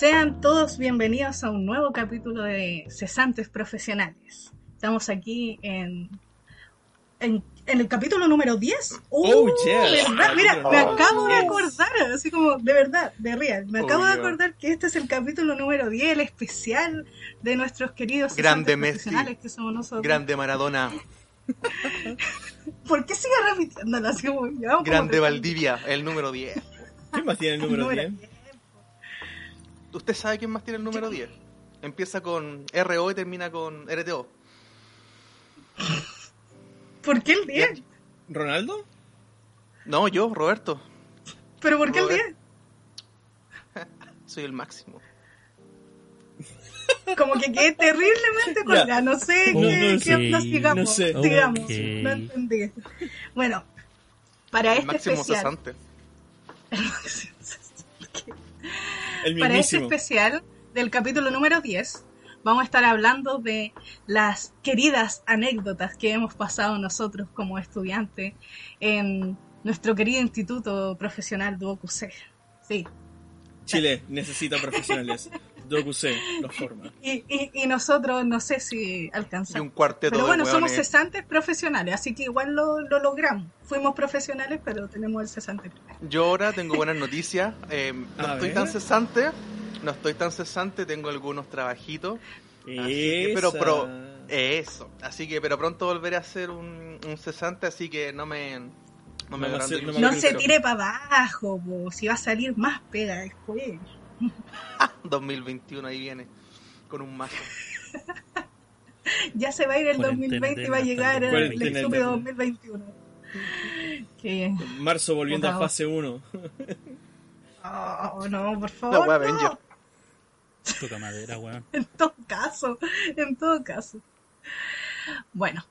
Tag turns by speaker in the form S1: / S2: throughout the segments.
S1: Sean todos bienvenidos a un nuevo capítulo de Cesantes Profesionales. Estamos aquí en, en, en el capítulo número 10.
S2: Oh, yeah.
S1: ¿verdad? Mira, me
S2: Oh,
S1: acabo de acordar, así como de verdad, de real. Me
S3: Oh,
S1: acabo de
S3: yeah.
S1: acordar que este es el capítulo número 10, el especial de nuestros queridos
S3: Grande
S1: cesantes profesionales que somos nosotros.
S3: Grande Maradona,
S1: ¿Por qué sigue repitiéndolo así como
S3: grande Valdivia, el número 10.
S2: ¿Quién más tiene el número
S1: Número
S2: 10?
S3: ¿Usted sabe quién más tiene el número 10? Empieza con RO y termina con RTO.
S1: ¿Por qué el 10?
S2: ¿Ronaldo?
S3: No, yo, Roberto.
S1: ¿Pero por qué el
S3: Robert.
S1: 10?
S3: Soy el máximo.
S1: Como que quedé terriblemente colgada,
S2: Ya.
S1: no sé
S2: No,
S1: qué,
S2: no
S1: qué
S2: sé,
S1: onda, sigamos,
S2: no sé.
S1: sigamos,
S4: Ok.
S1: no entendí. Bueno, para
S3: El
S1: este
S3: máximo
S1: especial,
S3: cesante.
S1: Para este especial del capítulo número 10, vamos a estar hablando de las queridas anécdotas que hemos pasado nosotros como estudiantes en nuestro querido instituto profesional Duoc-UC. Sí,
S2: Chile necesita profesionales. Los forma.
S1: y, y, y nosotros no sé si
S3: Y
S1: alcanzamos.
S3: un cuarteto
S1: Pero bueno,
S3: de
S1: somos cesantes profesionales, así que igual lo, lo logramos. Fuimos profesionales, pero tenemos el cesante primero.
S3: Yo ahora tengo buenas noticias. eh, no
S2: A
S3: estoy
S2: ver.
S3: tan cesante. No estoy tan cesante, tengo algunos trabajitos. Así que, pero, eso. Así que, pero pronto volveré a ser un, un cesante, así que no me. No me
S2: No me no me
S1: No se tire para abajo, si va a salir más pega después.
S3: 2021 ahí viene. Con un mazo.
S1: Ya se va a ir el
S4: Cuarentena
S1: 2020 y va a llegar el,
S4: el
S1: el
S2: 2020.
S1: estúpido 2021. Que...
S2: Marzo volviendo a fase 1.
S1: Oh, no, por favor.
S3: wea
S1: no.
S3: Avenger.
S4: Toca madera, weón.
S1: En todo caso, en todo caso. Bueno,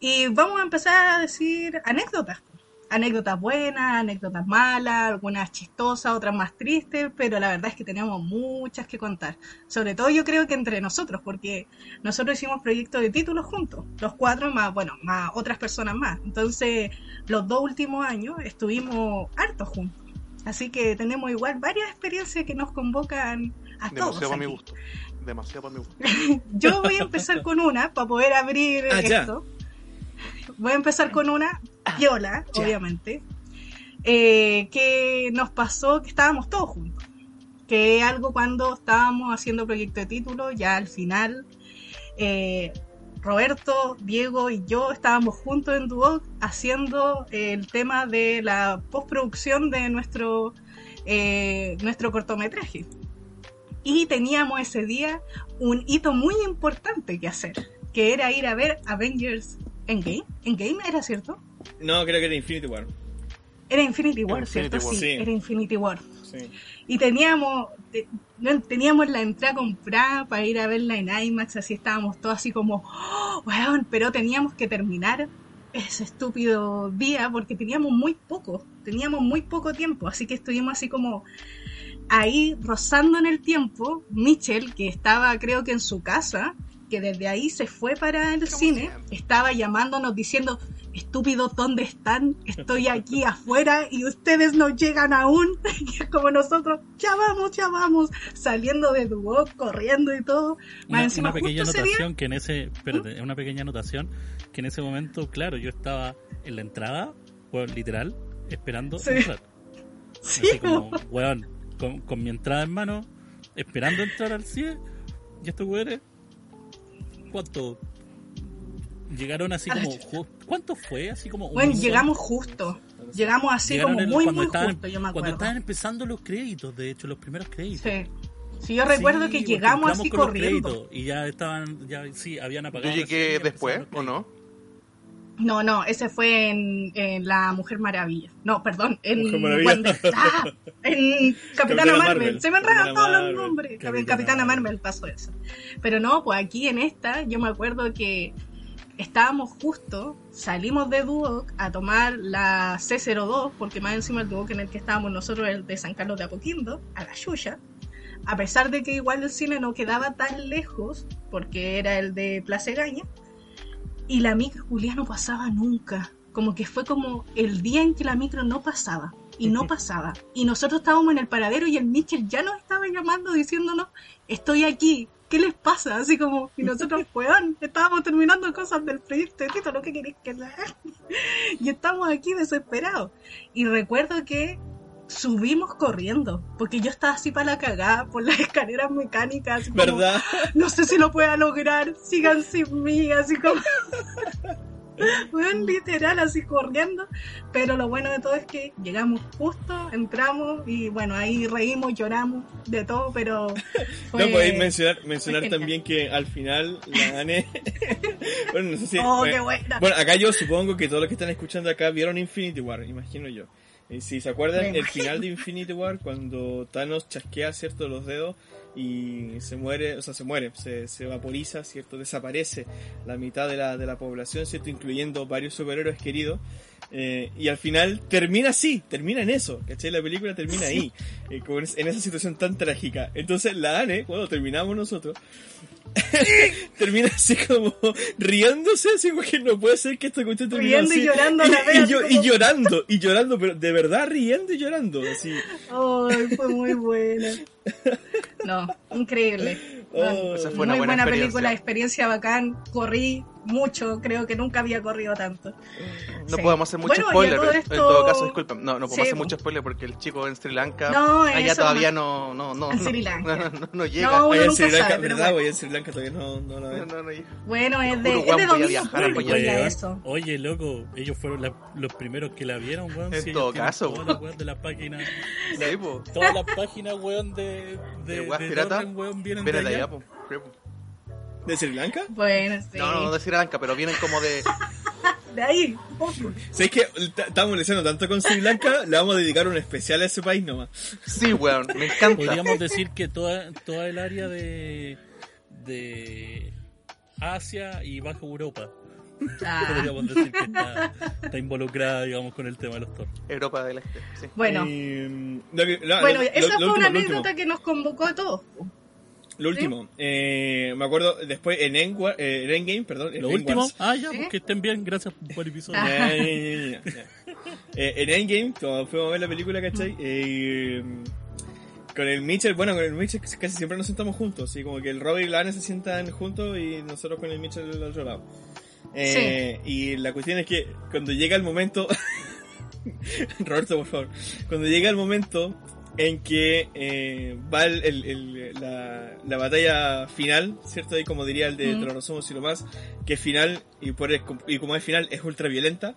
S1: y vamos a empezar a decir anécdotas. Anécdotas buenas, anécdotas malas, algunas chistosas, otras más tristes, pero la verdad es que tenemos muchas que contar. Sobre todo yo creo que entre nosotros, porque nosotros hicimos proyectos de títulos juntos, los cuatro más, bueno, más otras personas más. Entonces, los dos últimos años estuvimos hartos juntos. Así que tenemos igual varias experiencias que nos convocan a todos.
S3: Demasiado para mi gusto. Demasiado para mi gusto.
S1: Yo voy a empezar con una para poder abrir
S2: Ah, ya.
S1: esto. Voy a empezar con una viola,
S3: ya.
S1: obviamente, eh, que nos pasó que estábamos todos juntos. Que algo cuando estábamos haciendo proyecto de título, ya al final, eh, Roberto, Diego y yo estábamos juntos en Duoc haciendo el tema de la postproducción de nuestro, eh, nuestro cortometraje. Y teníamos ese día un hito muy importante que hacer, que era ir a ver Avengers Endgame. Endgame era cierto.
S2: No, creo que era Infinity War.
S1: Era Infinity War,
S3: Infinity
S1: ¿cierto?
S3: War,
S1: sí,
S2: sí.
S1: era Infinity War.
S2: Sí.
S1: Y teníamos, teníamos la entrada comprada para ir a verla en IMAX, así estábamos todos así como, "Oh, weón", pero teníamos que terminar ese estúpido día porque teníamos muy poco, teníamos muy poco tiempo, así que estuvimos así como ahí rozando en el tiempo, Mitchell, que estaba creo que en su casa, que desde ahí se fue para el cine, estaba llamándonos diciendo, estúpidos, ¿dónde están? Estoy aquí afuera y ustedes no llegan aún. Como nosotros, ya vamos, ya vamos, saliendo de Duoc, corriendo y todo. Más
S4: Una,
S1: encima,
S4: una pequeña
S1: día,
S4: anotación que en ese, espérate, una pequeña anotación que en ese momento, claro, yo estaba en la entrada, weón, literal, esperando
S1: Sí.
S4: entrar.
S1: sí,
S4: Así como, weón, con, con mi entrada en mano, esperando entrar al CIE, y estos weones, ¿cuánto? Llegaron así
S1: A la
S4: como, ¿cuánto fue? Así como un
S1: bueno, llegamos justo. Llegamos así
S4: Llegaron
S1: como muy,
S4: cuando
S1: muy
S4: estaban-
S1: justo, yo me
S4: Cuando
S1: acuerdo.
S4: estaban empezando los créditos, de hecho, los primeros créditos.
S1: Sí. Sí, yo recuerdo
S4: Sí,
S1: que llegamos así
S4: con los
S1: corriendo.
S4: créditos Y ya estaban, ya sí, habían
S3: Yo
S4: apagado. la
S3: llegué después, ¿o no?
S1: No, no, ese fue en, en La Mujer Maravilla. No, perdón, en. Wonder- ¡Ah! en Capitana Marvel.
S2: Marvel.
S1: Se me enredan todos los nombres. Capitana,
S4: Capitana. Marvel
S1: pasó eso. Pero no, pues aquí en esta, yo me acuerdo que estábamos justo, salimos de Duoc a tomar la C02, porque más encima el Duoc en el que estábamos nosotros, el de San Carlos de Apoquindo, a la Yuya. A pesar de que igual el cine no quedaba tan lejos, porque era el de Plaza Egaña, y la micro Julia no pasaba nunca. Como que fue como el día en que la micro no pasaba. y no pasaba. Y nosotros estábamos en el paradero y el Mitchell ya nos estaba llamando diciéndonos, estoy aquí, ¿qué les pasa? Así como, y nosotros, weón, estábamos terminando cosas del proyecto de Tito, ¿no? ¿Qué queréis que sea? Y estamos aquí desesperados. Y recuerdo que subimos corriendo, porque yo estaba así para la cagada por las escaleras mecánicas, como,
S2: ¿Verdad?
S1: no sé si lo pueda lograr, sigan sin mí, así como... Weón, literal, así corriendo. Pero lo bueno de todo es que llegamos justo, entramos y bueno, ahí reímos, lloramos, de todo, pero. fue-
S2: No podéis mencionar, mencionar también que al final la Ane. bueno, no sé si.
S1: Oh,
S2: bueno,
S1: qué buena.
S2: bueno, acá yo supongo que todos los que están escuchando acá vieron Infinity War, imagino yo. Si se acuerdan, el final de Infinity War, cuando Thanos chasquea, ¿cierto?, los dedos y se muere, o sea, se muere, se, se vaporiza, ¿cierto?, desaparece la mitad de la, de la población, ¿cierto?, incluyendo varios superhéroes queridos. Eh, y al final termina así, termina en eso, ¿cachai? La película termina ahí, eh, con en esa situación tan trágica. Entonces la Anne, cuando terminamos nosotros, termina así como riéndose, así porque no puede ser que esta cuestión termine
S1: Riendo y llorando a la
S2: y,
S1: vez,
S2: y
S1: como-
S2: llorando, y llorando, pero de verdad riendo y llorando, así.
S1: Ay, fue muy buena. No, increíble.
S2: Oh.
S3: Esa fue una
S1: muy
S3: buena
S1: buena,
S3: experiencia.
S1: película, experiencia bacán. Corrí mucho, creo que nunca había corrido tanto.
S3: No
S1: Sí.
S3: podemos hacer mucho
S1: Bueno,
S3: spoiler.
S1: todo
S3: En
S1: esto-
S3: todo caso, disculpen. No, no podemos
S1: Sí,
S3: hacer mucho spoiler porque el chico en Sri Lanka.
S1: No,
S3: allá todavía
S1: no.
S3: no, no, no.
S1: En
S3: no,
S1: Sri Lanka.
S3: No, llega.
S1: No, uno
S2: Oye, en Sri Lanka,
S1: sabe, pero
S2: ¿verdad?
S1: bueno.
S2: Oye, en Sri Lanka todavía no, no la
S3: No, llega.
S1: Bueno, es de,
S3: Uruguay
S1: es de
S3: viajar
S4: Weón,
S1: eso.
S4: Oye, loco, ellos fueron la- los primeros que la vieron, weón.
S3: En
S4: si
S3: todo caso,
S4: Todas
S3: weón.
S4: las de las páginas. Todas las páginas, weón, de. De,
S3: De pirata.
S4: Weón, vienen
S3: Viene
S4: de
S3: de
S4: allá.
S2: ¿De Sri Lanka?
S1: Bueno, sí.
S3: No, no, no de Sri Lanka, pero vienen como de.
S1: De ahí. obvio.
S2: ¿Sabes que estamos molestando tanto con Sri Lanka? Le vamos a dedicar un especial a ese país nomás.
S3: Sí, weón, me encanta.
S4: Podríamos decir que toda, toda el área de. de. Asia y Baja Europa.
S1: Ah,
S4: Podríamos decir que está, está involucrada, digamos, con el tema de los toros.
S3: Europa del Este, sí.
S1: bueno,
S2: Y, lo que- no,
S1: bueno,
S2: lo-
S1: esa
S2: lo-
S1: fue una anécdota que nos convocó a todos.
S2: Lo último, eh, me acuerdo después en, eh, en Endgame, perdón. en
S4: Lo último, ah, ya,
S1: ¿Sí?
S4: pues que estén bien, gracias por el episodio.
S2: Ya, ya, ya, ya, ya. Eh, en Endgame, cuando fuimos a ver la película, ¿cachai? Eh, con el Mitchell, bueno, con el Mitchell casi siempre nos sentamos juntos, así como que el Robert y la Anne se sientan juntos y nosotros con el Mitchell al otro lado. Eh, Y la cuestión es que cuando llega el momento, Roberto, por favor, cuando llega el momento en que eh, va el- la, la batalla final, ¿cierto? Y como diría el de
S1: Mm.
S2: Resumo si lo más, que es final, y, por, y como es final, es ultra violenta.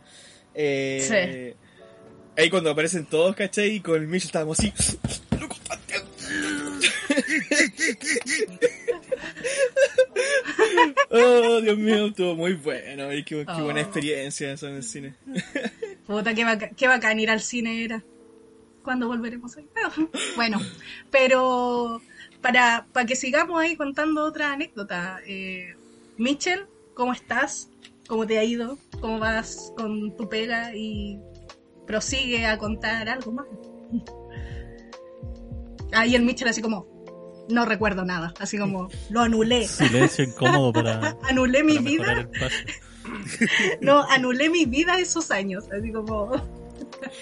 S2: Eh, Ahí cuando aparecen todos, ¿cachai? Y con el Mitchell estábamos así. Oh, Dios mío, estuvo muy bueno. y qué, qué buena
S1: Oh.
S2: experiencia eso en el cine.
S1: Puta, qué, baca- qué bacán ir al cine era. ¿Cuándo volveremos ahí? Bueno, pero para, para que sigamos ahí contando otra anécdota. Eh, Mitchell, ¿cómo estás? ¿Cómo te ha ido? ¿Cómo vas con tu pega? Y prosigue a contar algo más. Ahí el Mitchell así como, no recuerdo nada, así como, lo anulé.
S4: Silencio incómodo para,
S1: Anulé mi
S4: para
S1: vida, no, anulé mi vida esos años, así como,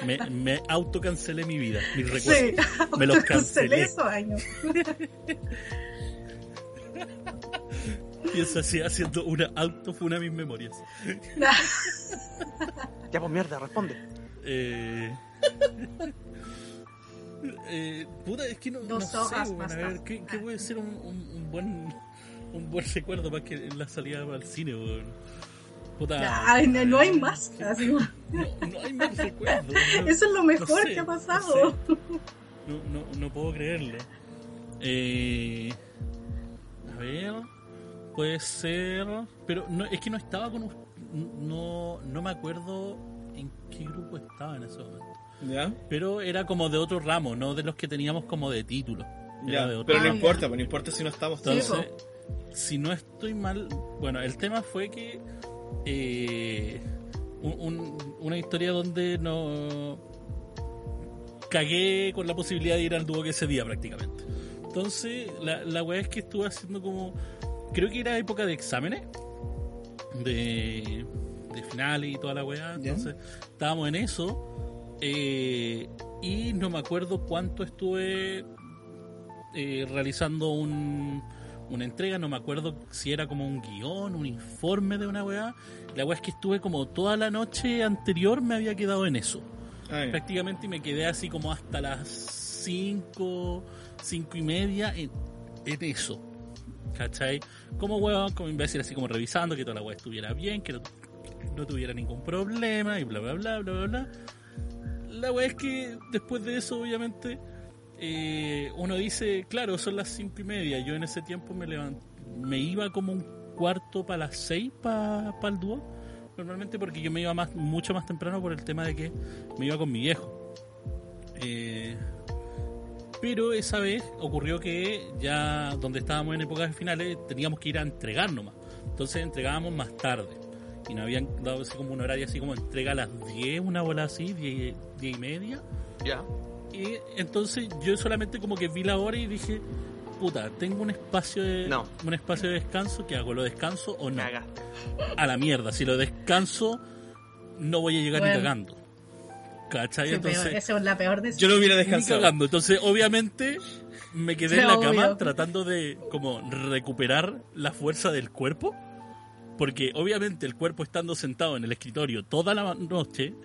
S4: Me, me autocancelé mi vida, mis
S1: sí,
S4: recuerdos. Me los
S1: cancelé
S4: cancelé.
S1: esos años.
S4: Y eso así haciendo una autofuna a mis memorias.
S3: Ya, pues mierda, responde.
S4: Eh... eh, puta, es que no, no
S1: Dos
S4: sé, weón, a
S1: más
S4: ver,
S1: tarde.
S4: ¿qué, qué puede ser un, un- un buen un buen recuerdo más que en la salida al cine, weón? Puta,
S1: Ay, no, no hay más. así
S4: no, no hay más recuerdos. no-
S1: eso es lo mejor
S4: sé,
S1: que ha
S4: no
S1: pasado.
S4: sé. No, no, no puedo creerlo. Eh, a ver, puede ser, pero no, es que no estaba con no, no me acuerdo en qué grupo estaba en ese momento.
S2: ¿Ya?
S4: Pero era como de otro ramo, no de los que teníamos como de título.
S2: Ya,
S4: de
S2: pero no
S1: Ah,
S2: importa, pues no importa si no estamos todos.
S4: Entonces, si no estoy mal, bueno, el tema fue que eh, un- un- una historia donde no cagué con la posibilidad de ir al dúo que ese día prácticamente. Entonces, la, la weá es que estuve haciendo como, creo que era época de exámenes, de, de finales y toda la weá. Entonces, estábamos en eso. Eh, y no me acuerdo cuánto estuve eh, realizando un, una entrega, no me acuerdo si era como un guion, un informe de una weá. La weá es que estuve como toda la noche anterior me había quedado en eso.
S2: Ah, ya.
S4: Prácticamente me quedé así como hasta las 5, 5 y media en, en eso. ¿Cachai? Como weón, como imbécil, así como revisando que toda la weá estuviera bien, que no, no tuviera ningún problema y bla bla bla bla bla bla. La weá es que después de eso, obviamente, eh, uno dice, claro, son las cinco y media. Yo en ese tiempo me levant- me iba como un cuarto para las seis para el dúo. Normalmente porque yo me iba más, mucho más temprano por el tema de que me iba con mi viejo. Eh, pero esa vez ocurrió que ya donde estábamos en épocas finales teníamos que ir a entregar nomás. Entonces entregábamos más tarde. Y nos habían dado así como un horario así como entrega a las 10, una bola así, 10, 10 y media.
S3: Ya.
S4: Y entonces yo solamente como que vi la hora y dije, puta, tengo un espacio de
S3: No.
S4: un espacio de descanso, ¿qué hago? ¿Lo descanso o no?
S3: Cagaste.
S4: A la mierda, si lo descanso no voy a llegar
S1: Bueno.
S4: ni cagando. ¿Cachai?
S1: Sí,
S4: Entonces,
S1: peor, esa es la peor
S2: Yo
S1: decisión.
S2: no hubiera
S4: ni
S2: descansado.
S4: cagando. Entonces, obviamente, me quedé en la
S1: Obvio.
S4: cama tratando de como recuperar la fuerza del cuerpo. Porque obviamente el cuerpo estando sentado en el escritorio toda la noche,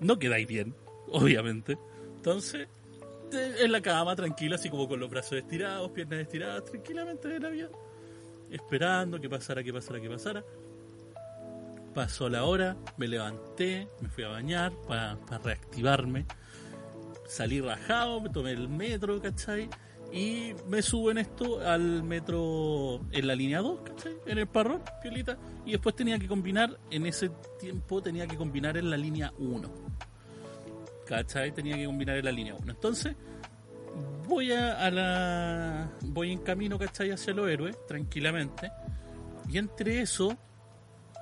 S4: no quedáis bien, obviamente. Entonces, te- en la cama, tranquilo, así como con los brazos estirados, piernas estiradas, tranquilamente de la vida. Esperando que pasara, que pasara, que pasara. Pasó la hora, me levanté, me fui a bañar para reactivarme. Salí rajado, me tomé el metro, ¿cachai? Y me subo en esto al metro en la línea 2, ¿cachai? En el parrón, piolita. Y después tenía que combinar, en ese tiempo tenía que combinar en la línea 1. ¿Cachai? Tenía que combinar en la línea 1. Entonces, voy a, a la. Voy en camino, ¿cachai? Hacia los héroes, tranquilamente. Y entre eso,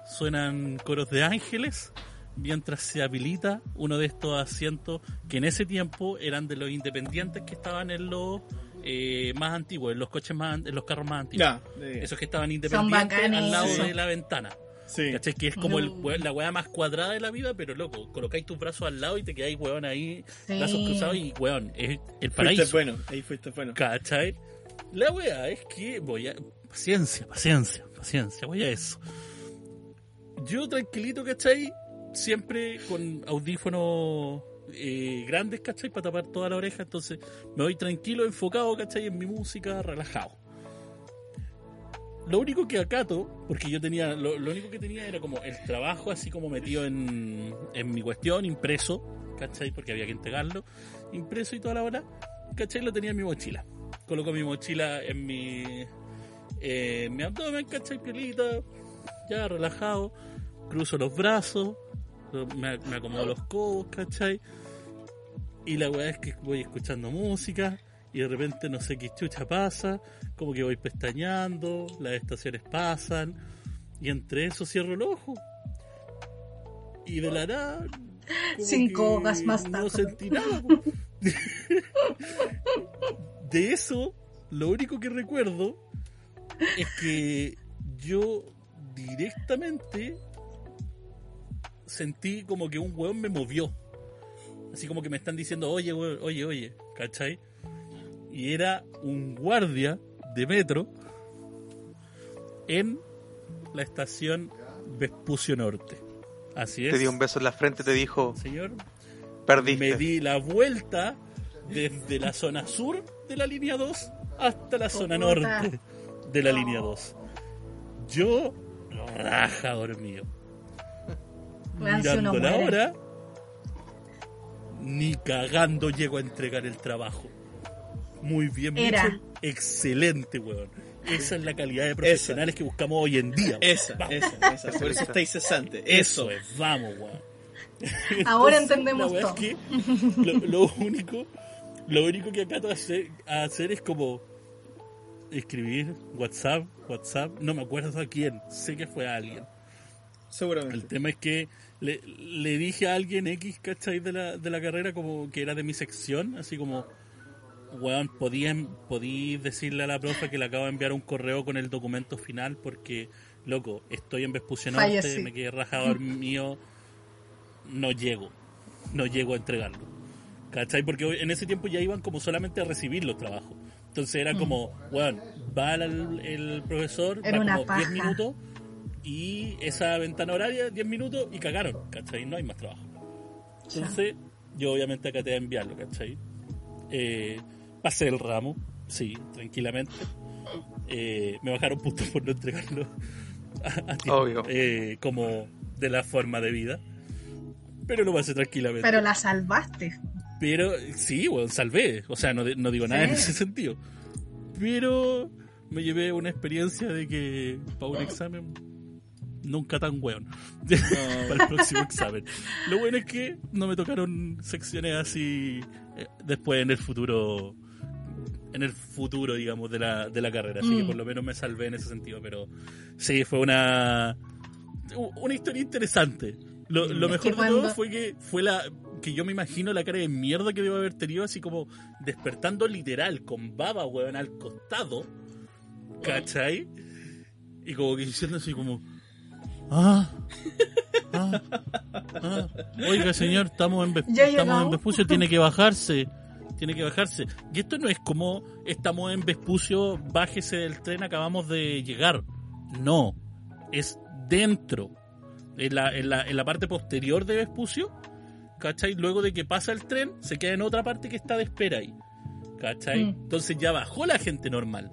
S4: suenan coros de ángeles mientras se habilita uno de estos asientos que en ese tiempo eran de los independientes que estaban en los eh, más antiguos, en los coches más, en los carros más antiguos.
S2: Ya. eh,
S4: Esos que estaban independientes al lado
S2: Sí.
S4: de la ventana.
S2: Sí.
S4: ¿Cachai? Que es como el, la weá más cuadrada de la vida, pero loco, colocáis tus brazos al lado y te quedáis, weón, ahí,
S1: Sí.
S4: brazos cruzados y, weón, es el
S2: Fuiste
S4: paraíso.
S2: bueno. Ahí fuiste bueno.
S4: ¿Cachai? La weá es que voy a. Paciencia, paciencia, paciencia, voy a eso. Yo tranquilito, ¿cachai? Siempre con audífonos eh, grandes, ¿cachai? Para tapar toda la oreja, entonces me voy tranquilo, enfocado, ¿cachai? En mi música, relajado. Lo único que acato, porque yo tenía, lo, lo único que tenía era como el trabajo así como metido en, en mi cuestión, impreso, ¿cachai? Porque había que entregarlo, impreso y toda la hora, ¿cachai? Lo tenía en mi mochila. Coloco mi mochila en mi, eh, en mi abdomen, ¿cachai? Piolita, ya relajado, cruzo los brazos, me, me acomodo los codos, ¿cachai? Y la weá es que voy escuchando música y de repente no sé qué chucha pasa, como que voy pestañeando, las estaciones pasan y entre eso cierro el ojo. Y de la nada...
S1: Cinco horas más
S4: No
S1: tarde.
S4: sentí nada. De eso, lo único que recuerdo es que yo directamente sentí como que un weón me movió. Así como que me están diciendo, oye, weón, oye, oye, ¿cachai? Y era un guardia de metro en la estación Vespucio Norte. Así es.
S3: Te dio un beso en la frente, te dijo,
S4: Señor,
S3: perdiste.
S4: me di la vuelta desde la zona sur de la línea 2 hasta la zona norte de la línea 2. Yo, raja dormido. Mirando la hora, ni cagando llego a entregar el trabajo. Muy bien,
S1: Era.
S4: Mitchell. Excelente, weón. Esa es la calidad de profesionales que buscamos hoy en día. weón.
S2: Esa,
S4: Vamos.
S2: esa, esa. Por eso estáis cesante. Eso.
S4: es, vamos, weón.
S1: Ahora
S4: Entonces,
S1: entendemos todo.
S4: es que lo, lo único, lo único que acato a hacer, a hacer es como escribir WhatsApp, WhatsApp, no me acuerdo a quién, sé que fue a alguien. El
S2: Seguramente.
S4: tema es que le, le dije a alguien X, ¿cachai? De la, de la carrera, como que era de mi sección, así como, weón, podían, podí decirle a la profe que le acabo de enviar un correo con el documento final porque, loco, estoy en Vespucio Norte, me quedé rajado mío, no llego. no llego a entregarlo. ¿Cachai? Porque en ese tiempo ya iban como solamente a recibir los trabajos. Entonces era como, bueno, va el, el profesor,
S1: Era
S4: va como
S1: paja.
S4: 10 minutos y esa ventana horaria, 10 minutos y cagaron, ¿cachai? No hay más trabajo. Entonces, yo obviamente acaté a enviarlo, ¿cachai? Eh, pasé el ramo, sí, tranquilamente. Eh, me bajaron puntos por no entregarlo a, a tiempo,
S3: Obvio.
S4: eh, como de la forma de vida. Pero lo pasé tranquilamente.
S1: Pero la salvaste.
S4: Pero sí, bueno, salvé. O sea, no, de- no digo nada en ese sentido. Pero me llevé una experiencia de que para un examen nunca tan weón. para el próximo examen. Lo bueno es que no me tocaron secciones así eh, después en el futuro. En el futuro, digamos, de la, de la carrera. Así que
S1: Mm.
S4: por lo menos me salvé en ese sentido. Pero sí, fue una. Una historia interesante. Lo, lo mejor
S1: que
S4: de
S1: cuando-
S4: todo fue que fue la que yo me imagino la cara de mierda que debo haber tenido así como despertando literal con baba weón al costado ¿cachai? y como que diciendo así como ah, ah, ah. oiga señor estamos en, Ves-
S1: Ya
S4: estamos en. Vespucio tiene que bajarse tiene que bajarse y esto no es como estamos en Vespucio bájese del tren acabamos de llegar no es dentro en la, en la, en la parte posterior de Vespucio, ¿cachai? Luego de que pasa el tren, se queda en otra parte que está de espera ahí, ¿cachai?
S1: Mm.
S4: Entonces ya bajó la gente normal.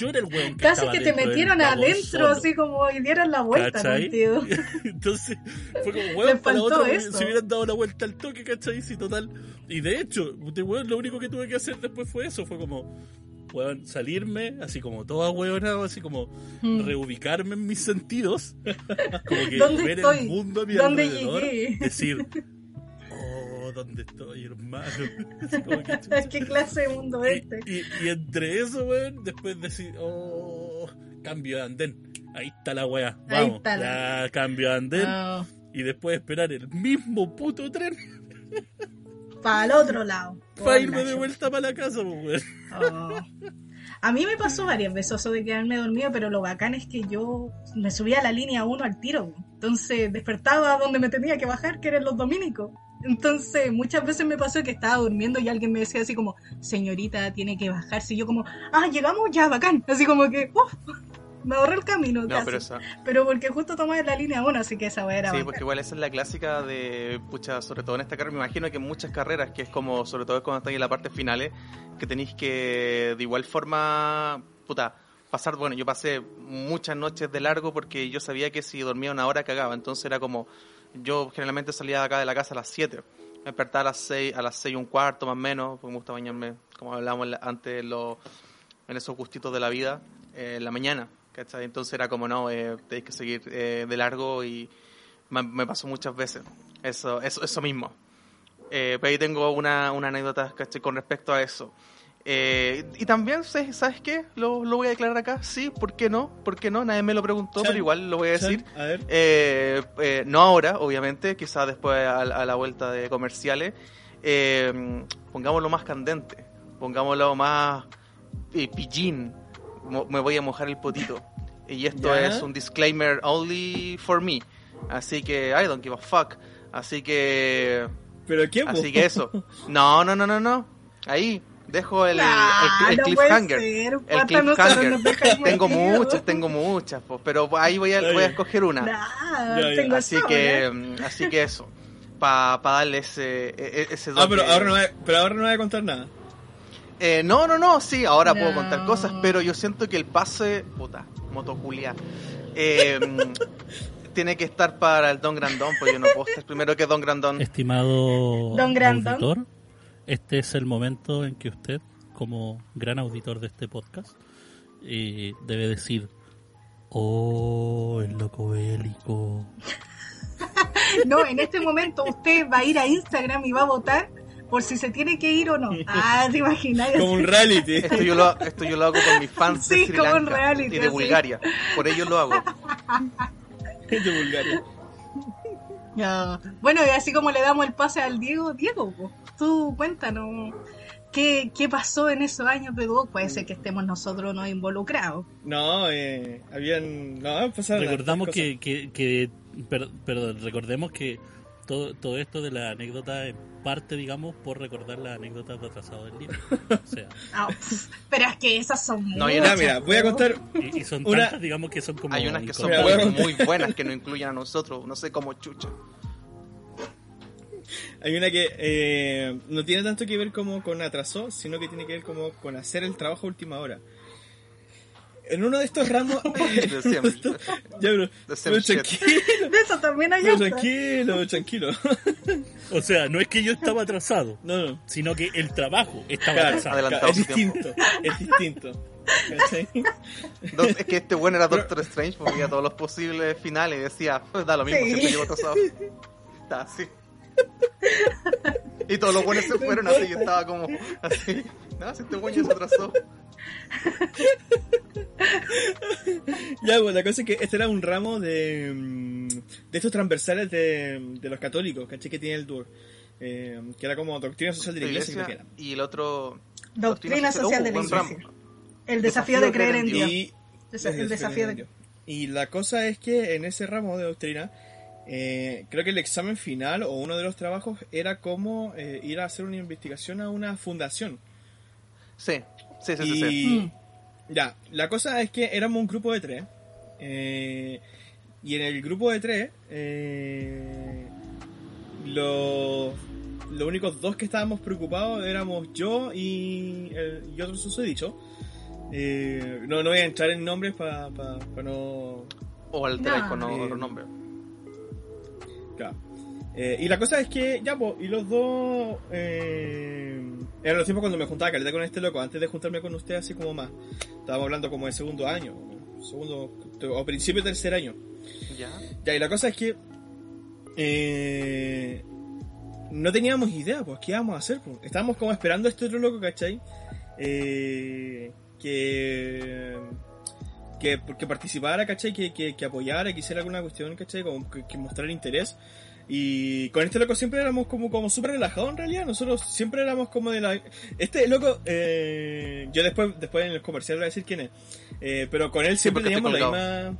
S4: Yo era el weón que
S1: Casi que te metieron adentro, así como y dieron la vuelta
S4: ¿cachai?
S1: contigo.
S4: Entonces fue como, weón, para la
S1: faltó
S4: otra
S1: eso.
S4: se hubieran dado la vuelta al toque, ¿cachai? Sí, total. Y de hecho, de weón, lo único que tuve que hacer después fue eso, fue como, weón, salirme, así como todo ahueonado, así como
S1: Mm.
S4: reubicarme en mis sentidos, como que
S1: ¿Dónde
S4: ver
S1: estoy?
S4: el mundo a mi
S1: ¿Dónde
S4: alrededor,
S1: llegué?
S4: decir, oh, ¿dónde estoy, hermano? Que.
S1: ¿Qué clase de mundo es este?
S4: y, y- y entre eso, weón, después decir, oh, cambio de andén. Ahí está la weá,
S1: Ahí
S4: vamos,
S1: está la-
S4: ya cambio de andén.
S1: Ah,
S4: Y después esperar el mismo puto tren
S1: para el otro lado.
S4: para irme de vuelta para la casa, pues, weón.
S1: Oh. A mí me pasó varias veces eso de quedarme dormido, pero lo bacán es que yo me subía a la línea 1 al tiro. Entonces despertaba donde me tenía que bajar, que eran los dominicos. Entonces muchas veces me pasó que estaba durmiendo y alguien me decía así como, señorita, tiene que bajarse. Y yo como, ah, llegamos ya, bacán. Así como que, uff, me ahorré el camino.
S3: No,
S1: casi.
S3: pero esa.
S1: Pero porque justo tomé la línea 1, así que esa era
S3: Sí,
S1: bacán.
S3: porque igual esa es la clásica de, pucha, sobre todo en esta carrera, me imagino que en muchas carreras, que es como, sobre todo cuando están en la parte finales, que tenéis que, de igual forma, puta, pasar, bueno, yo pasé muchas noches de largo porque yo sabía que si dormía una hora cagaba, entonces era como, yo generalmente salía de acá de la casa a las 7, me despertaba a las 6, a las 6 y un cuarto más o menos, porque me gusta bañarme, como hablábamos antes, los- en esos gustitos de la vida, eh, en la mañana, ¿cachai? Entonces era como, no, eh, tenéis que seguir eh, de largo y me, pasó muchas veces, eso, eso, eso mismo. Eh, pero ahí tengo una, una anécdota con respecto a eso. Eh, y también, ¿sabes qué? Lo, lo voy a declarar acá, sí, ¿por qué no? ¿Por qué no? Nadie me lo preguntó,
S2: Chan,
S3: pero igual lo voy a decir.
S2: A ver.
S3: Eh, eh, no ahora, obviamente, quizás después a, a la vuelta de comerciales. Eh, pongámoslo más candente, pongámoslo más eh, pillín. Mo- me voy a mojar el potito. Y esto es un disclaimer only for me. Así que I don't give a fuck. Así que
S2: ¿Pero qué?
S3: así que eso. No, no, no, no, no. Ahí dejo el, el, el
S1: no puede
S3: cliffhanger.
S1: ser.
S3: El
S1: ¿Cuántas nosotros
S3: cliffhanger. Tengo muchas, tengo muchas, po, pero ahí voy a, voy a escoger una.
S1: Nah,
S2: Ya, ya.
S1: tengo
S3: Así que, mm, así que eso. Para darle ese, e- e- ese
S2: Ah, pero ahora, no voy a, pero ahora no voy a contar nada.
S3: Eh, no, no, no, sí, ahora puedo contar cosas, pero yo siento que el pase, puta, motoculia, eh, mm, tiene que estar para el Don Grandón, pues yo no puedo estar primero que Don Grandón.
S4: Estimado
S1: Don Grandón.
S4: auditor, este es el momento en que usted, como gran auditor de este podcast, eh, debe decir, oh, el loco bélico.
S1: No, en este momento usted va a ir a Instagram y va a votar por si se tiene que ir o no. Ah, te imaginas.
S2: Como un reality.
S3: Esto yo lo, esto yo lo hago con mis fans
S1: Sí,
S3: de Sri
S1: como un
S3: Lanka
S1: reality,
S3: y de
S1: sí.
S3: Bulgaria. Por ello lo hago.
S2: de Bulgaria.
S1: Ya. Bueno, y así como le damos el pase al Diego, Diego, po, tú cuéntanos. ¿Qué, ¿Qué pasó en esos años de Go? Puede ser que estemos nosotros no involucrados.
S2: No, eh, habían. No, pasaron
S4: Recordamos que, que, que- per- perdón, recordemos que todo, todo esto de la anécdota en parte, digamos, por recordar las anécdotas de atrasado del libro. O sea,
S1: Ah, pero es que esas son
S3: No,
S1: muchas.
S2: Mira, voy a contar
S4: y, y son
S2: Una-
S4: tantas, digamos, que son como.
S3: Hay unas que son muy, muy buenas que no incluyen a nosotros, no sé cómo chucha.
S2: Hay una que eh, no tiene tanto que ver como con atraso, sino que tiene que ver como con hacer el trabajo a última hora. En uno de estos ramos...
S3: De siempre.
S2: ya, bro,
S3: De
S2: pero tranquilo,
S1: De eso también hay otra.
S2: tranquilo, tranquilo.
S4: O sea, no es que yo estaba atrasado,
S2: No, no.
S4: sino que el trabajo estaba
S2: Claro,
S4: atrasado.
S3: Adelantado
S2: es distinto, es distinto.
S3: Es que este bueno era Doctor Strange porque veía todos los posibles finales y decía, pues da lo mismo,
S1: Sí.
S3: siempre llego atrasado. Está así. Y todos los buenos se fueron así, yo estaba como así. No, si este bueno ya se atrasó.
S2: Ya, pues la cosa es que este era un ramo de, mm, de estos transversales de, de los católicos, ¿cachai? Que tiene el tour. Eh, que era como doctrina social de la iglesia, creo que era.
S3: y el otro
S1: Doctrina social de la iglesia.
S3: ramo.
S1: El desafío de creer en Dios.
S2: Y,
S1: el desafío de...
S2: y la cosa es que en ese ramo de doctrina, eh, creo que el examen final o uno de los trabajos era como eh, ir a hacer una investigación a una fundación.
S3: Sí, sí, sí, sí.
S2: y
S3: sí.
S1: Mm.
S2: ya, la cosa es que éramos un grupo de tres. eh, y en el grupo de tres, eh, los, los únicos dos que estábamos preocupados éramos yo y, el, y otro susodicho. Eh, no, no voy a entrar en nombres para no.
S3: O alteráis
S1: No.
S3: con
S2: Eh,
S3: otro nombre.
S2: Claro. Eh, y la cosa es que, ya, pues, y los dos. Eh, eran los tiempos cuando me juntaba caleta con este loco, antes de juntarme con usted, así como más. Estábamos hablando como de segundo año, segundo, o principio tercer año.
S3: Ya.
S2: Ya, y la cosa es que. eh, no teníamos idea, pues, qué íbamos a hacer, pues. Estábamos como esperando a este otro loco, ¿cachai? Eh, que. Que, que participara, ¿cachai? Que, que, que apoyara, que hiciera alguna cuestión, ¿cachai? Como que, que mostrara interés. Y con este loco siempre éramos como, como súper relajados en realidad. Nosotros siempre éramos como de la. Este loco, eh, yo después, después en el comercial voy a decir quién es. Eh, pero con él siempre
S3: estoy
S2: teníamos la misma.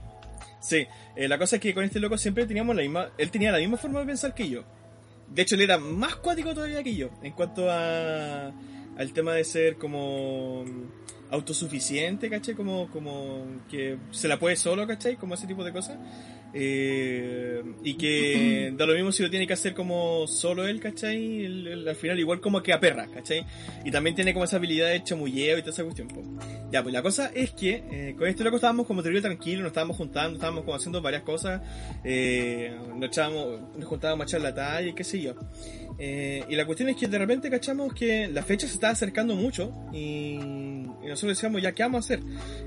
S2: Sí, eh, la cosa es que con este loco siempre teníamos la misma. Él tenía la misma forma de pensar que yo. De hecho, él era más cuático todavía que yo. En cuanto a. al tema de ser como. Autosuficiente, ¿cachai? Como, como que se la puede solo, ¿cachai? Como ese tipo de cosas. Eh, y que da lo mismo si lo tiene que hacer como solo él, ¿cachai? Él- él al final igual como que aperra, ¿cachai? Y también tiene como esa habilidad de chamulleo y toda esa cuestión. po. Ya, pues la cosa es que eh, con este loco estábamos como terrible tranquilos, nos estábamos juntando, estábamos como haciendo varias cosas, eh, nos echábamos, nos juntábamos a echar la talla y qué sé yo. Eh, y la cuestión es que de repente cachamos que la fecha se estaba acercando mucho y, y nosotros decíamos, ya, ¿qué vamos a hacer?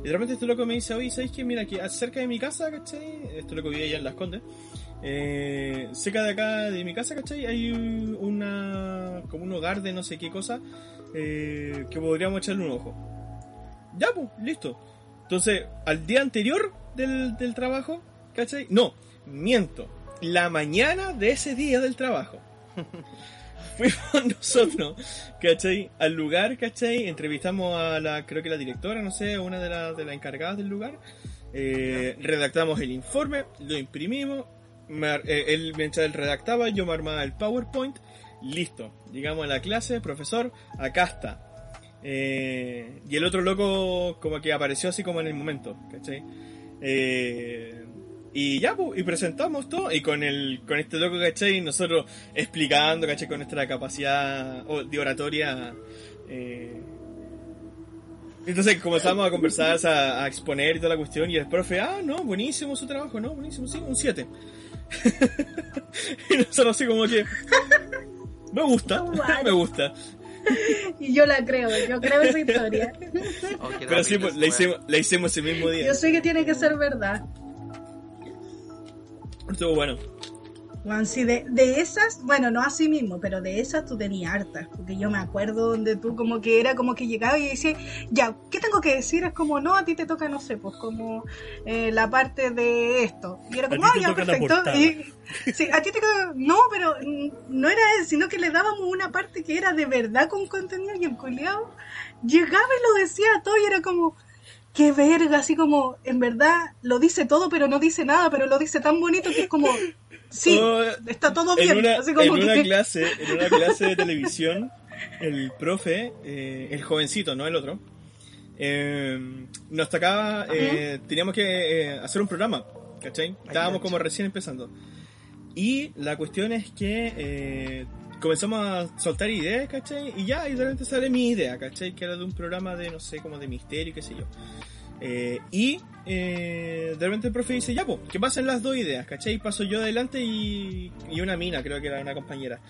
S2: Y de repente este loco me dice, oye, ¿sabéis que Mira, que cerca de mi casa, ¿cachai? Este loco vive allá en Las Condes. Eh, cerca de acá de mi casa, ¿cachai? Hay una, como un hogar de no sé qué cosa eh, que podríamos echarle un ojo. Ya, pues, listo. Entonces, al día anterior del, del trabajo, ¿cachai? No, miento. La mañana de ese día del trabajo. Fuimos nosotros, ¿cachai? Al lugar, ¿cachai? Entrevistamos a la, creo que la directora, no sé, una de, las de las encargadas del lugar. Eh, redactamos el informe, lo imprimimos. me eh, él mientras él redactaba, yo me armaba el PowerPoint. Listo. Llegamos a la clase, profesor, acá está. Eh, y el otro loco como que apareció así como en el momento, ¿cachai? Eh, y ya, pues, y presentamos todo, y con el con este loco, ¿cachai? Nosotros explicando, ¿cachai? Con nuestra capacidad de oratoria. eh, entonces comenzamos a conversar, a, a exponer y toda la cuestión, y el profe, ah, no, buenísimo su trabajo, no, buenísimo, sí, un 7. y nosotros así como que... Me gusta, me gusta.
S1: Y yo la creo, yo creo esa historia.
S3: Oh,
S2: Pero sí, pues, la hicimos, la hicimos ese mismo día.
S1: Yo sé que tiene que ser verdad.
S2: Estuvo bueno.
S1: Juan, sí, de, de esas, bueno, no así mismo, pero de esas tú tenías hartas, porque yo me acuerdo donde tú como que era como que llegaba y decía, ya, ¿qué tengo que decir? Es como, no, a ti te toca, no sé, pues como eh, la parte de esto. Y era como, ah, ya, perfecto. Y, sí, a ti te toca, no, pero mm, no era eso, sino que le dábamos una parte que era de verdad con contenido y el culiao llegaba y lo decía todo y era como, qué verga, así como, en verdad, lo dice todo, pero no dice nada, pero lo dice tan bonito que es como, sí, está todo
S2: en
S1: bien.
S2: una,
S1: así como
S2: en una clase, en una clase de televisión, el profe, eh, el jovencito, no el otro, eh, nos tocaba, eh, teníamos que eh, hacer un programa, ¿cachai? Estábamos como recién empezando. Y la cuestión es que eh, comenzamos a soltar ideas, ¿cachai? Y ya, y de repente sale mi idea, ¿cachai? Que era de un programa de, no sé, como de misterio, qué sé yo. Eh, y eh, de repente el profe dice, ya, pues, que pasen las dos ideas, ¿cachai? Paso yo adelante y, y una mina, creo que era una compañera.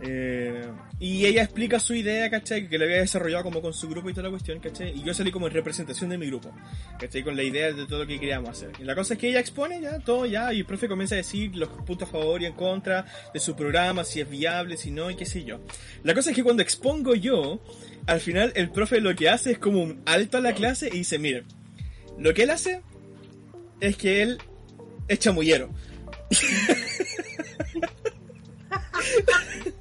S2: Eh, y ella explica su idea, ¿cachai? Que le había desarrollado como con su grupo y toda la cuestión, ¿cachai? Y yo salí como en representación de mi grupo, ¿cachai? Con la idea de todo lo que queríamos hacer. Y la cosa es que ella expone ya todo, ya, y el profe comienza a decir los puntos a favor y en contra de su programa, si es viable, si no, y qué sé yo. La cosa es que cuando expongo yo, al final el profe lo que hace es como un alto a la clase y dice, miren, lo que él hace es que él es chamullero.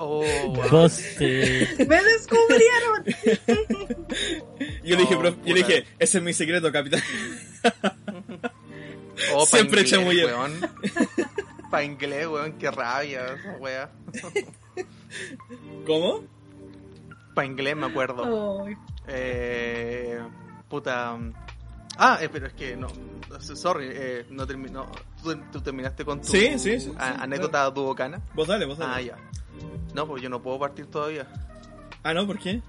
S3: Oh, wow.
S1: Me descubrieron.
S2: Yo le dije, profe, yo le dije, ese es mi secreto, capitán.
S3: Oh, pa'
S2: Siempre
S3: inglés,
S2: chamullero.
S3: weón. Pa' inglés, weón, qué rabia esa wea.
S2: ¿Cómo?
S3: Pa' inglés me acuerdo.
S1: Ay,
S3: Eh, puta. Ah, eh, pero es que no. Sorry, eh, no terminó. ¿Tú, tú terminaste con tu
S2: Sí, sí, sí,
S3: a- anécdota dubocana?
S2: Vos dale, vos dale.
S3: Ah, ya. No, pues yo no puedo partir todavía.
S2: Ah, no, ¿por qué?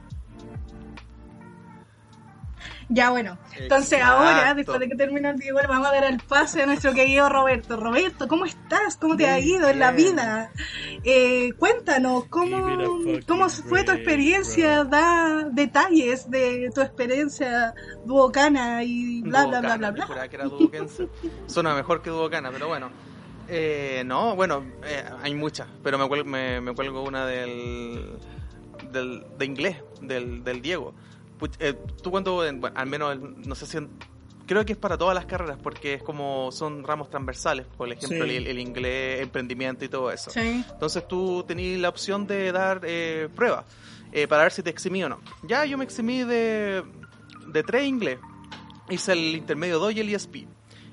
S1: Ya bueno, entonces
S3: Exacto.
S1: ahora, después de que termine el Diego, le vamos a dar el pase a nuestro querido Roberto. Roberto, ¿cómo estás? ¿Cómo te ha ido en la vida? Eh, cuéntanos, ¿cómo, ¿cómo fue tu
S4: break,
S1: experiencia?
S4: bro.
S1: Da detalles de tu experiencia duocana y bla, bla, bla, bla, bla.
S3: juraba que era duboquense. Suena mejor que dubocana, pero bueno. Eh, no, bueno, eh, hay muchas, pero me, cuel- me, me cuelgo una del, del de inglés, del, del Diego. Eh, tú cuando, bueno, al menos, no sé si, en- creo que es para todas las carreras, porque es como, son ramos transversales, por ejemplo,
S2: Sí.
S3: el, el inglés, emprendimiento y todo eso.
S1: Sí.
S3: Entonces tú tenías la opción de dar eh, pruebas eh, para ver si te eximí o no. Ya yo me eximí de, de tres inglés. Hice el intermedio 2 y el ESP.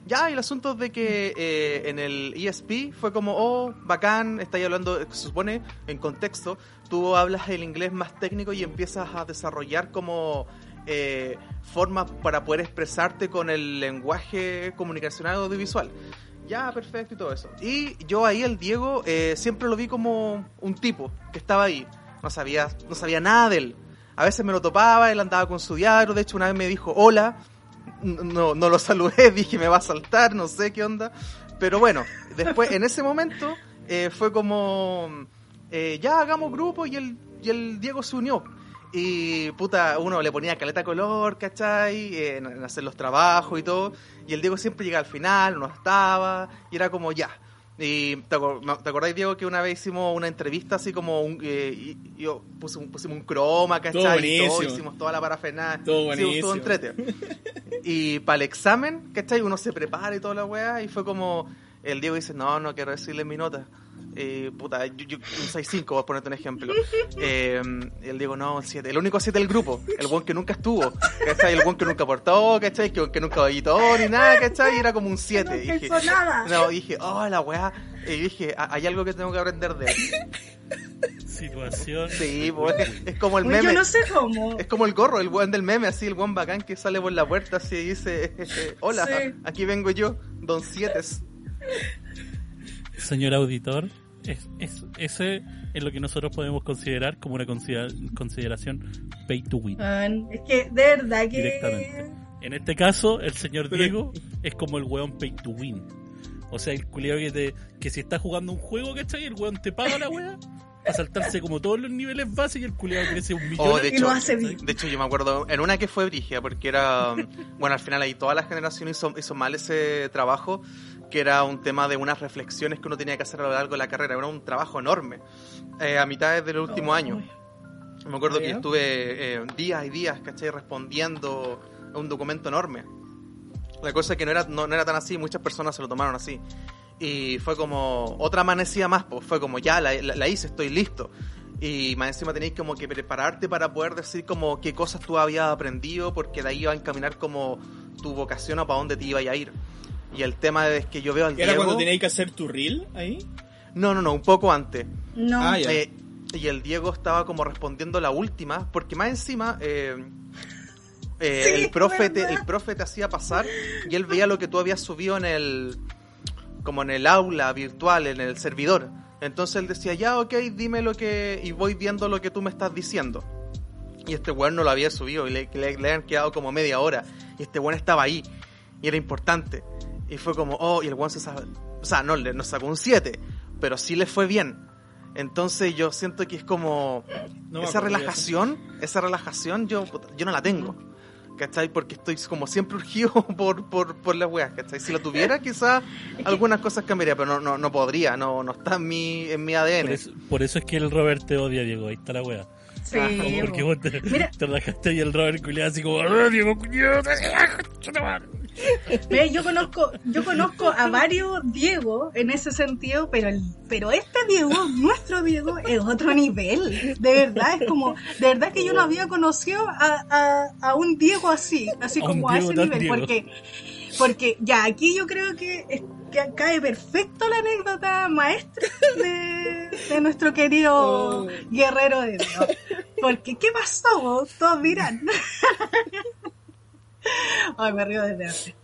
S3: Ya, el asunto de que eh, en el ESP fue como, oh, bacán, estáis hablando, se supone, en contexto, tú hablas el inglés más técnico y empiezas a desarrollar como eh, formas para poder expresarte con el lenguaje comunicacional audiovisual. Ya, perfecto y todo eso. Y yo ahí, el Diego, eh, siempre lo vi como un tipo que estaba ahí. No sabía, no sabía nada de él. A veces me lo topaba, él andaba con su diario. De hecho, una vez me dijo hola. No, no lo saludé, dije me va a saltar, no sé qué onda. Pero bueno, después, en ese momento, eh, fue como, eh, ya hagamos grupo y el, y el Diego se unió. Y puta, uno le ponía caleta color, ¿cachai? Eh, en hacer los trabajos y todo. Y el Diego siempre llegaba al final, no estaba, y era como ya. Y te, acor- ¿te acordáis, Diego, que una vez hicimos una entrevista así como un, eh, y- y yo puse un- pusimos un croma, ¿cachai?
S2: Todo
S3: Y todo,
S2: buenísimo.
S3: hicimos toda la parafernalia.
S2: Todo
S3: Sí,
S2: buenísimo.
S3: entrete. Y para el examen, ¿cachai? Uno se prepara y toda la weá, y fue como, el Diego dice, no, no quiero decirle mi nota. Eh, puta, yo, yo- un 6-5, voy a ponerte un ejemplo. Eh, el Diego, no, un 7. El único 7 del grupo. El buen que nunca estuvo. ¿Cachai? El buen que nunca aportó, ¿cachai? Que, que nunca editó ni nada, ¿cachai? Y era como un 7.
S1: No
S3: Y dije,
S1: hizo nada.
S3: no, dije, oh, la weá. Y dije, "Ah, hay algo que tengo que aprender de él.
S4: Situación.
S3: Sí, pues, es, como el
S1: Uy,
S3: meme.
S1: yo no sé cómo.
S3: Es como el gorro, el buen del meme, así, el buen bacán que sale por la puerta así y dice, hola,
S1: Sí.
S3: aquí vengo yo, don Sietes.
S4: Señor auditor, es, es- ese es lo que nosotros podemos considerar como una considera- consideración pay to win.
S1: Ah, Es que, de verdad que...
S4: Directamente. En este caso, el señor Diego es como el weón pay to win. O sea, el culiao que, te, que si está jugando un juego, ¿cachai? El weón te paga la wea a saltarse como todos los niveles básicos y el culiao crece un millón.
S3: Oh, de
S1: Y
S3: hecho,
S1: lo hace bien.
S3: de hecho, yo me acuerdo en una que fue brigia, porque era, um, bueno, al final ahí toda la generación hizo, hizo mal ese trabajo, que era un tema de unas reflexiones que uno tenía que hacer a lo largo de la carrera, era un trabajo enorme, eh, a mitad del último
S1: Oh,
S3: año. Me acuerdo que estuve eh, días y días, ¿cachai? Respondiendo a un documento enorme. La cosa es que no era, no, no era tan así, muchas personas se lo tomaron así. Y fue como otra amanecida más, pues fue como ya la, la- la hice, estoy listo. y más encima tenéis como que prepararte para poder decir como qué cosas tú habías aprendido porque de ahí va a encaminar como tu vocación o para dónde te iba a ir. Y el tema es que yo veo al
S2: ¿Era
S3: Diego...
S2: cuando teníais que hacer tu reel ahí?
S3: No, no, no, un poco antes.
S1: No.
S2: Ah.
S3: Eh, y el Diego estaba como respondiendo la última, porque más encima eh, eh,
S1: Sí,
S3: el, profe te, el profe te hacía pasar y él veía lo que tú habías subido en el como en el aula virtual, en el servidor. Entonces él decía, ya, ok, dime lo que... y voy viendo lo que tú me estás diciendo. Y este weón no lo había subido y le, le, le habían quedado como media hora. Y este weón estaba ahí. Y era importante. Y fue como, oh, y el weón se sabe... O sea, no, le nos sacó un 7, pero sí le fue bien. Entonces yo siento que es como...
S2: No
S3: esa relajación, esa relajación yo, yo no la tengo. ¿Cachai? Porque estoy como siempre urgido por, por, por las weas, ¿cachai? Si la tuviera, quizás algunas cosas cambiaría, pero no, no, no podría, no, no está en mi, en mi ADN.
S4: Por eso, por eso es que el Robert te odia, Diego. Ahí está la wea.
S1: Sí,
S4: Porque
S1: po.
S4: vos te,
S1: Mira.
S4: te rajaste y el Robert culiado así como, ¡Ah, Diego, culiado!
S1: Ve, yo conozco, yo conozco a varios Diego en ese sentido, pero el, pero este Diego, nuestro Diego, es otro nivel. De verdad, es como, de verdad que yo no había conocido a, a, a un Diego así, así como a
S4: Diego
S1: ese nivel,
S4: Diego.
S1: porque, porque ya aquí yo creo que, es- que cae perfecto la anécdota maestra de, de nuestro querido
S2: Oh.
S1: guerrero de Dios. Porque, ¿qué pasó? Todos dirán. Ay, me río desde antes.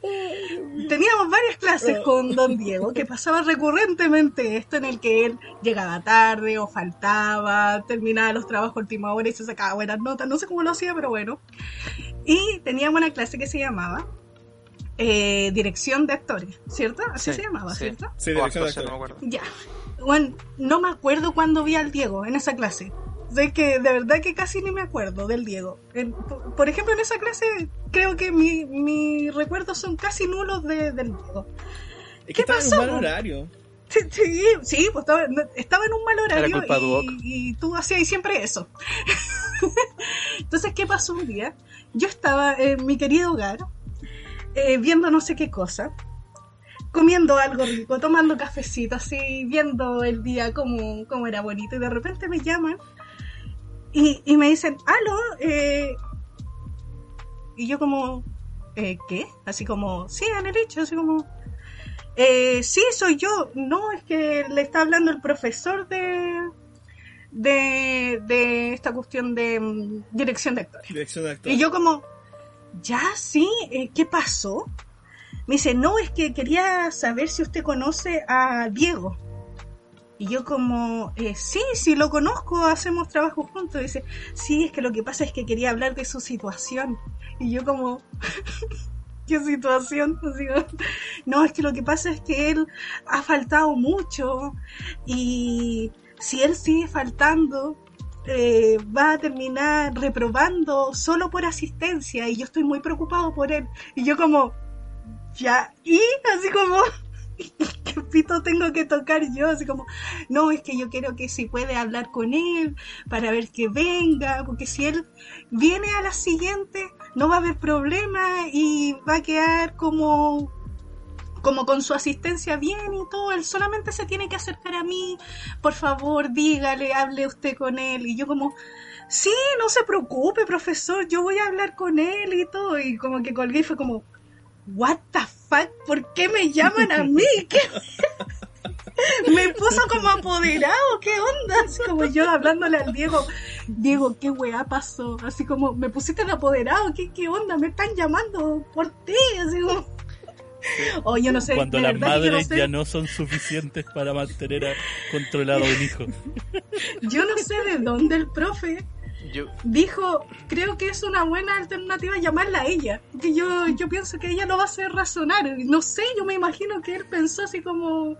S1: Teníamos varias clases con don Diego que pasaba recurrentemente esto en el que él llegaba tarde o faltaba, terminaba los trabajos a última hora y se sacaba buenas notas. No sé cómo lo hacía, pero bueno. Y teníamos una clase que se llamaba eh, Dirección de Actores, ¿cierto? Así
S3: Sí,
S1: se llamaba,
S3: sí.
S1: ¿cierto?
S2: Sí, dirección de
S3: actuación, no me
S2: actores.
S3: acuerdo.
S1: Ya. Bueno, no me acuerdo cuándo vi al Diego en esa clase. Sé que de verdad que casi ni me acuerdo del Diego. En- por, ejemplo, en esa clase creo que mi- mis recuerdos son casi nulos de- del Diego.
S2: Es
S1: ¿Qué
S2: que estaba en un
S1: pasó?
S2: mal horario.
S1: Sí, sí, sí, pues estaba, estaba en un mal horario
S3: de
S1: y, y tú hacías siempre eso. Entonces, ¿qué pasó un día? Yo estaba en mi querido hogar eh, viendo no sé qué cosa, comiendo algo rico, tomando cafecito, así, viendo el día como, como era bonito y de repente me llaman y, y me dicen, aló, eh, y yo como, eh, ¿qué? Así como, sí, Anelicho, así como, eh, sí, soy yo. No, es que le está hablando el profesor de, de, de esta cuestión de mm, dirección de actores.
S2: Dirección de actores.
S1: Y yo como, ya, sí, eh, ¿qué pasó? Me dice, no, es que quería saber si usted conoce a Diego. Y yo como, eh, sí, sí lo conozco, hacemos trabajo juntos. dice, sí, es que lo que pasa es que quería hablar de su situación. Y yo como, ¿qué situación? Como, no, es que lo que pasa es que él ha faltado mucho y si él sigue faltando, eh, va a terminar reprobando solo por asistencia y yo estoy muy preocupado por él. Y yo como, ya, y así como, ¿qué pito tengo que tocar yo? Así como, no, es que yo quiero que si puede hablar con él para ver que venga, porque si él viene a la siguiente, no va a haber problema y va a quedar como como con su asistencia bien y todo, él solamente se tiene que acercar a mí, por favor, dígale, hable usted con él. Y yo como, sí, no se preocupe, profesor, yo voy a hablar con él y todo. Y como que colgué y fue como, what the fuck, ¿por qué me llaman a mí? ¿Qué? me puso como apoderado, ¿qué onda? Así como yo hablándole al Diego, Diego, ¿qué weá pasó? Así como, me pusiste de apoderado, ¿qué, qué onda? Me están llamando por ti, así como... Oh, yo no sé,
S4: Cuando las
S1: no
S4: madres
S1: sé.
S4: ya no son suficientes para mantener a- controlado a un hijo.
S1: Yo no sé de dónde el profe
S3: Yo,
S1: dijo, creo que es una buena alternativa llamarla a ella. Que yo, yo pienso que ella lo va a hacer razonar. No sé, yo me imagino que él pensó así como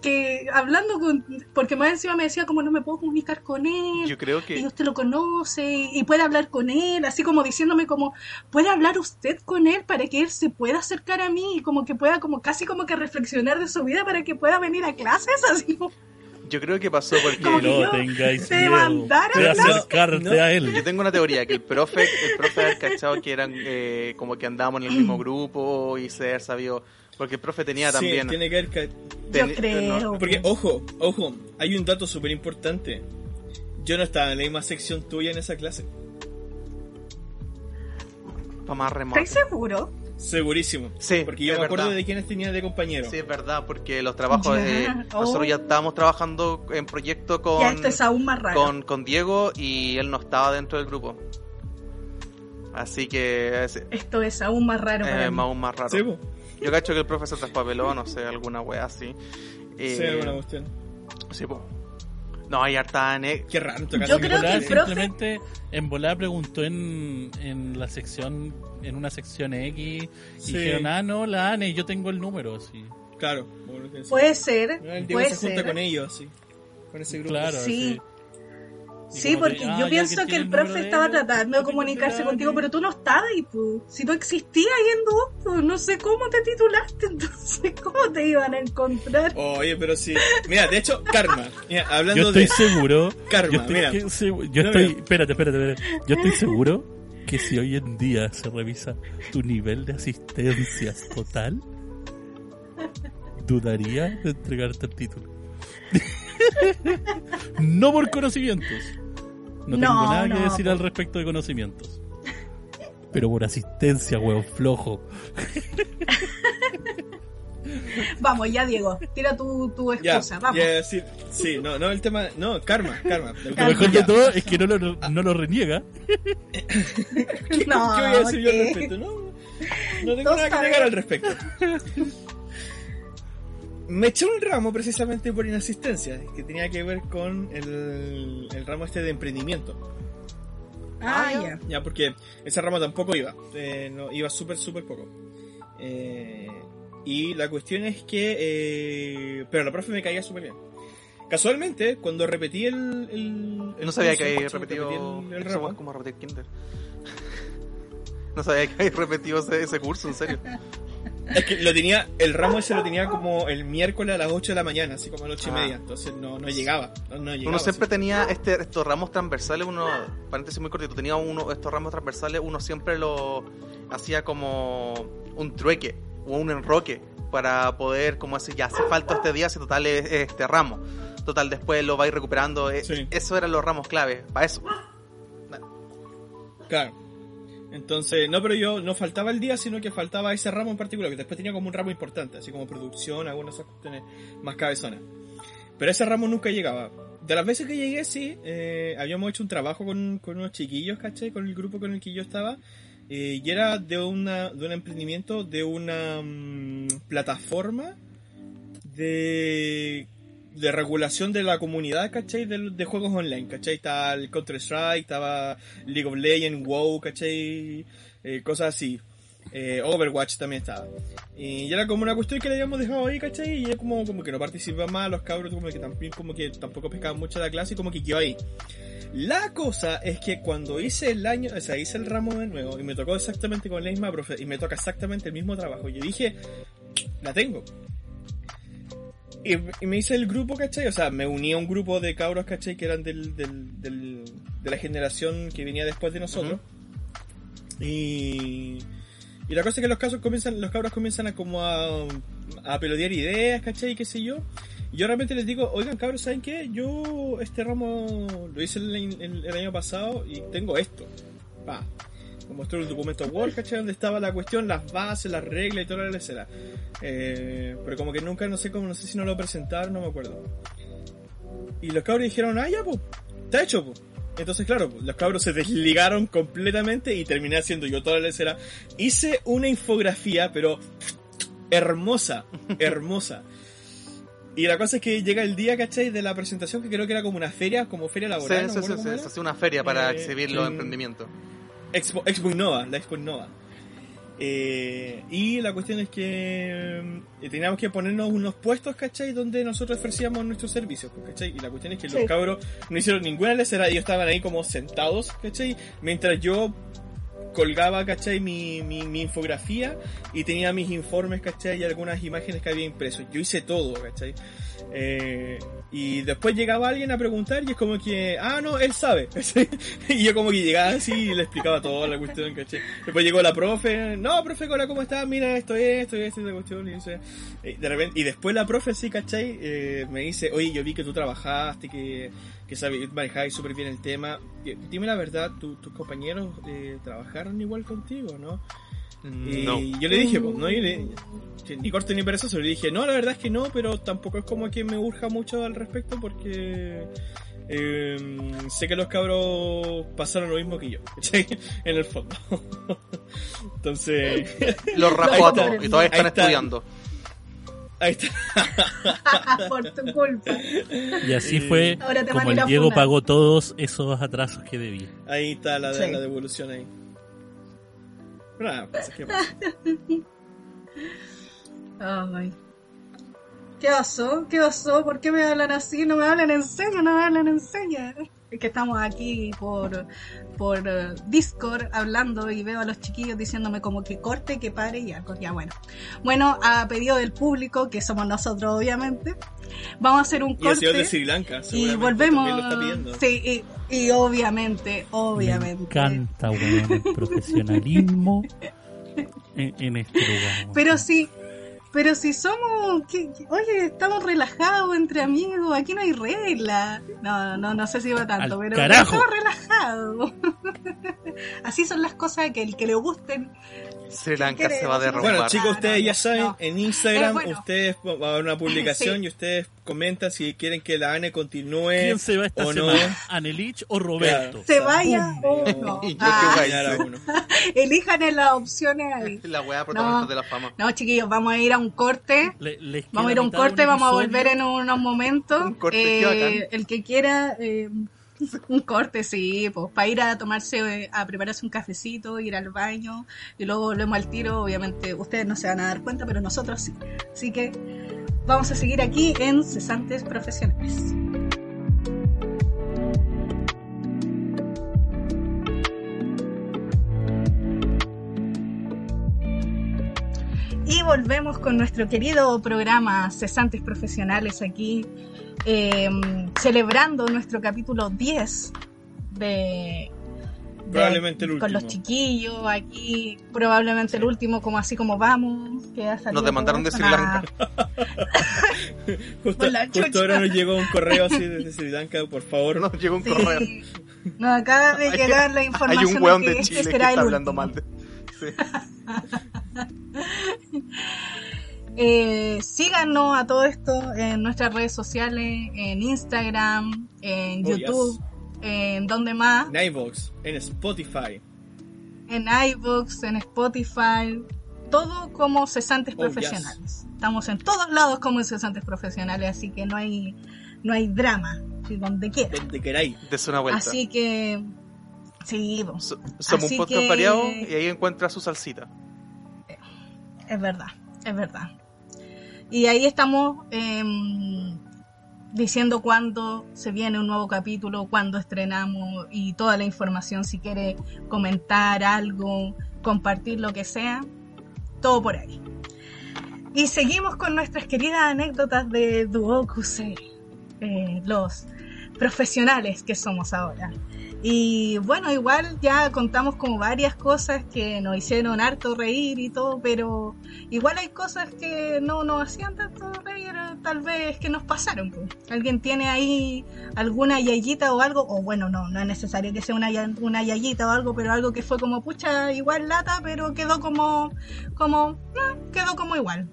S1: que hablando con, porque más encima me decía como no me puedo comunicar con él.
S3: yo creo
S1: Y
S3: que
S1: usted lo conoce y puede hablar con él, así como diciéndome como, puede hablar usted con él para que él se pueda acercar a mí y como que pueda como casi como que reflexionar de su vida para que pueda venir a clases, así como,
S3: yo creo que pasó porque
S1: Como
S4: no tengáis
S1: te
S4: miedo de acercarte
S2: No.
S4: a él.
S3: Yo tengo una teoría, que el profe, el profe haber cachado que eran eh, como que andábamos en el mismo grupo y ser sabido, porque el profe tenía
S2: Sí,
S3: también...
S2: tiene que haber... ca-
S1: yo
S3: ten-
S1: creo.
S3: no,
S2: Porque, ojo, ojo, hay un dato súper importante. Yo no estaba en la misma sección tuya en esa clase.
S3: Para más remoto.
S1: ¿Estás seguro?
S2: Segurísimo.
S3: Sí,
S2: Porque yo me acuerdo
S3: verdad.
S2: de quiénes tenía de compañero.
S3: Sí, es verdad, porque los trabajos.
S1: Ya.
S3: eh, nosotros
S1: Oh.
S3: ya estábamos trabajando en proyecto con,
S1: ya esto es aún más raro.
S3: con, con Diego y él no estaba dentro del grupo. Así que es,
S1: Esto es aún más raro para
S3: eh,
S1: mí.
S3: aún más raro.
S2: Sí.
S3: Yo cacho que el profesor traspapeló, no sé, alguna wea así. Eh,
S2: Sí, alguna cuestión.
S3: sí, po. No, hay harta ane-
S2: Qué raro.
S1: Yo
S4: En
S1: creo que
S4: volada
S1: el profe-
S4: simplemente en volada preguntó en, en la sección, en una sección X,
S2: Sí.
S4: y dijeron, ah, no, la ANE, yo tengo el número, sí.
S2: Claro.
S1: Puede ser,
S2: El
S1: puede
S2: se junta
S1: ser.
S2: con ellos, sí. Con ese grupo.
S4: Claro,
S1: Sí.
S4: sí. Y
S1: Sí, porque
S4: ah,
S1: yo
S4: ya
S1: pienso que el profe estaba tratando de
S4: yo
S1: comunicarse
S4: de
S1: contigo, pero tú no estabas ahí, pu. Si no en Duopo, no sé cómo te titulaste, entonces, ¿cómo te iban a encontrar?
S2: Oye, pero sí. Mira, de hecho, Karma. Mira,
S4: Yo
S2: hablando
S4: estoy
S2: de.
S4: seguro.
S2: Karma,
S4: yo estoy,
S2: mira.
S4: que yo
S2: No,
S4: estoy
S2: mira.
S4: espérate, espérate, espérate. Yo estoy seguro que si hoy en día se revisa tu nivel de asistencias total, dudaría de entregarte el título. no por conocimientos. No,
S1: No,
S4: tengo nada que
S1: no,
S4: decir
S1: po.
S4: al respecto de conocimientos. Pero por asistencia, huevo flojo.
S1: Vamos, ya, Diego, tira tu, tu excusa, vamos.
S2: ya, sí, sí, no, no, el tema. No, Karma, Karma. Lo
S4: Lo mejor
S2: ya.
S4: de todo es que no lo, no lo reniega.
S2: ¿Qué,
S1: No,
S2: qué voy a decir yo al respecto? No, no tengo
S1: Todos
S2: nada que negar al respecto. Me eché un ramo precisamente por inasistencia, que tenía que ver con el, el ramo este de emprendimiento.
S1: Ah,
S3: Ah,
S1: ya.
S2: Ya, porque ese ramo tampoco iba. eh, no, iba súper, súper poco. Eh, y la cuestión es que... eh, pero la profe me caía súper bien. Casualmente, cuando repetí el... el- el
S3: No sabía
S2: curso,
S3: que había repetido.
S2: Repetí el, ramo.
S3: como repetir Kinder. no sabía que había repetido ese, ese curso, en serio.
S2: Es que lo tenía, el ramo ese lo tenía como el miércoles a las 8 de la mañana, así como a las 8 y
S3: Ah.
S2: media. Entonces no, no llegaba. No, no llegaba
S3: Uno siempre
S2: así.
S3: tenía este, estos ramos transversales, uno, paréntesis muy cortito, tenía uno, estos ramos transversales, uno siempre lo hacía como un trueque o un enroque para poder, como decir, ya hace falta este día, si total es, es este ramo. Total, después lo vais recuperando. eh,
S2: Sí.
S3: Eso eran los ramos clave, para eso.
S2: Claro. Entonces, no, pero yo no faltaba el día, sino que faltaba ese ramo en particular, que después tenía como un ramo importante, así como producción, algunas esas cuestiones más cabezonas. Pero ese ramo nunca llegaba. De las veces que llegué, sí, eh, habíamos hecho un trabajo con, con unos chiquillos, ¿cachai? Con el grupo con el que yo estaba. eh, y era de, una, de un emprendimiento, de una mm, plataforma de, de regulación de la comunidad, ¿cachai? De, de juegos online, ¿cachai? Estaba el Counter-Strike, estaba League of Legends, WoW, ¿cachai? Eh, cosas así. Eh, Overwatch también estaba. Y era como una cuestión que le habíamos dejado ahí, ¿cachai? Y ella como, como que no participa más, los cabros como que también como que tampoco pescaban mucho la clase y como que quedó ahí. La cosa es que cuando hice el año, o sea, hice el ramo de nuevo y me tocó exactamente con la misma profe y me toca exactamente el mismo trabajo, yo dije, la tengo. Y, y me hice el grupo, ¿cachai? O sea, me uní a un grupo de cabros, ¿cachai? Que eran del, del, del- de la generación que venía después de nosotros. Y, y la cosa es que los casos comienzan, los cabros comienzan a como a, a pelotear ideas, ¿cachai? Y qué sé yo. Y yo realmente les digo, oigan cabros, ¿saben qué? Yo este ramo lo hice el, el- el año pasado y tengo esto. Pa. Como mostró el documento Word, ¿cachai? Donde estaba la cuestión, las bases, las reglas y toda la lecera. Eh, pero como que nunca, no sé cómo, no sé si no lo presentaron, no me acuerdo. Y los cabros dijeron, ah, ya, pues, está hecho, pues. Entonces, claro, pues, los cabros se desligaron completamente y terminé haciendo yo toda la lecera. Hice una infografía, pero hermosa, hermosa. Y la cosa es que llega el día, ¿cachai? De la presentación, que creo que era como una feria, como feria
S3: Sí,
S2: laboral. no
S3: sí, sí, sí,
S2: era.
S3: hace una feria para
S2: Eh,
S3: exhibir los
S2: mm.
S3: emprendimientos.
S2: Expo, Expo Innova, la Expo Innova. Eh, y la cuestión es que eh, teníamos que ponernos unos puestos, ¿cachai? Donde nosotros ofrecíamos nuestros servicios, pues, ¿cachai? Y la cuestión es que
S1: Sí.
S2: los cabros no hicieron ninguna lecera, ellos estaban ahí como sentados, ¿cachai? Mientras yo colgaba, ¿cachai? Mi, mi, mi infografía y tenía mis informes, ¿cachai? Y algunas imágenes que había impreso. Yo hice todo, ¿cachai? Eh, y después llegaba alguien a preguntar y es como que, ah, no, él sabe. Y yo como que llegaba así y le explicaba toda la cuestión, ¿cachai? Después llegó la profe, no, profe, hola, ¿cómo estás? Mira, esto es, esto es, esta cuestión. Y, dice, y de repente, y después la profe, sí, ¿cachai? Eh, me dice, oye, yo vi que tú trabajaste, que, que manejabas súper bien el tema. Dime la verdad, ¿tu- tus compañeros eh, trabajaron igual contigo, ¿no? Y
S3: No.
S2: yo le dije, pues, ¿no? Y le- ni corto ni perezoso, le dije, no, la verdad es que no, pero tampoco es como que me urja mucho al respecto porque eh, sé que los cabros pasaron lo mismo que yo. En el fondo. Entonces,
S3: Los rajó a todos y todavía están
S2: está.
S3: estudiando.
S2: Ahí está.
S1: Por tu culpa.
S4: Y así fue
S1: Ahora te
S4: como el Diego pagó todos esos atrasos que debía.
S2: Ahí está la, de-
S1: Sí.
S2: la devolución ahí. Pero nada, pasa, ¿qué pasa?
S1: Ay. ¿Qué pasó? ¿Qué pasó? ¿Por qué me hablan así? No me hablan en serio, no me hablan en serio. Es que estamos aquí por, por eh, Discord hablando y veo a los chiquillos diciéndome como que corte, que pare y algo. Ya bueno. Bueno, a pedido del público, que somos nosotros obviamente, vamos a hacer un
S2: Y el señor de
S1: corte
S2: Sri Lanka,
S1: y volvemos.
S2: lo.
S1: Sí, y, y obviamente, obviamente.
S4: Me encanta, weón, el profesionalismo en, en este lugar.
S1: Pero si, pero si somos, que- oye, estamos relajados entre amigos, aquí no hay regla. No, no, no sé si va tanto, pero estamos relajados. Así son las cosas que el que le gusten.
S3: Sri Lanka se va a derrumbar.
S2: Bueno, chicos, ustedes ya
S1: No.
S2: saben, en Instagram
S1: Eh, bueno.
S2: ustedes va a haber una publicación
S1: Sí.
S2: y ustedes comentan si quieren que la ANE continúe
S4: ¿Quién se va esta
S2: o no.
S4: semana? ¿Anelich o Roberto?
S1: Se vaya
S2: Pum.
S1: o no.
S3: Y yo
S1: Ah,
S3: que
S2: uno.
S1: elijan en las opciones ahí.
S3: La weá protagonista
S1: No.
S3: de la fama.
S1: No, chiquillos, vamos a ir a un corte.
S4: Le- les
S1: Vamos a ir a un corte, vamos a volver en unos momentos.
S3: Un corte, qué
S1: Eh, el que quiera, eh, un corte, sí, pues para ir a tomarse, a prepararse un cafecito, ir al baño y luego volvemos al tiro. Obviamente ustedes no se van a dar cuenta, pero nosotros sí. Así que vamos a seguir aquí en Cesantes Profesionales. Y volvemos con nuestro querido programa Cesantes Profesionales aquí, eh, celebrando nuestro capítulo 10 de... de-
S2: Probablemente el
S1: Con los
S2: último.
S1: chiquillos aquí, probablemente el último, como así como vamos. Que ha
S3: Nos demandaron de. Sri Lanka.
S2: Justo,
S1: la
S2: justo ahora nos llegó un correo así desde Sri Lanka, por favor.
S3: Nos llegó un
S1: Sí.
S3: correo.
S1: Nos acaba de
S3: Hay-
S1: llegar la
S3: Hay
S1: información
S3: un weón
S1: de que
S3: de
S1: este
S3: Chile que
S1: será
S3: está hablando
S1: último.
S3: mal de. Sí.
S1: Eh, síganos a todo esto en nuestras redes sociales, en Instagram, en
S2: Oh,
S1: YouTube, en donde más,
S2: En iVoox, en Spotify.
S1: en iVoox, en Spotify, todo como cesantes
S2: Oh,
S1: profesionales. Estamos en todos lados como cesantes profesionales, así que no hay, no hay drama, donde quiera.
S2: Donde queráis.
S3: Des una vuelta.
S1: Así que, sí,
S3: So- somos
S1: así
S3: un podcast
S1: que-
S3: variado y ahí encuentra su salsita.
S1: es verdad, es verdad. Y ahí estamos em, diciendo cuándo se viene un nuevo capítulo, cuándo estrenamos y toda la información, si quiere comentar algo, compartir lo que sea, todo por ahí. Y seguimos con nuestras queridas anécdotas de Duokuse, eh, los profesionales que somos ahora. Y bueno, igual ya contamos como varias cosas que nos hicieron harto reír y todo, pero igual hay cosas que no nos hacían tanto reír, tal vez que nos pasaron. pues. ¿Alguien tiene ahí alguna yayita o algo? O bueno, no, no es necesario que sea una, una yayita o algo, pero algo que fue como pucha, igual lata, pero quedó como, como, no, quedó como igual.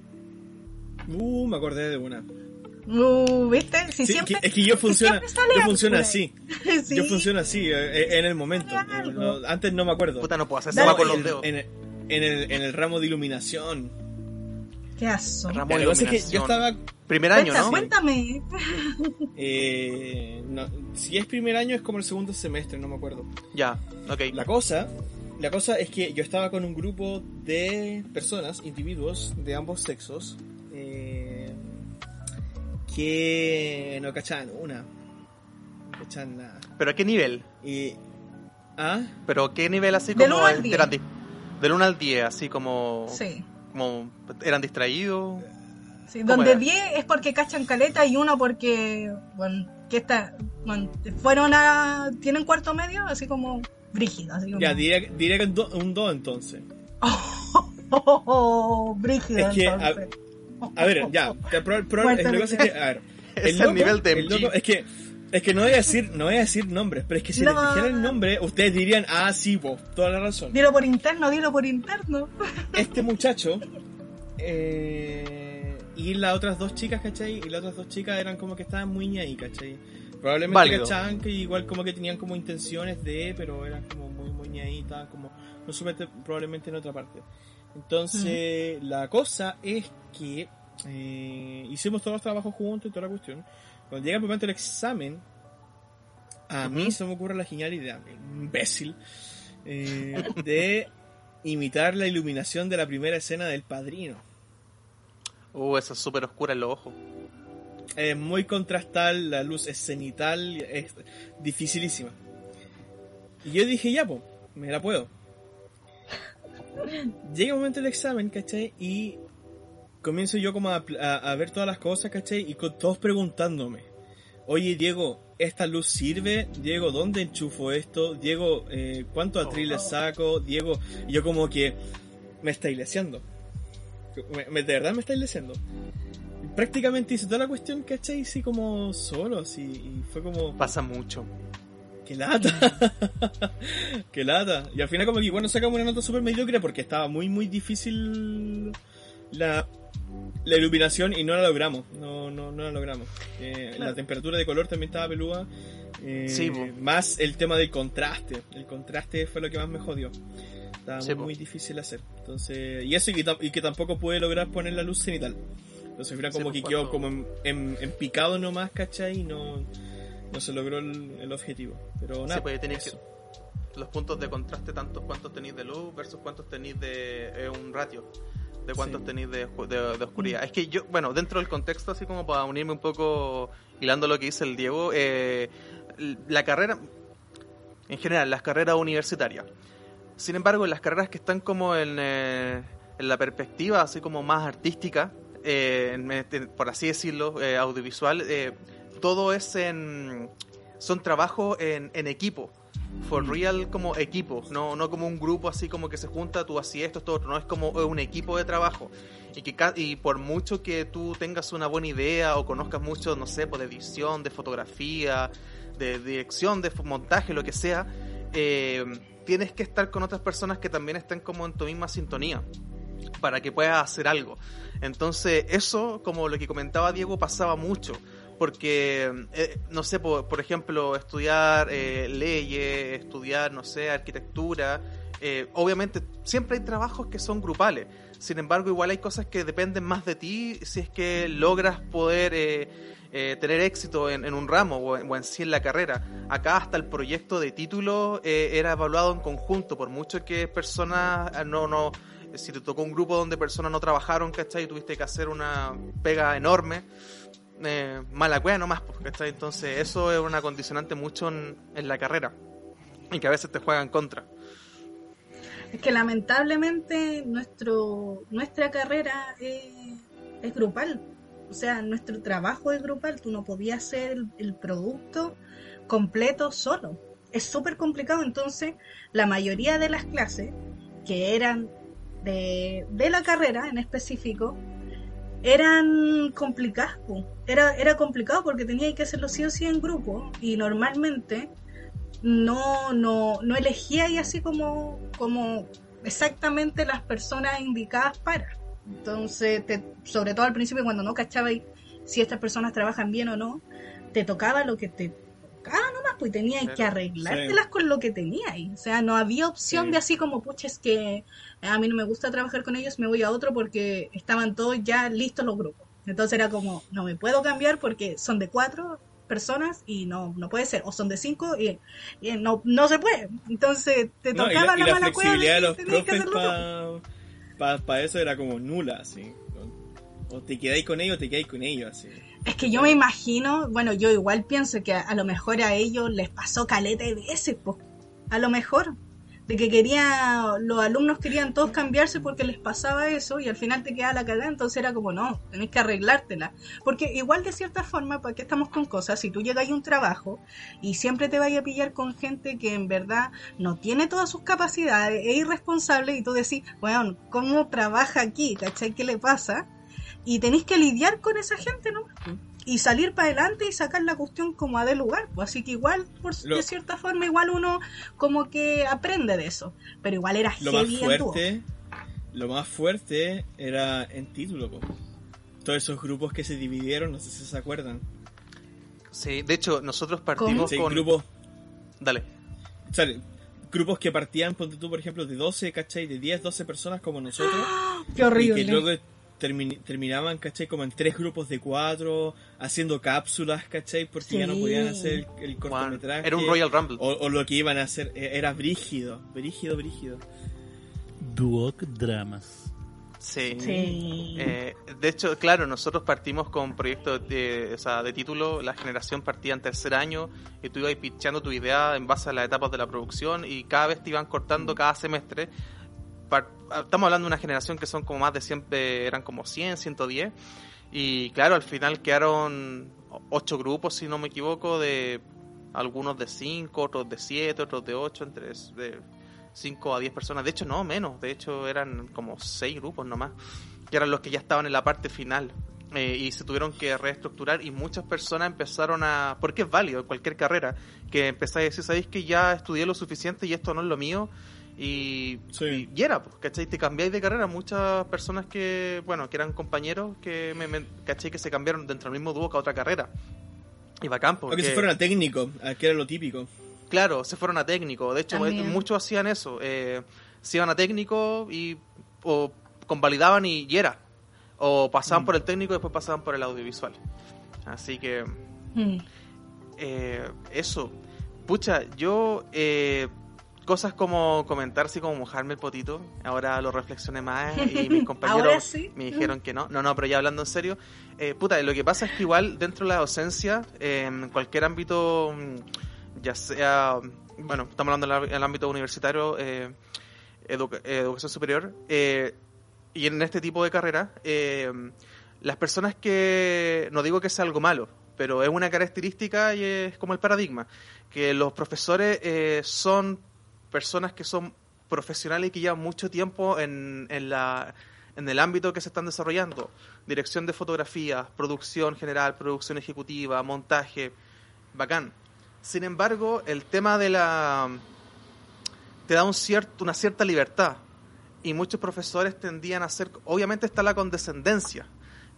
S2: Uh, me acordé de una.
S1: Uh, ¿Viste? Si
S2: Sí,
S1: siempre,
S2: es que yo funciona, yo funciona así.
S1: Sí.
S2: Yo funciona así, eh, en el momento. No, antes no me acuerdo.
S3: Puta, no puedo hacer esa con los
S2: en,
S3: dedos.
S2: en el, en el- en el ramo de iluminación.
S1: Qué aso.
S3: Ramo de
S2: lo que pasa es que yo
S3: iluminación.
S2: estaba
S3: Primer año,
S1: Cuenta-
S3: ¿no?
S1: Cuéntame.
S2: Eh, no, si es primer año es como el segundo semestre, no me acuerdo.
S3: Ya, ok.
S2: La cosa, la cosa es que yo estaba con un grupo de personas, individuos de ambos sexos, eh, que no cachaban una, no cachaban nada.
S3: ¿Pero a qué nivel?
S2: Y ¿Ah?
S3: Pero ¿qué nivel así
S1: Del
S3: como
S1: uno al diez.
S3: eran di- del 1 al 10, así como,
S1: Sí.
S3: como eran distraídos?
S1: sí.
S3: ¿Cómo
S1: Donde
S3: era?
S1: 10 es porque cachan caleta y uno porque, bueno, que está, bueno, fueron a, tienen cuarto medio, así como brígido, así como...
S2: Ya, diré, diré que un 2 un dos, entonces.
S1: Oh, oh, brígido,
S2: Es que, a-
S1: entonces.
S2: A ver, ya. pro- pro-
S1: Muerto
S2: lo que pasa es que, a ver.
S3: Es el nivel de
S2: el loco- es que es que no voy a decir no voy a decir nombres, pero es que si les
S1: No.
S2: dijera el nombre, ustedes dirían, "Ah, sí, vos, toda la razón."
S1: Dilo por interno, dilo por interno.
S2: Este muchacho eh, y las otras dos chicas, ¿cachai? Y las otras dos chicas eran como que estaban muy ahí, ¿cachai? Probablemente
S3: Válido.
S2: cachaban que igual como que tenían como intenciones de, pero eran como muy muy ahí, estaban como no supe, probablemente en otra parte. Entonces, la cosa es que eh, hicimos todos los trabajos juntos y toda la cuestión. Cuando llega el momento del examen, a mí
S3: Ujú.
S2: se me ocurre la genial idea, imbécil, eh, de imitar la iluminación de la primera escena del padrino.
S3: Uh, esa es súper oscura en los ojos.
S2: Es muy contrastal, la luz es cenital, es dificilísima. Y yo dije, ya, pues, me la puedo. Llega el momento del examen, ¿cachai? Y comienzo yo como a, a- a ver todas las cosas, ¿cachai? Y con todos preguntándome, oye, Diego, ¿esta luz sirve? Diego, ¿dónde enchufo esto? Diego, eh, ¿cuánto atril le saco? Diego, y yo como que me está iglesiando. Me- me- de verdad me está iglesiando prácticamente hice toda la cuestión, ¿cachai? Sí, como solo, así, y fue como,
S3: Pasa mucho.
S2: ¡Qué lata! ¡Qué lata! Y al final como que, bueno, sacamos una nota súper mediocre porque estaba muy, muy difícil la, la iluminación y no la logramos, no, no, no la logramos. Eh, La temperatura de color también estaba peluda. eh,
S3: Sí,
S2: más el tema del contraste, el contraste fue lo que más me jodió. Estaba
S3: Sí,
S2: muy, difícil hacer. Entonces, y eso y que, y que tampoco pude lograr poner la luz cenital. Entonces, al final
S3: Sí,
S2: como
S3: po,
S2: que quedó como en, en- en picado nomás, ¿cachai? Y no, no se logró el, el objetivo. Pero nada,
S3: pues, tenéis
S2: eso.
S3: Los puntos de contraste, tantos cuántos tenéis de luz versus cuántos tenéis de eh, un ratio. De cuántos
S2: Sí.
S3: tenéis de, de- de oscuridad. Es que yo, bueno, dentro del contexto, así como para unirme un poco, hilando lo que dice el Diego, eh, la carrera, en general, las carreras universitarias. Sin embargo, las carreras que están como en, eh, en la perspectiva, así como más artística, eh, en- por así decirlo, eh, audiovisual, eh, todo es en. Son trabajos en, en equipo. For real, como equipo, no, no como un grupo así como que se junta, tú así esto, esto, otro, no es como un equipo de trabajo. Y que y por mucho que tú tengas una buena idea o conozcas mucho, no sé, pues, de edición, de fotografía, de dirección, de montaje, lo que sea, eh, tienes que estar con otras personas que también estén como en tu misma sintonía para que puedas hacer algo. Entonces, eso, como lo que comentaba Diego, pasaba mucho. Porque, eh, no sé, por, ejemplo, estudiar eh, leyes, estudiar, no sé, arquitectura. eh, obviamente, siempre hay trabajos que son grupales. Sin embargo, igual hay cosas que dependen más de ti si es que logras poder eh, eh, tener éxito en, en un ramo o en, o en sí en la carrera. Acá hasta el proyecto de título eh, era evaluado en conjunto, por mucho que personas eh, no, no, si te tocó un grupo donde personas no trabajaron, ¿cachai? Y tuviste que hacer una pega enorme, eh, mala cueva nomás, pues, ¿cachai? Entonces eso es una condicionante mucho en, la carrera y que a veces te juegan contra.
S1: Es que lamentablemente nuestro, nuestra carrera es, es grupal. O sea, nuestro trabajo es grupal. Tú no podías hacer el, el producto completo solo. Es súper complicado. Entonces, la mayoría de las clases que eran de, de la carrera en específico eran complicadas. Era, era complicado porque tenía que hacerlo sí o sí en grupo. Y normalmente no, no, no elegía y así como, como exactamente las personas indicadas para. Entonces, te- sobre todo al principio cuando no cachaba si estas personas trabajan bien o no, te tocaba lo que te tocaba nomás, pues tenías que
S3: Claro.
S1: arreglártelas con lo que tenías. O sea, no había opción
S2: Sí.
S1: de así como, pucha, es que a mí no me gusta trabajar con ellos, me voy a otro porque estaban todos ya listos los grupos. Entonces era como, no me puedo cambiar porque son de cuatro personas y no, no puede ser. O son de cinco y, y no, no se puede. Entonces te
S2: No, y
S1: tocaba
S2: la, y
S1: la,
S2: la
S1: mala cueva
S2: de
S1: que
S2: los
S1: tenías que hacerlo
S2: eso era como nula, así. O te quedáis con ellos o te quedáis con ellos, así.
S1: Es que yo me imagino, bueno, yo igual pienso que a, lo mejor a ellos les pasó caleta de veces, pues, a lo mejor, de que quería, los alumnos querían todos cambiarse porque les pasaba eso y al final te quedaba la cagada, entonces era como, no, tenés que arreglártela. Porque igual de cierta forma, ¿para qué estamos con cosas? Si tú llegas a un trabajo y siempre te vayas a pillar con gente que en verdad no tiene todas sus capacidades, es irresponsable y tú decís, bueno, ¿cómo trabaja aquí? ¿Cachai? ¿Qué le pasa? Y tenéis que lidiar con esa gente, ¿no? y salir para adelante y sacar la cuestión como a de lugar. Pues así que igual, por,
S2: Lo-
S1: de cierta forma, igual uno como que aprende de eso. Pero igual era
S2: Lo más
S1: heavy en dúo.
S2: fuerte, lo más fuerte era en título, po. Todos esos grupos que se dividieron, no sé si se acuerdan.
S3: Sí, de hecho, nosotros partimos
S2: Sí,
S3: con...
S2: grupos,
S3: Dale.
S2: o sea, grupos que partían, ponte tú, por ejemplo, de 12, ¿cachai? De 10, 12 personas como nosotros.
S1: Qué
S2: y
S1: horrible.
S2: que luego termi- terminaban, ¿cachai? Como en tres grupos de cuatro, haciendo cápsulas, ¿cachai? Porque ya no
S1: Sí.
S2: podían hacer el, cortometraje.
S3: era un Royal Rumble.
S2: O, o lo que iban a hacer eh, era brígido, brígido, brígido.
S4: Duoc Dramas.
S3: Sí.
S1: Sí.
S3: Eh, de hecho, claro, nosotros partimos con proyectos de, o sea, de título, la generación partía en tercer año y tú ibas pitchando tu idea en base a las etapas de la producción y cada vez te iban cortando cada semestre. Par- Estamos hablando de una generación que son como más de 100, eh, eran como 100, 110 y claro, al final quedaron ocho grupos, si no me equivoco, de algunos de 5, otros de 7, otros de 8, entre de 5 a 10 personas. De hecho, no, menos. De hecho, eran como 6 grupos nomás, que eran los que ya estaban en la parte final. Eh, y se tuvieron que reestructurar y muchas personas empezaron a, porque es válido en cualquier carrera, que empezáis a decir, sabéis que ya estudié lo suficiente y esto no es lo mío, y,
S2: Sí.
S3: y, y era, pues, ¿cachai? Te cambiáis de carrera. Muchas personas que, bueno, que eran compañeros, que me, me- ¿cachai? Que se cambiaron dentro del mismo dúo que a otra carrera. Y bacán,
S2: O que
S3: porque...
S2: se fueron a técnico, a que era lo típico.
S3: Claro, se fueron a técnico. De hecho,
S1: También.
S3: eh, muchos hacían eso. eh, se iban a técnico y o convalidaban y, y era. O pasaban
S2: Mm.
S3: por el técnico y después pasaban por el audiovisual. Así que
S1: Mm.
S3: eh, eso. Pucha, yo eh, cosas como comentar así como mojarme el potito. Ahora lo reflexioné más y mis compañeros
S1: sí.
S3: me dijeron que no. No, no, pero ya hablando en serio. Eh, puta, lo que pasa es que igual dentro de la docencia, eh, en cualquier ámbito, mm, ya sea, bueno, estamos hablando en el- en el ámbito universitario, eh, educa- eh, educación superior, eh, y en este tipo de carreras, eh, las personas que, no digo que sea algo malo, pero es una característica y es como el paradigma, que los profesores eh, son personas que son profesionales y que llevan mucho tiempo en, en, la, en el ámbito que se están desarrollando. Dirección de fotografía, producción general, producción ejecutiva, montaje, bacán. Sin embargo, el tema de la... te da un cierto, una cierta libertad. Y muchos profesores tendían a hacer... Obviamente está la condescendencia,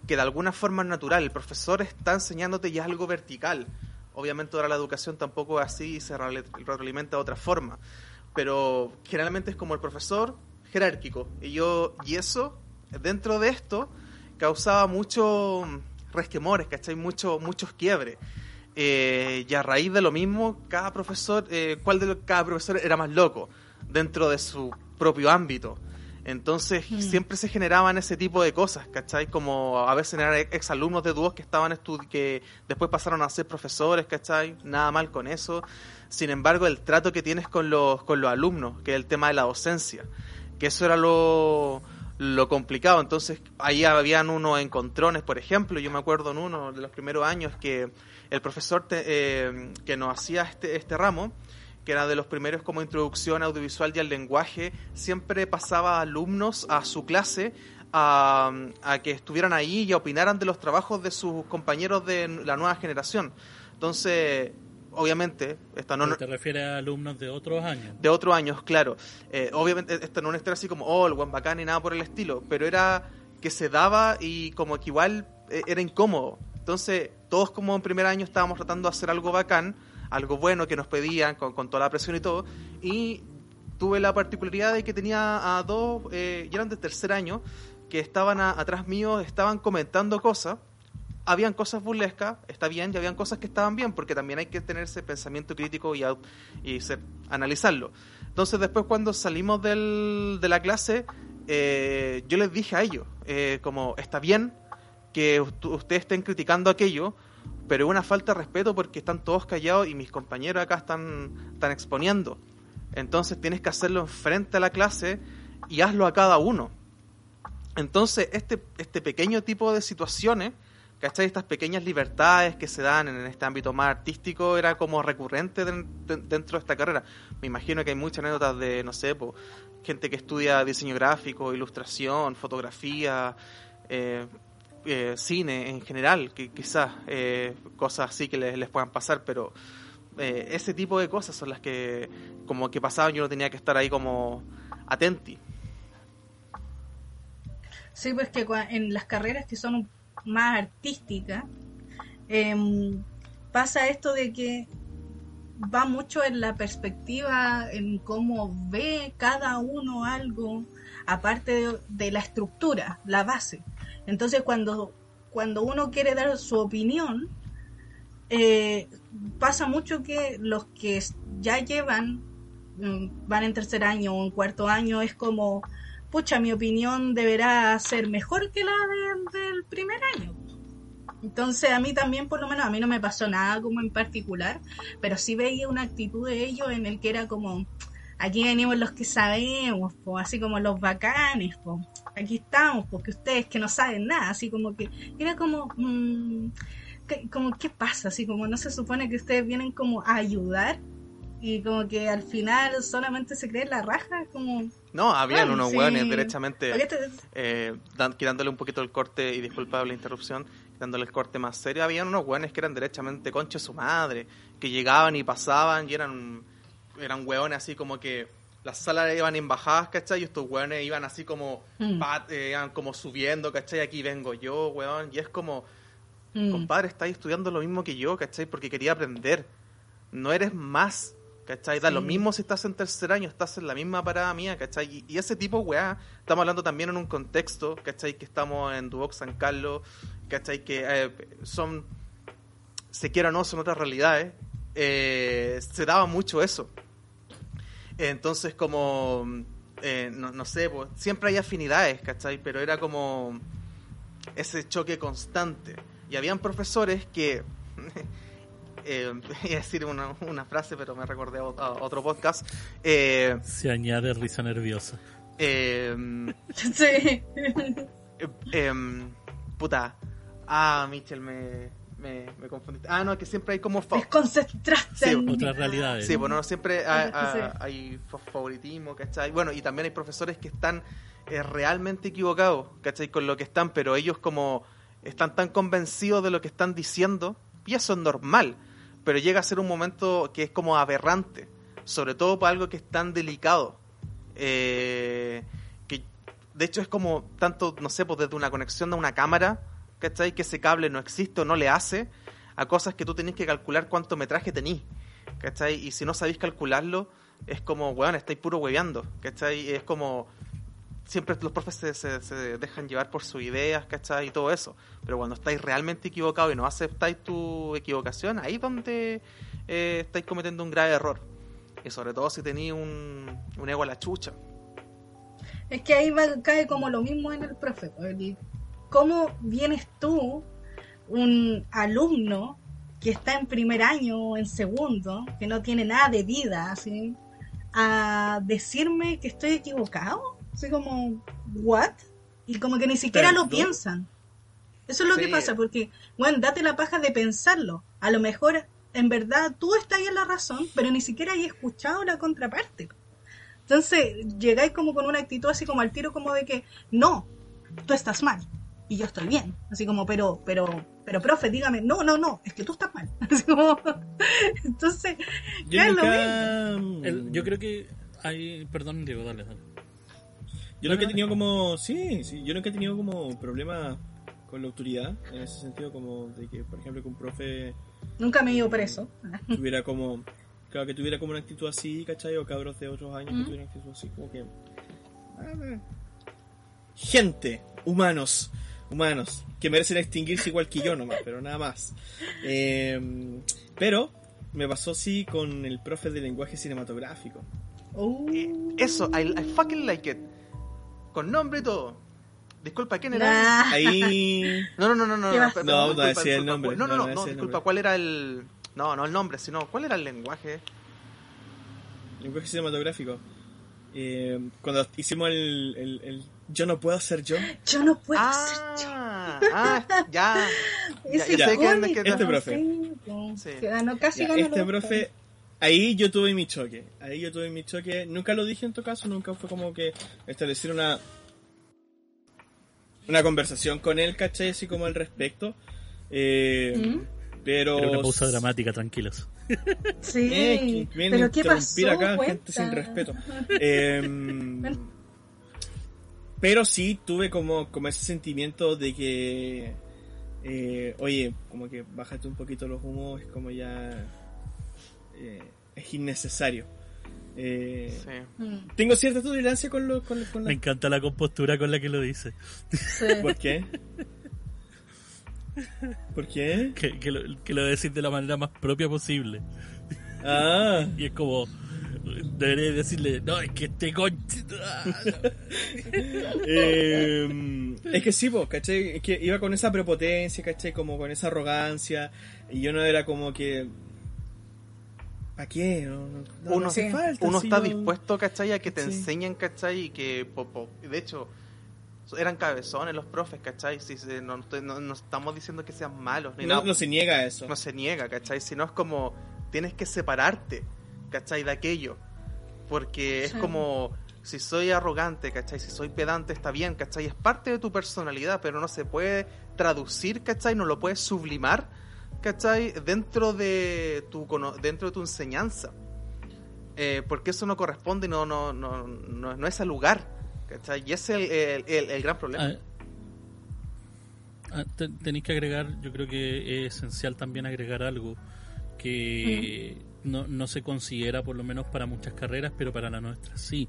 S3: que de alguna forma es natural. El profesor está enseñándote ya algo vertical. Obviamente ahora la educación tampoco es así y se retroalimenta de otra forma. Pero generalmente es como el profesor jerárquico. Y yo, y eso, dentro de esto, causaba mucho resquemores, ¿cachai? Mucho, muchos quiebres. Eh, y a raíz de lo mismo, cada profesor, eh, ¿cuál de cada profesor era más loco dentro de su propio ámbito? Entonces
S1: Mm.
S3: siempre se generaban ese tipo de cosas, ¿cachai? Como a veces eran exalumnos de dúos que estaban que después pasaron a ser profesores, ¿cachai? Nada mal con eso. Sin embargo, el trato que tienes con los, con los alumnos, que es el tema de la docencia, que eso era lo, lo complicado. Entonces, ahí habían unos encontrones, por ejemplo, yo me acuerdo en uno de los primeros años que el profesor te- eh, que nos hacía este, este ramo, que era de los primeros como introducción audiovisual y al lenguaje, siempre pasaba alumnos a su clase a, a que estuvieran ahí y opinaran de los trabajos de sus compañeros de la nueva generación. Entonces, obviamente, esta no,
S4: ¿Te refieres a alumnos de otros años?
S3: de otros años, claro. Eh, obviamente, esto no historia así como, oh, el buen bacán y nada por el estilo, pero era que se daba y como que igual eh, era incómodo. Entonces, todos como en primer año estábamos tratando de hacer algo bacán, algo bueno que nos pedían con, con toda la presión y todo, y tuve la particularidad de que tenía a dos, eh, y eran de tercer año, que estaban a- atrás mío, estaban comentando cosas, habían cosas burlescas, está bien, y habían cosas que estaban bien, porque también hay que tener ese pensamiento crítico y, y ser- analizarlo. Entonces después cuando salimos del- de la clase, eh, yo les dije a ellos, eh, como, está bien que ust- ustedes estén criticando aquello, pero es una falta de respeto porque están todos callados y mis compañeros acá están, exponiendo. Entonces tienes que hacerlo enfrente a la clase y hazlo a cada uno. Entonces, este, este pequeño tipo de situaciones, ¿cachai? Estas pequeñas libertades que se dan en este ámbito más artístico era como recurrente den- den- dentro de esta carrera. Me imagino que hay muchas anécdotas de, no sé, po, gente que estudia diseño gráfico, ilustración, fotografía, eh, eh, cine en general, que quizás eh, cosas así que les, les puedan pasar, pero eh, ese tipo de cosas son las que como que pasaban y uno tenía que estar ahí como atenti.
S1: Sí, pues que en las carreras que son más artísticas, em, pasa esto de que va mucho en la perspectiva, en cómo ve cada uno algo, aparte de la estructura, la base. Entonces, cuando, cuando uno quiere dar su opinión, eh, pasa mucho que los que ya llevan, mm, van en tercer año o en cuarto año, es como, pucha, mi opinión deberá ser mejor que la de- del primer año. Entonces a mí también, por lo menos, a mí no me pasó nada como en particular, pero sí veía una actitud de ellos en el que era como, aquí venimos los que sabemos, po, así como los bacanes, po. aquí estamos, porque ustedes que no saben nada, así como que era como, mm, ¿qué- como, ¿qué pasa? Así como no se supone que ustedes vienen como a ayudar y como que al final solamente se cree la raja, como...
S3: No, habían unos
S1: sí.
S3: hueones derechamente
S1: ¿por qué te-
S3: eh, dan- quitándole un poquito el corte, y disculpa la interrupción, dándole el corte más serio, habían unos hueones que eran derechamente concha de su madre, que llegaban y pasaban y eran, eran hueones así como que las salas iban en bajadas, ¿cachai? Y estos hueones iban así como,
S1: Mm.
S3: pat- eh, iban como subiendo, ¿cachai? Aquí vengo yo, hueón, y es como,
S1: Mm.
S3: compadre, estás estudiando lo mismo que yo, ¿cachai? Porque quería aprender. No eres más, ¿cachai? Da
S1: Sí.
S3: lo mismo si estás en tercer año, estás en la misma parada mía, ¿cachai? Y, y ese tipo, weá, estamos hablando también en un contexto, ¿cachai? Que estamos en Duoc San Carlos, ¿cachai? Que eh, son, se quiera o no, son otras realidades. Eh, se daba mucho eso. Entonces, como, eh, no, no sé, pues, siempre hay afinidades, ¿cachai? Pero era como ese choque constante. Y habían profesores que, eh, iba a decir una, una frase, pero me recordé a, otro podcast, eh,
S4: Se añade risa nerviosa.
S3: eh,
S1: Sí.
S3: eh, em, puta, ah, Michel, me, me, me confundiste. Ah, no, que siempre hay como...
S1: Desconcentraste.
S3: Sí.
S4: Otras realidades.
S3: Sí, bueno, siempre hay,
S1: sí.
S3: hay- hay fa- favoritismo, ¿cachai? Bueno, y también hay profesores que están eh, realmente equivocados, ¿cachai? Con lo que están, pero ellos como están tan convencidos de lo que están diciendo, y eso es normal, pero llega a ser un momento que es como aberrante, sobre todo para algo que es tan delicado. Eh, que de hecho es como tanto, no sé, pues desde una conexión de una cámara, ¿cachai? Que ese cable no existe o no le hace, a cosas que tú tenés que calcular cuánto metraje tenís, ¿cachai? Y si no sabéis calcularlo, es como, weón, estáis puro hueveando, ¿cachai? Es como, siempre los profes se, dejan llevar por sus ideas, ¿cachai? Y todo eso. Pero cuando estáis realmente equivocados y no aceptáis tu equivocación, ahí es donde eh, estáis cometiendo un grave error. Y sobre todo si tenéis un, un ego a la chucha.
S1: Es que ahí cae como lo mismo en el profe. pues, el- ¿Cómo vienes tú, un alumno que está en primer año o en segundo, que no tiene nada de vida, así, a decirme que estoy equivocado? Así como, ¿what? Y como que ni siquiera lo piensan. Eso es lo que
S3: Sí.
S1: pasa, porque, bueno, date la paja de pensarlo. A lo mejor, en verdad, tú estás ahí en la razón, pero ni siquiera hay escuchado la contraparte. Entonces, llegáis como con una actitud así como al tiro como de que, no, tú estás mal y yo estoy bien. Así como, pero, pero, pero, profe, dígame, no, no, no, es que tú estás mal. Así como, entonces,
S2: Yo
S1: es lo
S2: nunca.
S4: El- yo creo que hay. Perdón, Diego, dale, dale.
S2: Yo nunca he tenido como. Sí, sí, yo nunca he tenido como problema con la autoridad. En ese sentido, como de que, por ejemplo, que un profe
S1: nunca me he ido preso.
S2: tuviera como. Claro, que tuviera como una actitud así, ¿cachai? O cabros de otros años que tuvieran actitud así, como que. ah, Gente, humanos, humanos, que merecen extinguirse igual que yo nomás, pero nada más. Eh, pero me pasó sí con el profe de lenguaje cinematográfico.
S1: Uh,
S3: Eso, I, I fucking like it. Con nombre y todo. Disculpa, ¿quién era?
S1: nah.
S2: Ahí.
S3: No, no, no, no, no.
S1: ¿Qué
S3: no,
S2: No, no
S3: disculpa,
S2: decía el nombre,
S3: No, no,
S2: no,
S3: no,
S2: no
S3: disculpa. ¿cuál era el. No, no el nombre, sino. ¿Cuál era el lenguaje?
S2: lenguaje cinematográfico. Eh, cuando hicimos el, el, el Yo no puedo ser yo.
S1: Yo no puedo ser yo.
S3: Ah, ah, ya. Ya,
S1: Ese
S3: ya sé que-
S2: Este profe.
S1: sí. Que ganó, casi
S2: Ya,
S1: ganó
S2: este profe, ahí yo tuve mi choque. Ahí yo tuve mi choque. Nunca lo dije en tu caso, nunca fue como que establecer una una conversación con él, ¿cachai? Así como al respecto. Eh,
S1: ¿Mm?
S2: Pero.
S4: Era una pausa dramática, tranquilos.
S1: Sí,
S2: Eh,
S1: pero
S2: a
S1: ¿qué pasó?
S2: acá, gente sin respeto. Eh, pero sí tuve como, como ese sentimiento de que, eh, oye, como que bájate un poquito los humos, es como ya, eh, es innecesario. Eh,
S3: Sí.
S1: Mm,
S2: Tengo cierta tolerancia con, lo, con, con la-
S4: Me encanta la compostura con la que lo dice.
S1: sí.
S2: ¿Por qué? ¿Por qué?
S4: Que, que lo, que lo decís de la manera más propia posible.
S2: Ah,
S4: Y es como. Debería decirle, no, es que este conche.
S2: Eh, es que sí, pues, ¿cachai? Es que iba con esa prepotencia, ¿cachai? Como con esa arrogancia. Y yo no era como que. ¿Para qué? No, no- no
S3: Uno-
S2: hace
S1: Sí.
S2: falta.
S3: Uno
S2: si
S3: está
S2: yo-
S3: dispuesto, ¿cachai? A que te
S2: Sí.
S3: enseñen, ¿cachai? Y que, po- po- de hecho, eran cabezones los profes, ¿cachai? Si se- no, no- no estamos diciendo que sean malos, ni
S2: No,
S3: nada.
S2: no se niega eso.
S3: no se niega, ¿cachai? Sino es como tienes que separarte, ¿cachai? De aquello. Porque es como si soy arrogante, ¿cachai? Si soy pedante está bien, ¿cachai? Es parte de tu personalidad, pero no se puede traducir, ¿cachai? No lo puedes sublimar, ¿cachai? Dentro de tu, dentro de tu enseñanza. Eh, porque eso no corresponde y no, no, no, no, no es al lugar, ¿cachai? Y ese es el, el- el- el gran problema.
S4: Ah, ah, te- tenéis que agregar, yo creo que es esencial también agregar algo que no, no se considera, por lo menos para muchas carreras, pero para la nuestra sí.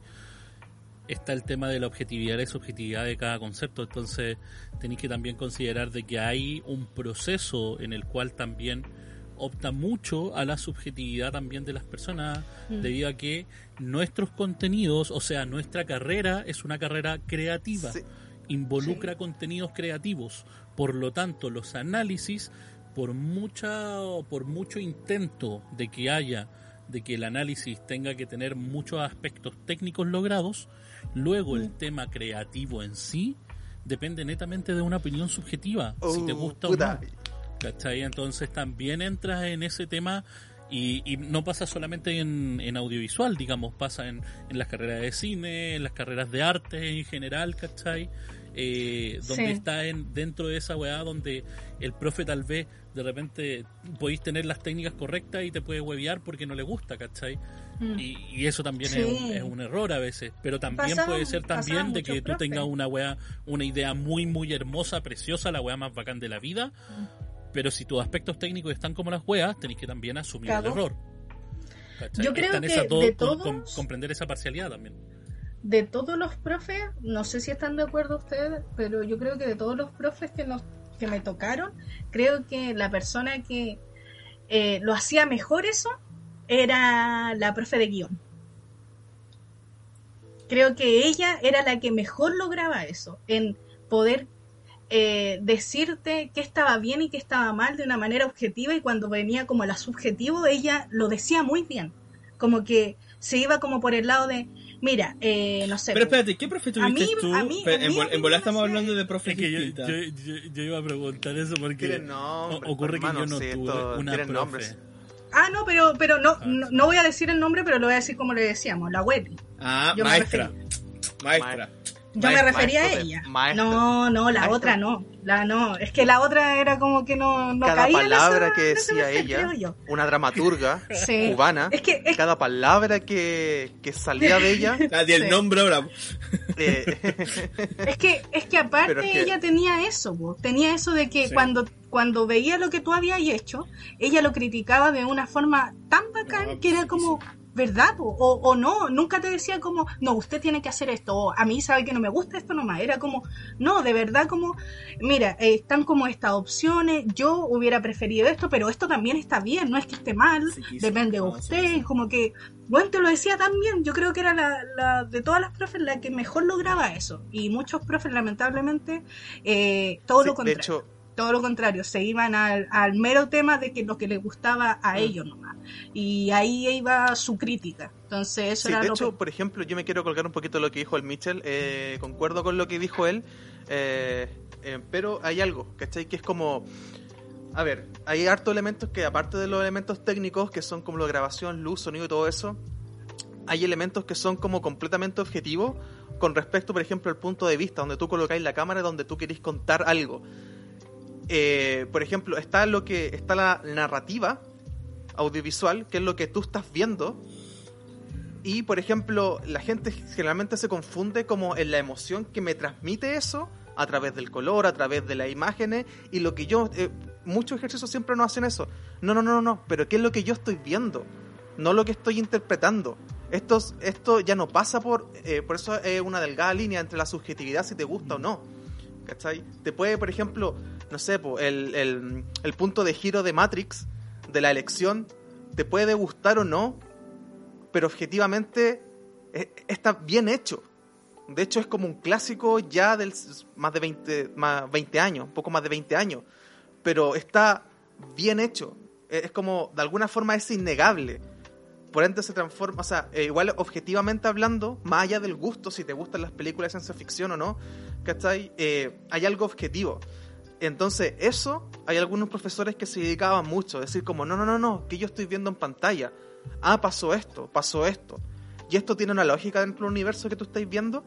S4: Está el tema de la objetividad y la subjetividad de cada concepto, entonces tenéis que también considerar de que hay un proceso en el cual también opta mucho a la subjetividad también de las personas
S1: Mm.
S4: debido a que nuestros contenidos, o sea, nuestra carrera es una carrera creativa
S3: Sí.
S4: involucra contenidos creativos. Por lo tanto, los análisis, por mucha, por mucho intento de que haya, de que el análisis tenga que tener muchos aspectos técnicos logrados, luego el tema creativo en sí depende netamente de una opinión subjetiva, si te
S3: Uh,
S4: gusta
S3: puta.
S4: o no. ¿Cachai? Entonces también entras en ese tema y, y no pasa solamente en, en audiovisual, digamos, pasa en, en las carreras de cine, en las carreras de arte en general, ¿cachai? Eh, donde
S1: Sí.
S4: está en, dentro de esa weá donde el profe tal vez de repente podéis tener las técnicas correctas y te puede huevear porque no le gusta, ¿cachai?
S1: Mm.
S4: Y, y eso también
S1: Sí.
S4: es, un, es un error a veces, pero también
S1: Pasaba-
S4: puede ser también de que tú
S1: profe.
S4: tengas una weá, una idea muy muy hermosa, preciosa, la weá más bacán de la vida, pero si tus aspectos técnicos están como las weas, tenéis que también asumir el error. ¿Cachai?
S1: Yo creo que
S4: esa
S1: de
S4: con- con-
S1: todos-
S4: comprender esa parcialidad también.
S1: De todos los profes, no sé si están de acuerdo ustedes, pero yo creo que de todos los profes que nos que me tocaron, creo que la persona que eh, lo hacía mejor eso era la profe de guion. Creo que ella era la que mejor lograba eso, en poder eh, decirte qué estaba bien y qué estaba mal de una manera objetiva y cuando venía como la subjetivo, ella lo decía muy bien. Como que se iba como por el lado de, mira, eh, no sé.
S2: Pero espérate, ¿qué profe tuviste
S1: mí-
S2: tú?
S1: a mí- a
S2: en,
S1: mí
S2: vol- en volar estamos hablando de profes
S4: Es que yo,
S2: distintas.
S4: yo, yo- yo iba a preguntar eso porque o- ocurre que
S3: hermano,
S4: yo no
S3: sí,
S4: tuve una profe.
S3: nombres.
S1: Ah, no, pero, pero no, no, no voy a decir el nombre, pero lo voy a decir como le decíamos, la Wetty.
S2: Ah, maestra. Maestra.
S1: Yo me refería a ella.
S3: maestro.
S1: No, no, la
S3: Maestro.
S1: otra no. La no. Es que la otra era como que no, no
S3: cada
S1: caía en
S3: palabra
S1: esa-
S3: que decía ella, una dramaturga
S1: Sí.
S3: cubana,
S1: Es que, es,
S3: cada palabra que, que salía de ella,
S2: Ah, di el
S1: Sí.
S2: nombre ahora.
S3: eh,
S1: es que, es que aparte
S3: Pero es que-
S1: ella tenía eso, po. tenía eso de que
S2: Sí.
S1: cuando, cuando veía lo que tú habías hecho, ella lo criticaba de una forma tan bacán
S2: No,
S1: que era
S2: sí,
S1: como, ¿verdad? po? O, o no, nunca te decía como, no, usted tiene que hacer esto, o a mí sabe que no me gusta esto nomás, era como, no, de verdad como, mira, eh, están como estas opciones, yo hubiera preferido esto, pero esto también está bien, no es que esté mal,
S2: Sí, sí,
S1: depende de usted, como que, bueno, te lo decía también, yo creo que era la, la de todas las profes la que mejor lograba eso, y muchos profes lamentablemente, eh, todo lo
S3: de
S1: contrario
S3: hecho,
S1: todo lo contrario, se iban al, al mero tema de que lo que les gustaba a
S3: Mm.
S1: ellos nomás. Y ahí iba su crítica. Entonces, eso
S3: Sí,
S1: era
S3: de
S1: lo
S3: hecho,
S1: que-
S3: por ejemplo, yo me quiero colgar un poquito de lo que dijo el Mitchell. eh, concuerdo con lo que dijo él. eh, eh, pero hay algo, ¿cachai? Que es como. A ver, hay hartos elementos que, aparte de los elementos técnicos, que son como la grabación, luz, sonido y todo eso, hay elementos que son como completamente objetivos con respecto, por ejemplo, al punto de vista donde tú colocáis la cámara, donde tú queréis contar algo. Eh, por ejemplo, está lo que está la narrativa audiovisual, que es lo que tú estás viendo, y por ejemplo, la gente generalmente se confunde como en la emoción que me transmite eso a través del color, a través de las imágenes y lo que yo eh, muchos ejercicios siempre no hacen eso. No, no, no, no, pero qué es lo que yo estoy viendo, no lo que estoy interpretando. Esto, es- esto ya no pasa por eh, por eso es una delgada línea entre la subjetividad si te gusta o no. ¿Cachai? Te puede, por ejemplo, no sé, po, el, el, el punto de giro de Matrix, de la elección, te puede gustar o no, pero objetivamente eh, está bien hecho. De hecho, es como un clásico ya del más de 20, más 20 años, poco más de 20 años, pero está bien hecho. Eh, Es como, de alguna forma, es innegable. Por ende, se transforma, o sea, eh, igual objetivamente hablando, más allá del gusto, si te gustan las películas de ciencia ficción o no, ¿cachai? Eh, hay algo objetivo. Entonces, eso, hay algunos profesores que se dedicaban mucho, decir como, no, no, no, no, que yo estoy viendo en pantalla. Ah, pasó esto, pasó esto. Y esto tiene una lógica dentro del universo que tú estáis viendo.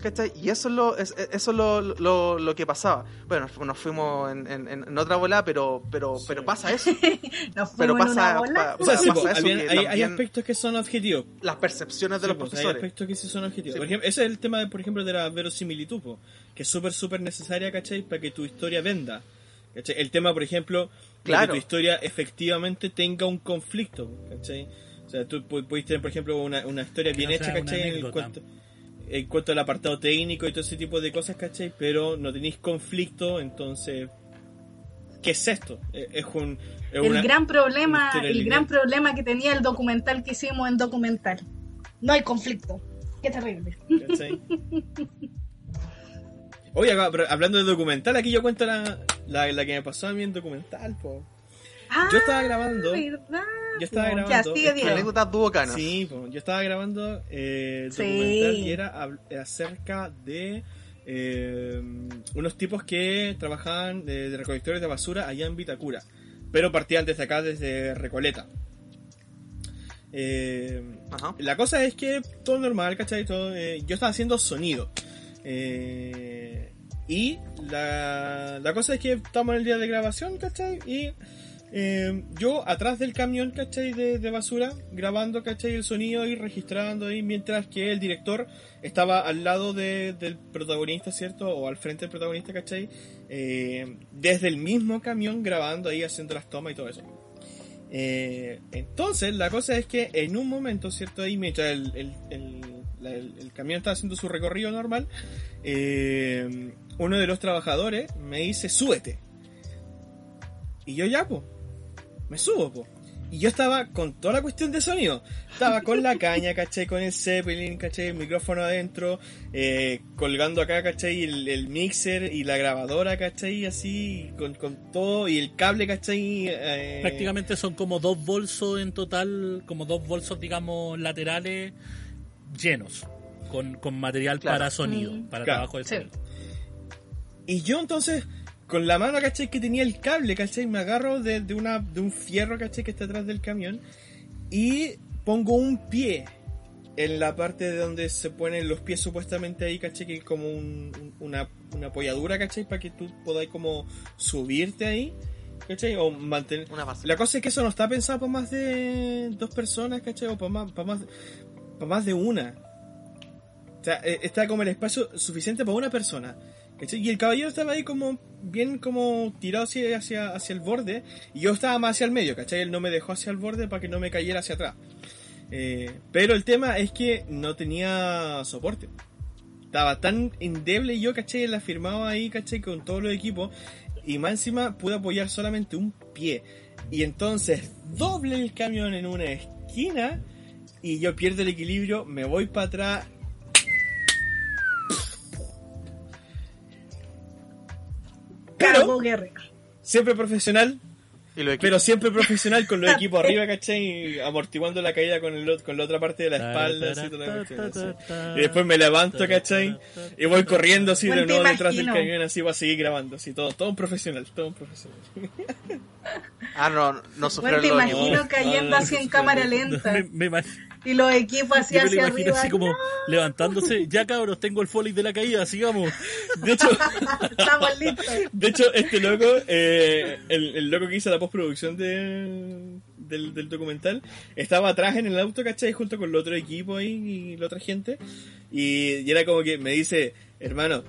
S3: ¿Cachai? Y eso es lo, es- eso es lo, lo, lo que pasaba. Bueno, nos fuimos en, en, en otra bola, pero, pero, pero pasa eso.
S1: nos
S3: Pero
S1: fuimos en
S3: pasa,
S1: una bola.
S3: pa-
S2: O sea, sí,
S3: pasa
S2: po,
S3: eso
S2: habían- hay, hay aspectos que son objetivos.
S3: las percepciones de
S2: Sí,
S3: los
S2: pues, Hay
S3: profesores.
S2: aspectos que sí son objetivos.
S3: Sí,
S2: por ejemplo, ese es el tema, de, por ejemplo, de la verosimilitud, po, que es súper, súper necesaria, ¿cachai? Para que tu historia venda. ¿cachai? El tema, por ejemplo,
S3: Claro.
S2: que tu historia efectivamente tenga un conflicto, ¿cachai? O sea, tú pu- puedes tener, por ejemplo, una, una historia
S4: Que
S2: bien
S4: no
S2: hecha, ¿cachai? En
S4: anécdota.
S2: cuanto, en cuanto al apartado técnico y todo ese tipo de cosas, ¿cachai? Pero no tenéis conflicto, entonces... ¿Qué es esto? Es es un... es
S1: el
S2: una-
S1: gran problema, el gran problema que tenía el documental que hicimos en documental. No hay conflicto. Qué terrible.
S2: ¿Cachai? Oye, hablando de documental, aquí yo cuento la, la, la que me pasó a mí en documental, po.
S1: Ah,
S2: Yo estaba grabando.
S1: ¿verdad?
S2: Yo estaba grabando.
S1: Ya, sigue.
S3: Anécdotas duocanas.
S2: Sí, yo estaba grabando eh,
S1: Sí.
S2: documental y era acerca de eh, unos tipos que trabajaban de, de recolectores de basura allá en Vitacura, pero partían desde acá, desde Recoleta. Eh,
S3: Ajá.
S2: la cosa es que todo normal, ¿cachai? Todo, eh, yo estaba haciendo sonido. Eh, y la, la cosa es que estamos en el día de grabación, ¿cachai? Y eh, yo atrás del camión, ¿cachai? De, de basura, grabando, ¿cachai? El sonido y registrando ahí, mientras que el director estaba al lado de- del protagonista, ¿cierto? O al frente del protagonista, ¿cachai? Eh, desde el mismo camión grabando ahí, haciendo las tomas y todo eso. Eh, entonces, la cosa es que en un momento, ¿cierto? Ahí, mientras el, el, el- camión estaba haciendo su recorrido normal, eh, uno de los trabajadores me dice, súbete. Y yo ya, po, me subo, po. Y yo estaba con toda la cuestión de sonido. Estaba con la caña, ¿cachai? Con el Zeppelin, ¿cachai? El micrófono adentro, eh, colgando acá, ¿cachai? El, el mixer y la grabadora, ¿cachai? Así, con, con todo, y el cable, ¿cachai? Eh,
S4: Prácticamente son como dos bolsos en total, como dos bolsos, digamos, laterales llenos, con, con material
S3: Claro.
S4: para sonido,
S1: Mm.
S4: para
S2: Claro.
S4: trabajo de
S1: Sí.
S4: sonido.
S2: Y yo entonces, con la mano, ¿cachai? Que tenía el cable, ¿cachai? Me agarro de, de una, de un fierro, ¿cachai? Que está atrás del camión. Y pongo un pie en la parte de donde se ponen los pies supuestamente ahí, ¿cachai? Que es como un- un- una, una apoyadura, ¿cachai? Para que tú podáis como subirte ahí, ¿cachai? O mantener...
S3: Una base.
S2: La cosa es que eso no está pensado para más de dos personas, ¿cachai? O para más, para más, para más de una. O sea, eh, está como el espacio suficiente para una persona. Y el caballero estaba ahí como bien como tirado hacia, hacia, hacia el borde y yo estaba más hacia el medio, ¿cachai? Él no me dejó hacia el borde para que no me cayera hacia atrás. Eh, pero el tema es que no tenía soporte. Estaba tan endeble yo, ¿cachai? La firmaba ahí, ¿cachai? Con todos los equipos y más encima pude apoyar solamente un pie. Y entonces doble el camión en una esquina y yo pierdo el equilibrio, me voy para atrás. Pero
S1: Cabo Guerrero.
S2: siempre profesional,
S3: Y
S2: Pero siempre profesional con los equipos arriba, ¿cachai? Y amortiguando la caída con, el, con la otra parte de la espalda, así, toda la cuestión, así. Y después me levanto, ¿cachai? Y voy corriendo así de
S1: Bueno,
S2: nuevo detrás del
S1: imagino.
S2: camión, así voy a seguir grabando, así, todo, todo un profesional, todo un profesional.
S3: Ah, no, no
S1: Bueno,
S3: sufrieron
S1: te imagino cayendo así en cámara
S2: no,
S1: lenta.
S4: Me, me imag-
S1: Y los equipos así
S4: yo me lo
S1: hacia
S4: imagino
S1: arriba.
S4: así como levantándose. Ya cabros, tengo el foley de la caída, sigamos.
S2: De hecho,
S1: Estamos listos.
S2: de hecho este loco, eh, el, el loco que hizo la postproducción de, del, del documental, estaba atrás en el auto, ¿cachai? Junto con el otro equipo ahí y la otra gente. Y, y era como que me dice, hermano,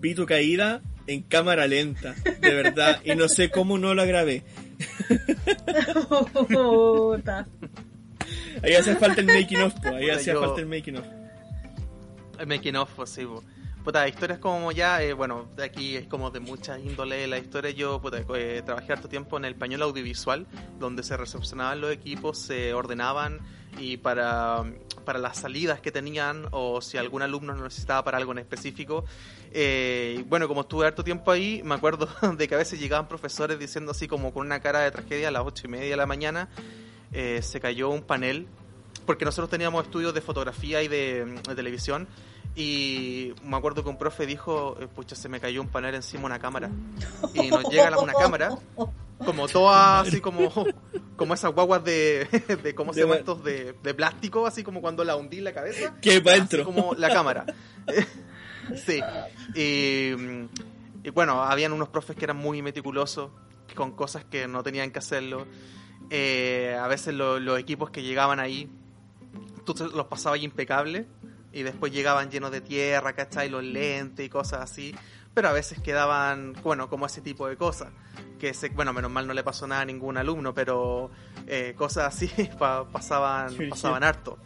S2: vi tu caída en cámara lenta, de verdad, y no sé cómo no la grabé. Ahí hacía falta el making of, po, ahí
S3: Puta,
S2: hacía
S3: yo-
S2: falta el making of.
S3: El making of, pues, sí, po. Puta, historias como ya, eh, bueno, aquí es como de mucha índole la historia. Yo puta, eh, trabajé harto tiempo en el pañuelo audiovisual, donde se recepcionaban los equipos, se ordenaban y para, para las salidas que tenían o si algún alumno lo necesitaba para algo en específico. Eh, bueno, como estuve harto tiempo ahí, me acuerdo de que a veces llegaban profesores diciendo así como con una cara de tragedia a las ocho y media de la mañana, eh, se cayó un panel porque nosotros teníamos estudios de fotografía y de, de televisión y me acuerdo que un profe dijo, eh, pucha, se me cayó un panel encima de una cámara y nos llega la- una cámara como toda así como como esas guaguas de, de ¿cómo se llaman
S2: ma-
S3: estos? De, de plástico, así como cuando la hundí en la cabeza
S2: Que
S3: así
S2: adentro.
S3: como la cámara. sí. Y, mm, y bueno, habían unos profes que eran muy meticulosos con cosas que no tenían que hacerlo. Eh, a veces lo- los equipos que llegaban ahí, tú los pasabas impecables y después llegaban llenos de tierra, ¿cachai? Los lentes y cosas así. Pero a veces quedaban, bueno, como ese tipo de cosas. Que se, bueno, menos mal no le pasó nada a ningún alumno, pero eh, cosas así pa- pasaban,
S2: Sí,
S3: pasaban
S2: sí.
S3: harto.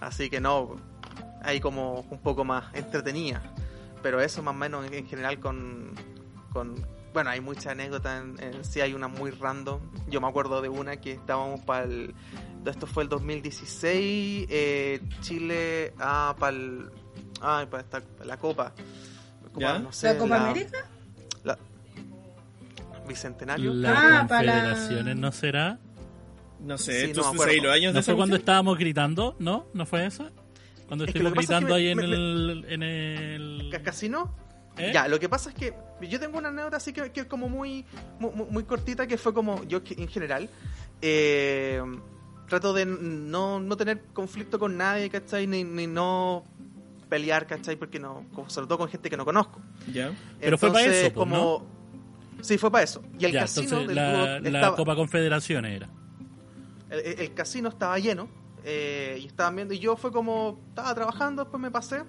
S3: Así que no, ahí como un poco más entretenida. Pero eso más o menos en, en general con, con... Bueno, hay muchas anécdotas, en, en- sí hay una muy random. Yo me acuerdo de una que estábamos para el... Esto fue el 2016, eh, Chile, ah, para el... Ah, para esta, la Copa. Copa,
S2: ¿Ya?
S3: no sé,
S1: ¿La Copa América?
S3: la- Bicentenario.
S4: La
S1: Ah, para la-
S4: confederaciones, ¿no será?
S2: No
S3: Sí,
S2: sé,
S3: no me
S2: entonces
S3: acuerdo.
S2: ahí los años
S4: ¿No
S2: de
S4: fue cuando estábamos gritando? ¿No? ¿No fue eso? Cuando
S3: Es
S4: estuvimos gritando
S3: me-
S4: ahí en
S3: me-
S4: el... En el...
S3: ¿Ca- ¿Casino?
S4: ¿Eh?
S3: Ya, lo que pasa es que yo tengo una anécdota así que, que es como muy, muy, muy cortita, que fue como yo en general eh, trato de no, no tener conflicto con nadie, ¿cachai? Ni, ni no pelear, ¿cachai? Porque no, sobre todo con gente que no conozco.
S2: Ya.
S4: Pero fue para eso, pues,
S3: como... Sí, fue para eso. Y el
S4: Ya,
S3: casino del
S4: la, Copa Confederaciones era.
S3: el, el- el casino estaba lleno eh, y estaban viendo y yo fue como estaba trabajando después me pasé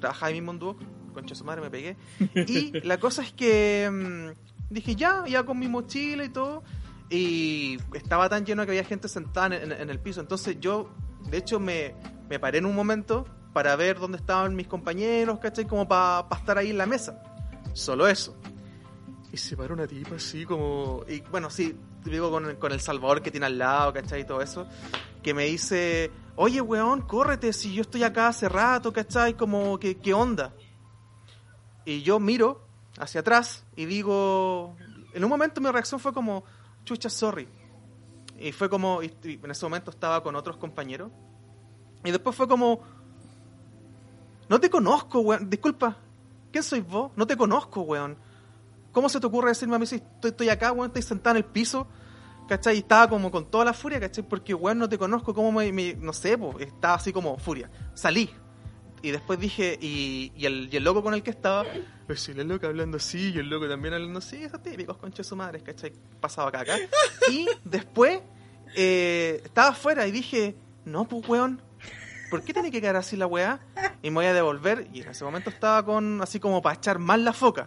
S3: trabajaba ahí mismo en Duoc concha de su madre me pegué y la cosa es que mm, dije ya ya con mi mochila y todo y estaba tan lleno que había gente sentada en, en- en el piso entonces yo de hecho me, me paré en un momento para ver dónde estaban mis compañeros ¿cachai? como para estar ahí en la mesa solo eso y se paró una tipa así como... Y bueno, sí, digo con, con el Salvador que tiene al lado, ¿cachai? Y todo eso. Que me dice, oye, weón, córrete, si yo estoy acá hace rato, ¿cachai? Como, ¿qué, qué onda? Y yo miro hacia atrás y digo... En un momento mi reacción fue como, chucha, sorry. Y fue como... y- en ese momento estaba con otros compañeros. Y después fue como... No te conozco, weón. Disculpa. ¿Quién sois vos? No te conozco, weón. ¿Cómo se te ocurre decirme a mí si estoy, estoy acá, weón, estoy sentado en el piso? ¿Cachai? Y estaba como con toda la furia, ¿cachai? Porque, weón, no te conozco, ¿cómo me, me- no sé, po, estaba así como furia. Salí. Y después dije, y, y, el, y el loco con el que estaba, pues si el loco hablando así, y el loco también hablando así, esos típicos conchas su madre, ¿cachai? Pasaba acá, acá. Y después, eh, estaba afuera y dije, no, pues, weón, ¿por qué tiene que quedar así la weá? Y me voy a devolver. Y en ese momento estaba con así como para echar más la foca.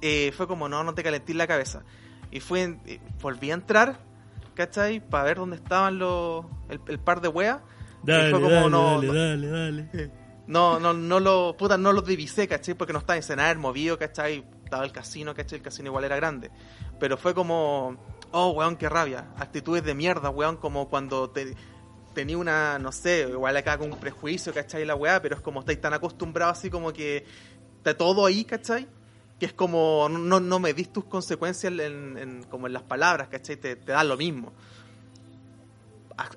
S3: Eh, fue como, no, no te calentís la cabeza. Y fui, en- eh, volví a entrar, ¿cachai? Para ver dónde estaban los, el, el par de weas.
S4: Dale,
S3: y fue como,
S4: dale,
S3: no,
S4: dale,
S3: no,
S4: dale, dale.
S3: No, no, no lo, puta, no los divisé, ¿cachai? Porque no estaba en cenar movido, ¿cachai? Estaba el casino, ¿cachai? El casino igual era grande. Pero fue como, oh, weón, qué rabia. Actitudes de mierda, weón, como cuando te, tenía una, no sé, igual acá con un prejuicio, ¿cachai? La weá, pero es como estáis tan acostumbrados así como que está todo ahí, ¿cachai? que es como, no, no medís tus consecuencias en, como en las palabras, ¿cachai? Te, te da lo mismo.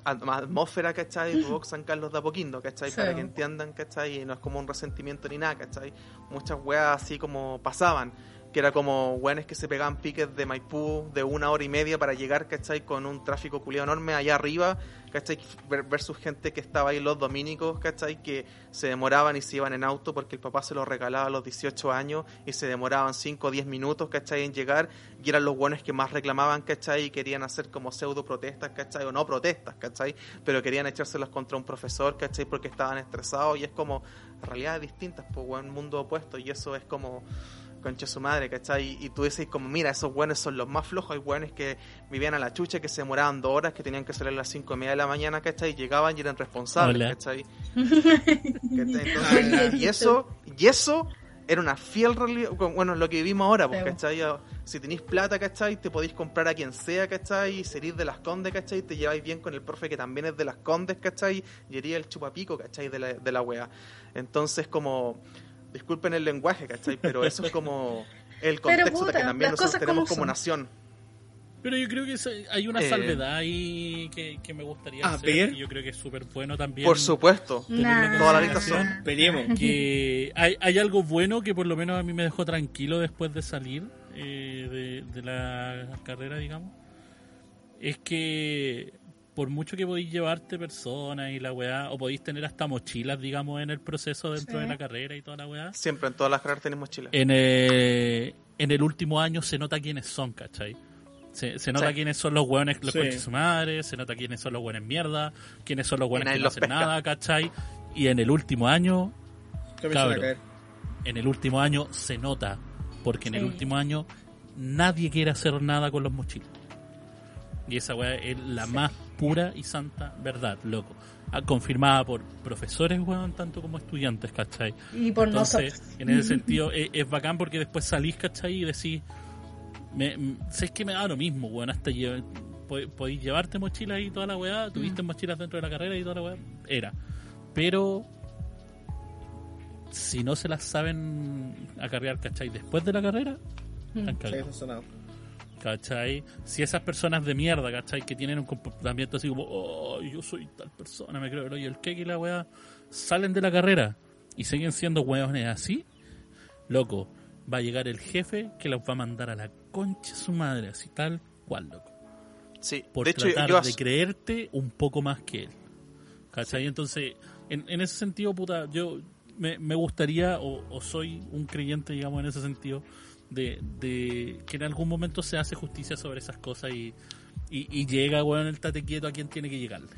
S3: Atmósfera, ¿cachai? Tu box San Carlos de Apoquindo, ¿cachai?
S1: Sí.
S3: Para que entiendan, ¿cachai? Y no es como un resentimiento ni nada, ¿cachai? Muchas weas así como pasaban, que era como weones que se pegaban piques de Maipú de una hora y media para llegar, ¿cachai? Con un tráfico culiado enorme allá arriba, ¿cachai? Ver- Versus gente que estaba ahí, los dominicos, ¿cachai? Que se demoraban y se iban en auto porque el papá se los regalaba a los 18 años y se demoraban 5 o 10 minutos, ¿cachai? En llegar y eran los buenos que más reclamaban, ¿cachai? Y querían hacer como pseudo protestas, ¿cachai? O no protestas, ¿cachai? Pero querían echárselas contra un profesor, ¿cachai? Porque estaban estresados y es como realidades distintas, pues, un mundo opuesto y eso es como concha su madre, ¿cachai? Y tú dices como, mira, esos buenos son los más flojos, hay buenos que vivían a la chucha, que se demoraban dos horas, que tenían que salir a las cinco y media de la mañana, ¿cachai? Y llegaban y eran responsables,
S4: Hola.
S3: ¿cachai? ¿Cachai? Entonces, y eso, y eso era una fiel realidad, bueno, lo que vivimos ahora, pues. ¿cachai? Si tenéis plata, ¿cachai? Te podéis comprar a quien sea, ¿cachai? Y serís de las condes, ¿cachai? Te lleváis bien con el profe que también es de las condes, ¿cachai? Y eres el chupapico, ¿cachai? De la, de la wea. Entonces, como, disculpen el lenguaje, ¿cachai? Pero eso es como el contexto de
S1: puta,
S3: que también
S1: las
S3: nosotros tenemos
S1: como
S3: nación.
S4: Pero yo creo que hay una
S3: Eh.
S4: salvedad ahí que, que me gustaría
S2: A
S4: hacer.
S2: ver.
S4: y yo creo que es súper bueno también.
S3: Por supuesto.
S1: Nah.
S3: Toda la lista son-
S2: Peleemos.
S4: que hay, hay algo bueno que por lo menos a mí me dejó tranquilo después de salir eh, de, de la carrera, digamos. Es que por mucho que podéis llevarte personas y la weá, o podéis tener hasta mochilas, digamos, en el proceso dentro
S1: Sí.
S4: de la carrera y toda la weá,
S3: Siempre en todas las carreras tenemos Chile.
S4: en, eh, en el último año se nota quiénes son, ¿cachai? Se, se nota
S3: Sí.
S4: quiénes son los hueones, los
S2: Sí.
S4: su madre, se nota quiénes son los hueones mierda, quiénes son los
S3: nadie
S4: que no hacen
S3: pesca.
S4: nada, ¿cachai? Y en el último año
S2: caer.
S4: en el último año se nota, porque en el último año nadie quiere hacer nada con los mochilas. Y esa weá es la más pura y santa verdad, loco. Ah, Confirmada por profesores, weón, tanto como estudiantes, ¿cachai?
S1: Y por
S4: Entonces,
S1: nosotros.
S4: en ese sentido, es, es bacán porque después salís, ¿cachai? Y decís, me, sé que me da lo mismo, weón, hasta lle- po- podéis llevarte mochilas y toda la weá, tuviste mochilas dentro de la carrera y toda la weá, era. Pero si no se las saben acarrear, ¿cachai? Después de la carrera, están
S2: Sí,
S4: ¿cachai? Si esas personas de mierda, ¿cachai? Que tienen un comportamiento así como, oh, yo soy tal persona, me creo, y el que y la weá, salen de la carrera y siguen siendo weones así, loco, va a llegar el jefe que los va a mandar a la concha de su madre, así tal cual, loco.
S3: Sí,
S4: Por
S3: de hecho,
S4: tratar
S3: yo
S4: de creerte un poco más que él. ¿Cachai? Entonces, en, en ese sentido, puta, yo me, me gustaría, o, o soy un creyente, digamos, en ese sentido, de, de que en algún momento se hace justicia sobre esas cosas y, y, y llega, weón, el tate quieto a quien tiene que llegarle.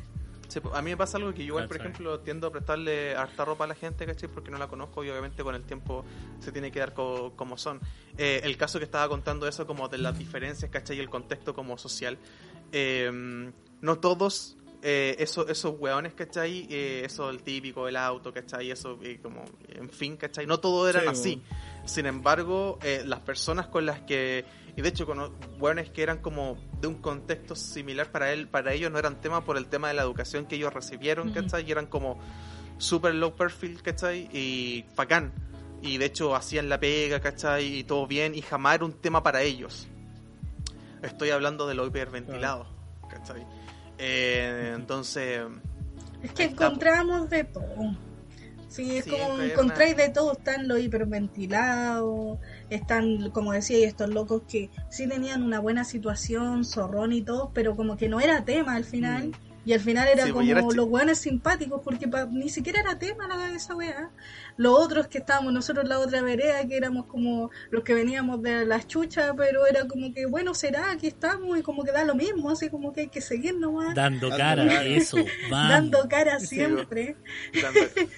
S3: Sí, pues, a mí me pasa algo que yo igual, por ejemplo, tiendo a prestarle harta ropa a la gente, ¿cachai? Porque no la conozco y obviamente con el tiempo se tiene que dar co- como son. Eh, el caso que estaba contando eso como de las diferencias, ¿cachai? Y el contexto como social. Eh, no todos... Eh, eso, esos weones, ¿cachai? Eh, eso, el típico, el auto, ¿cachai? Eso, eh, como, en fin, ¿cachai? No todos eran
S2: Sí,
S3: así. Sin embargo, eh, las personas con las que, y de hecho con buenos que eran como de un contexto similar para él, para ellos no eran tema por el tema de la educación que ellos recibieron. ¿cachai? Y eran como super low perfil, ¿cachai? Y bacán. Y de hecho hacían la pega, ¿cachai? Y todo bien, y jamás era un tema para ellos. Estoy hablando de lo hiperventilado, ¿cachai? Eh, entonces,
S1: Es que encontramos de todo. Sí, es
S3: Sí,
S1: como encontráis
S3: una-
S1: de todo. Están los hiperventilados, están, como decía, estos locos que sí tenían una buena situación, zorrón y todo, pero como que no era tema al final. Y al final era.
S3: Sí,
S1: como
S3: pues, era chi-
S1: los weones simpáticos, porque pa- ni siquiera era tema la esa weá. Los otros que estábamos nosotros en la otra vereda, que éramos como los que veníamos de las chuchas, pero era como que, bueno, será, aquí estamos, y como que da lo mismo, así como que hay que seguir nomás,
S4: Dando
S2: Dando
S4: cara, eso, vamos.
S1: dando cara
S3: Sí,
S1: siempre.
S3: Dando-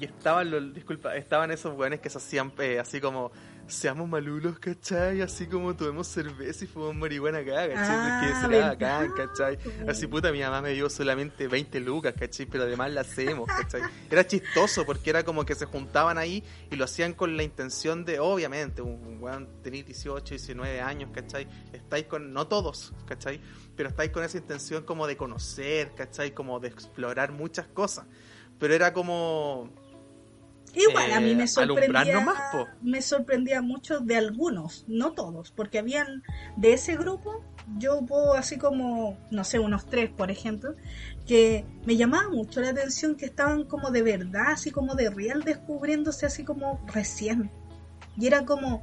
S3: Y estaban los, disculpa, estaban esos weones que se hacían eh, así como, seamos malulos, ¿cachai? Así como tomemos cerveza y fumamos marihuana acá, ¿cachai?
S1: Ah,
S3: Porque será bacán, ¿cachai? Así puta, mi mamá me dio solamente 20 lucas, ¿cachai? Pero además la hacemos, ¿cachai? Era chistoso porque era como que se juntaban ahí y lo hacían con la intención de, obviamente, un un weón tenéis 18, 19 años, ¿cachai? Estáis con, no todos, ¿cachai? Pero estáis con esa intención como de conocer, ¿cachai? Como de explorar muchas cosas. Pero era como
S1: Igual a mí
S3: eh,
S1: me sorprendía,
S3: nomás,
S1: me sorprendía mucho de algunos, no todos, porque habían de ese grupo, yo puedo así como, no sé, unos tres, por ejemplo, que me llamaba mucho la atención que estaban como de verdad, así como de real, descubriéndose así como recién. Y era como,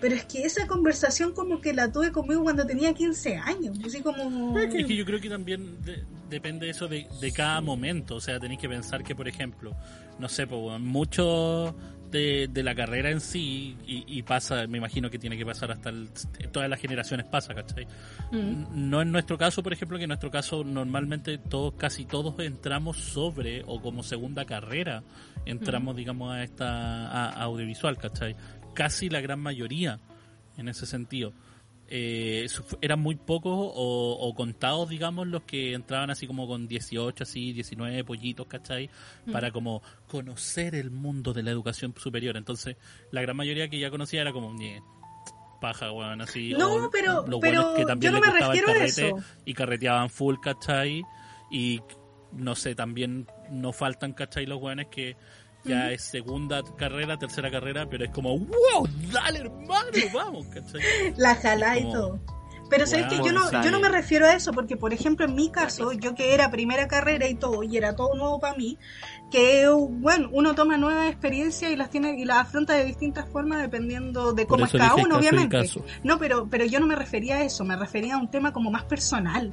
S1: pero es que esa conversación como que la tuve conmigo cuando tenía 15 años, así como...
S4: Es que yo creo que también de- depende eso de, de cada momento. O sea, tenéis que pensar que, por ejemplo, no sé, pues, mucho de, de la carrera en sí, y, y pasa, me imagino que tiene que pasar hasta el- todas las generaciones pasa, ¿cachai?
S1: Mm.
S4: No en nuestro caso, por ejemplo, que en nuestro caso normalmente todos, casi todos entramos sobre o como segunda carrera, entramos, digamos, a esta a- a audiovisual, ¿cachai? Casi la gran mayoría en ese sentido. Eh, eran muy pocos o, o contados, digamos, los que entraban así como con 18, así, 19 pollitos, ¿cachai? Para como conocer el mundo de la educación superior. Entonces, la gran mayoría que ya conocía era como, "Ñe, paja, weón, así.
S1: No,
S4: o
S1: pero-
S4: los
S1: pero
S4: que también
S1: yo no me
S4: el
S1: a
S4: carrete
S1: eso.
S4: y carreteaban full, ¿cachai? Y no sé, también no faltan, ¿cachai? Los weones que ya es segunda carrera, tercera carrera, pero es como, wow, dale hermano, vamos, ¿cachai?
S1: la jalá y
S4: Como-
S1: todo. Pero sabes que yo no, yo no me refiero a eso, porque por ejemplo en mi caso, yo que era primera carrera y todo, y era todo nuevo para mí, que bueno, uno toma nuevas experiencias y las tiene y las afronta de distintas formas dependiendo de cómo es cada uno, obviamente. No, pero, pero yo no me refería a eso, me refería a un tema como más personal.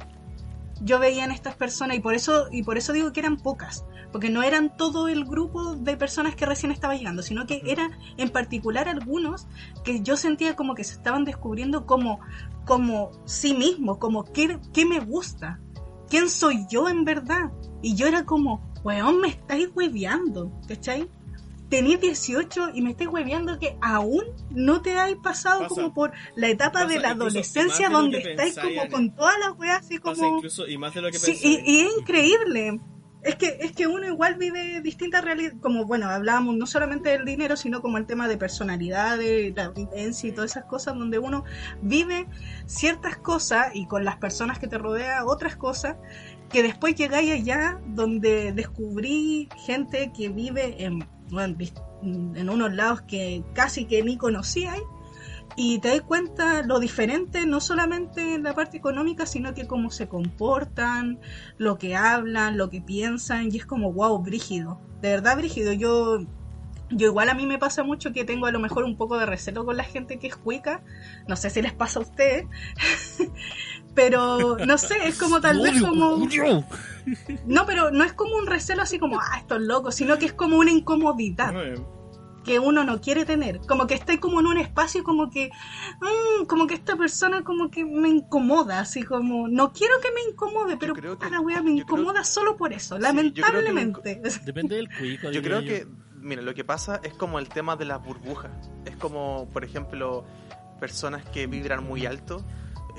S1: Yo veía en estas personas y por eso y por eso digo que eran pocas, porque no eran todo el grupo de personas que recién estaba llegando, sino que eran en particular algunos que yo sentía como que se estaban descubriendo como como sí mismos, como qué, qué me gusta, quién soy yo en verdad. Y yo era como, weón, me estáis hueveando, ¿cachai? Tenís 18 y me estáis hueveando que aún no te hay pasado
S2: Pasa.
S1: como por la etapa de la adolescencia
S2: de
S1: donde estáis como con todas las weas así
S2: Pasa
S1: como...
S2: incluso, y más de lo que
S1: Sí,
S2: pensáis.
S1: y, y es increíble. Es que, es que uno igual vive distintas realidades, como bueno, hablábamos no solamente del dinero, sino como el tema de personalidad, de la vivencia y todas esas cosas, donde uno vive ciertas cosas y con las personas que te rodea otras cosas, que después llegáis allá donde descubrí gente que vive en, en unos lados que casi que ni conocíais y te das cuenta lo diferente, no solamente en la parte económica, sino que cómo se comportan, lo que hablan, lo que piensan, y es como, wow, brígido. De verdad, brígido. Yo, yo igual a mí me pasa mucho que tengo a lo mejor un poco de recelo con la gente que es cuica. No sé si les pasa a ustedes. Pero no sé, es como tal vez como...
S4: odio.
S1: No, pero no es como un recelo así como, ah, estos locos, sino que es como una incomodidad que uno no quiere tener. Como que estoy como en un espacio como que, mm, como que esta persona como que me incomoda, así como, no quiero que me incomode, pero
S3: creo que-
S1: a la wea me
S3: creo-
S1: incomoda solo por eso,
S3: Sí, que
S1: lamentablemente.
S4: Depende del cuico.
S3: Yo creo que, mira, lo que pasa es como el tema de las burbujas. Es como, por ejemplo, personas que vibran muy alto,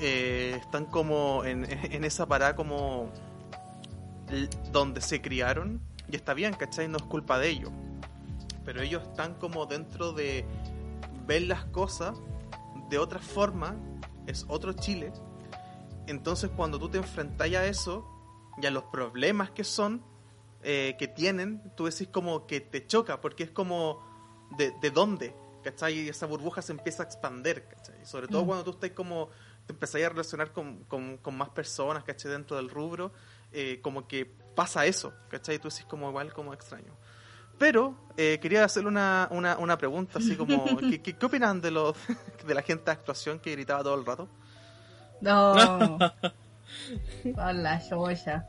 S3: eh, están como en, en esa parada como donde se criaron, y está bien, ¿cachai? No es culpa de ellos. Pero ellos están como dentro de ver las cosas de otra forma, es otro Chile. Entonces cuando tú te enfrentas a eso y a los problemas que son, eh, que tienen, tú decís como que te choca, porque es como de, de dónde, ¿cachai? Y esa burbuja se empieza a expander, ¿cachai? Sobre todo
S1: Mm.
S3: cuando tú estás como, te empezás a relacionar con, con, con más personas, ¿cachai? Dentro del rubro, eh, como que pasa eso, ¿cachai? Tú decís como igual, como extraño. Pero eh, quería hacerle una, una, una pregunta, así como, ¿qué, qué, qué opinan de, los, de la gente de actuación que gritaba todo el rato?
S1: No. Hola, joya.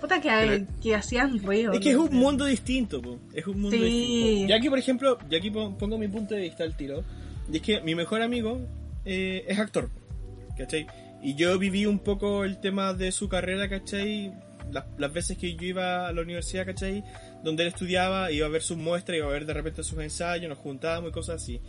S1: Puta que, hay, que hacían ruido.
S2: Es que es un mundo distinto, po. es un mundo
S1: Sí.
S2: distinto. Ya aquí, por ejemplo, ya aquí pon- pongo mi punto de vista al tiro, y es que mi mejor amigo eh, es actor, ¿cachai? Y yo viví un poco el tema de su carrera, ¿cachai? Las, las veces que yo iba a la universidad, ¿cachai? Donde él estudiaba, iba a ver sus muestras, iba a ver de repente sus ensayos, nos juntábamos y cosas así.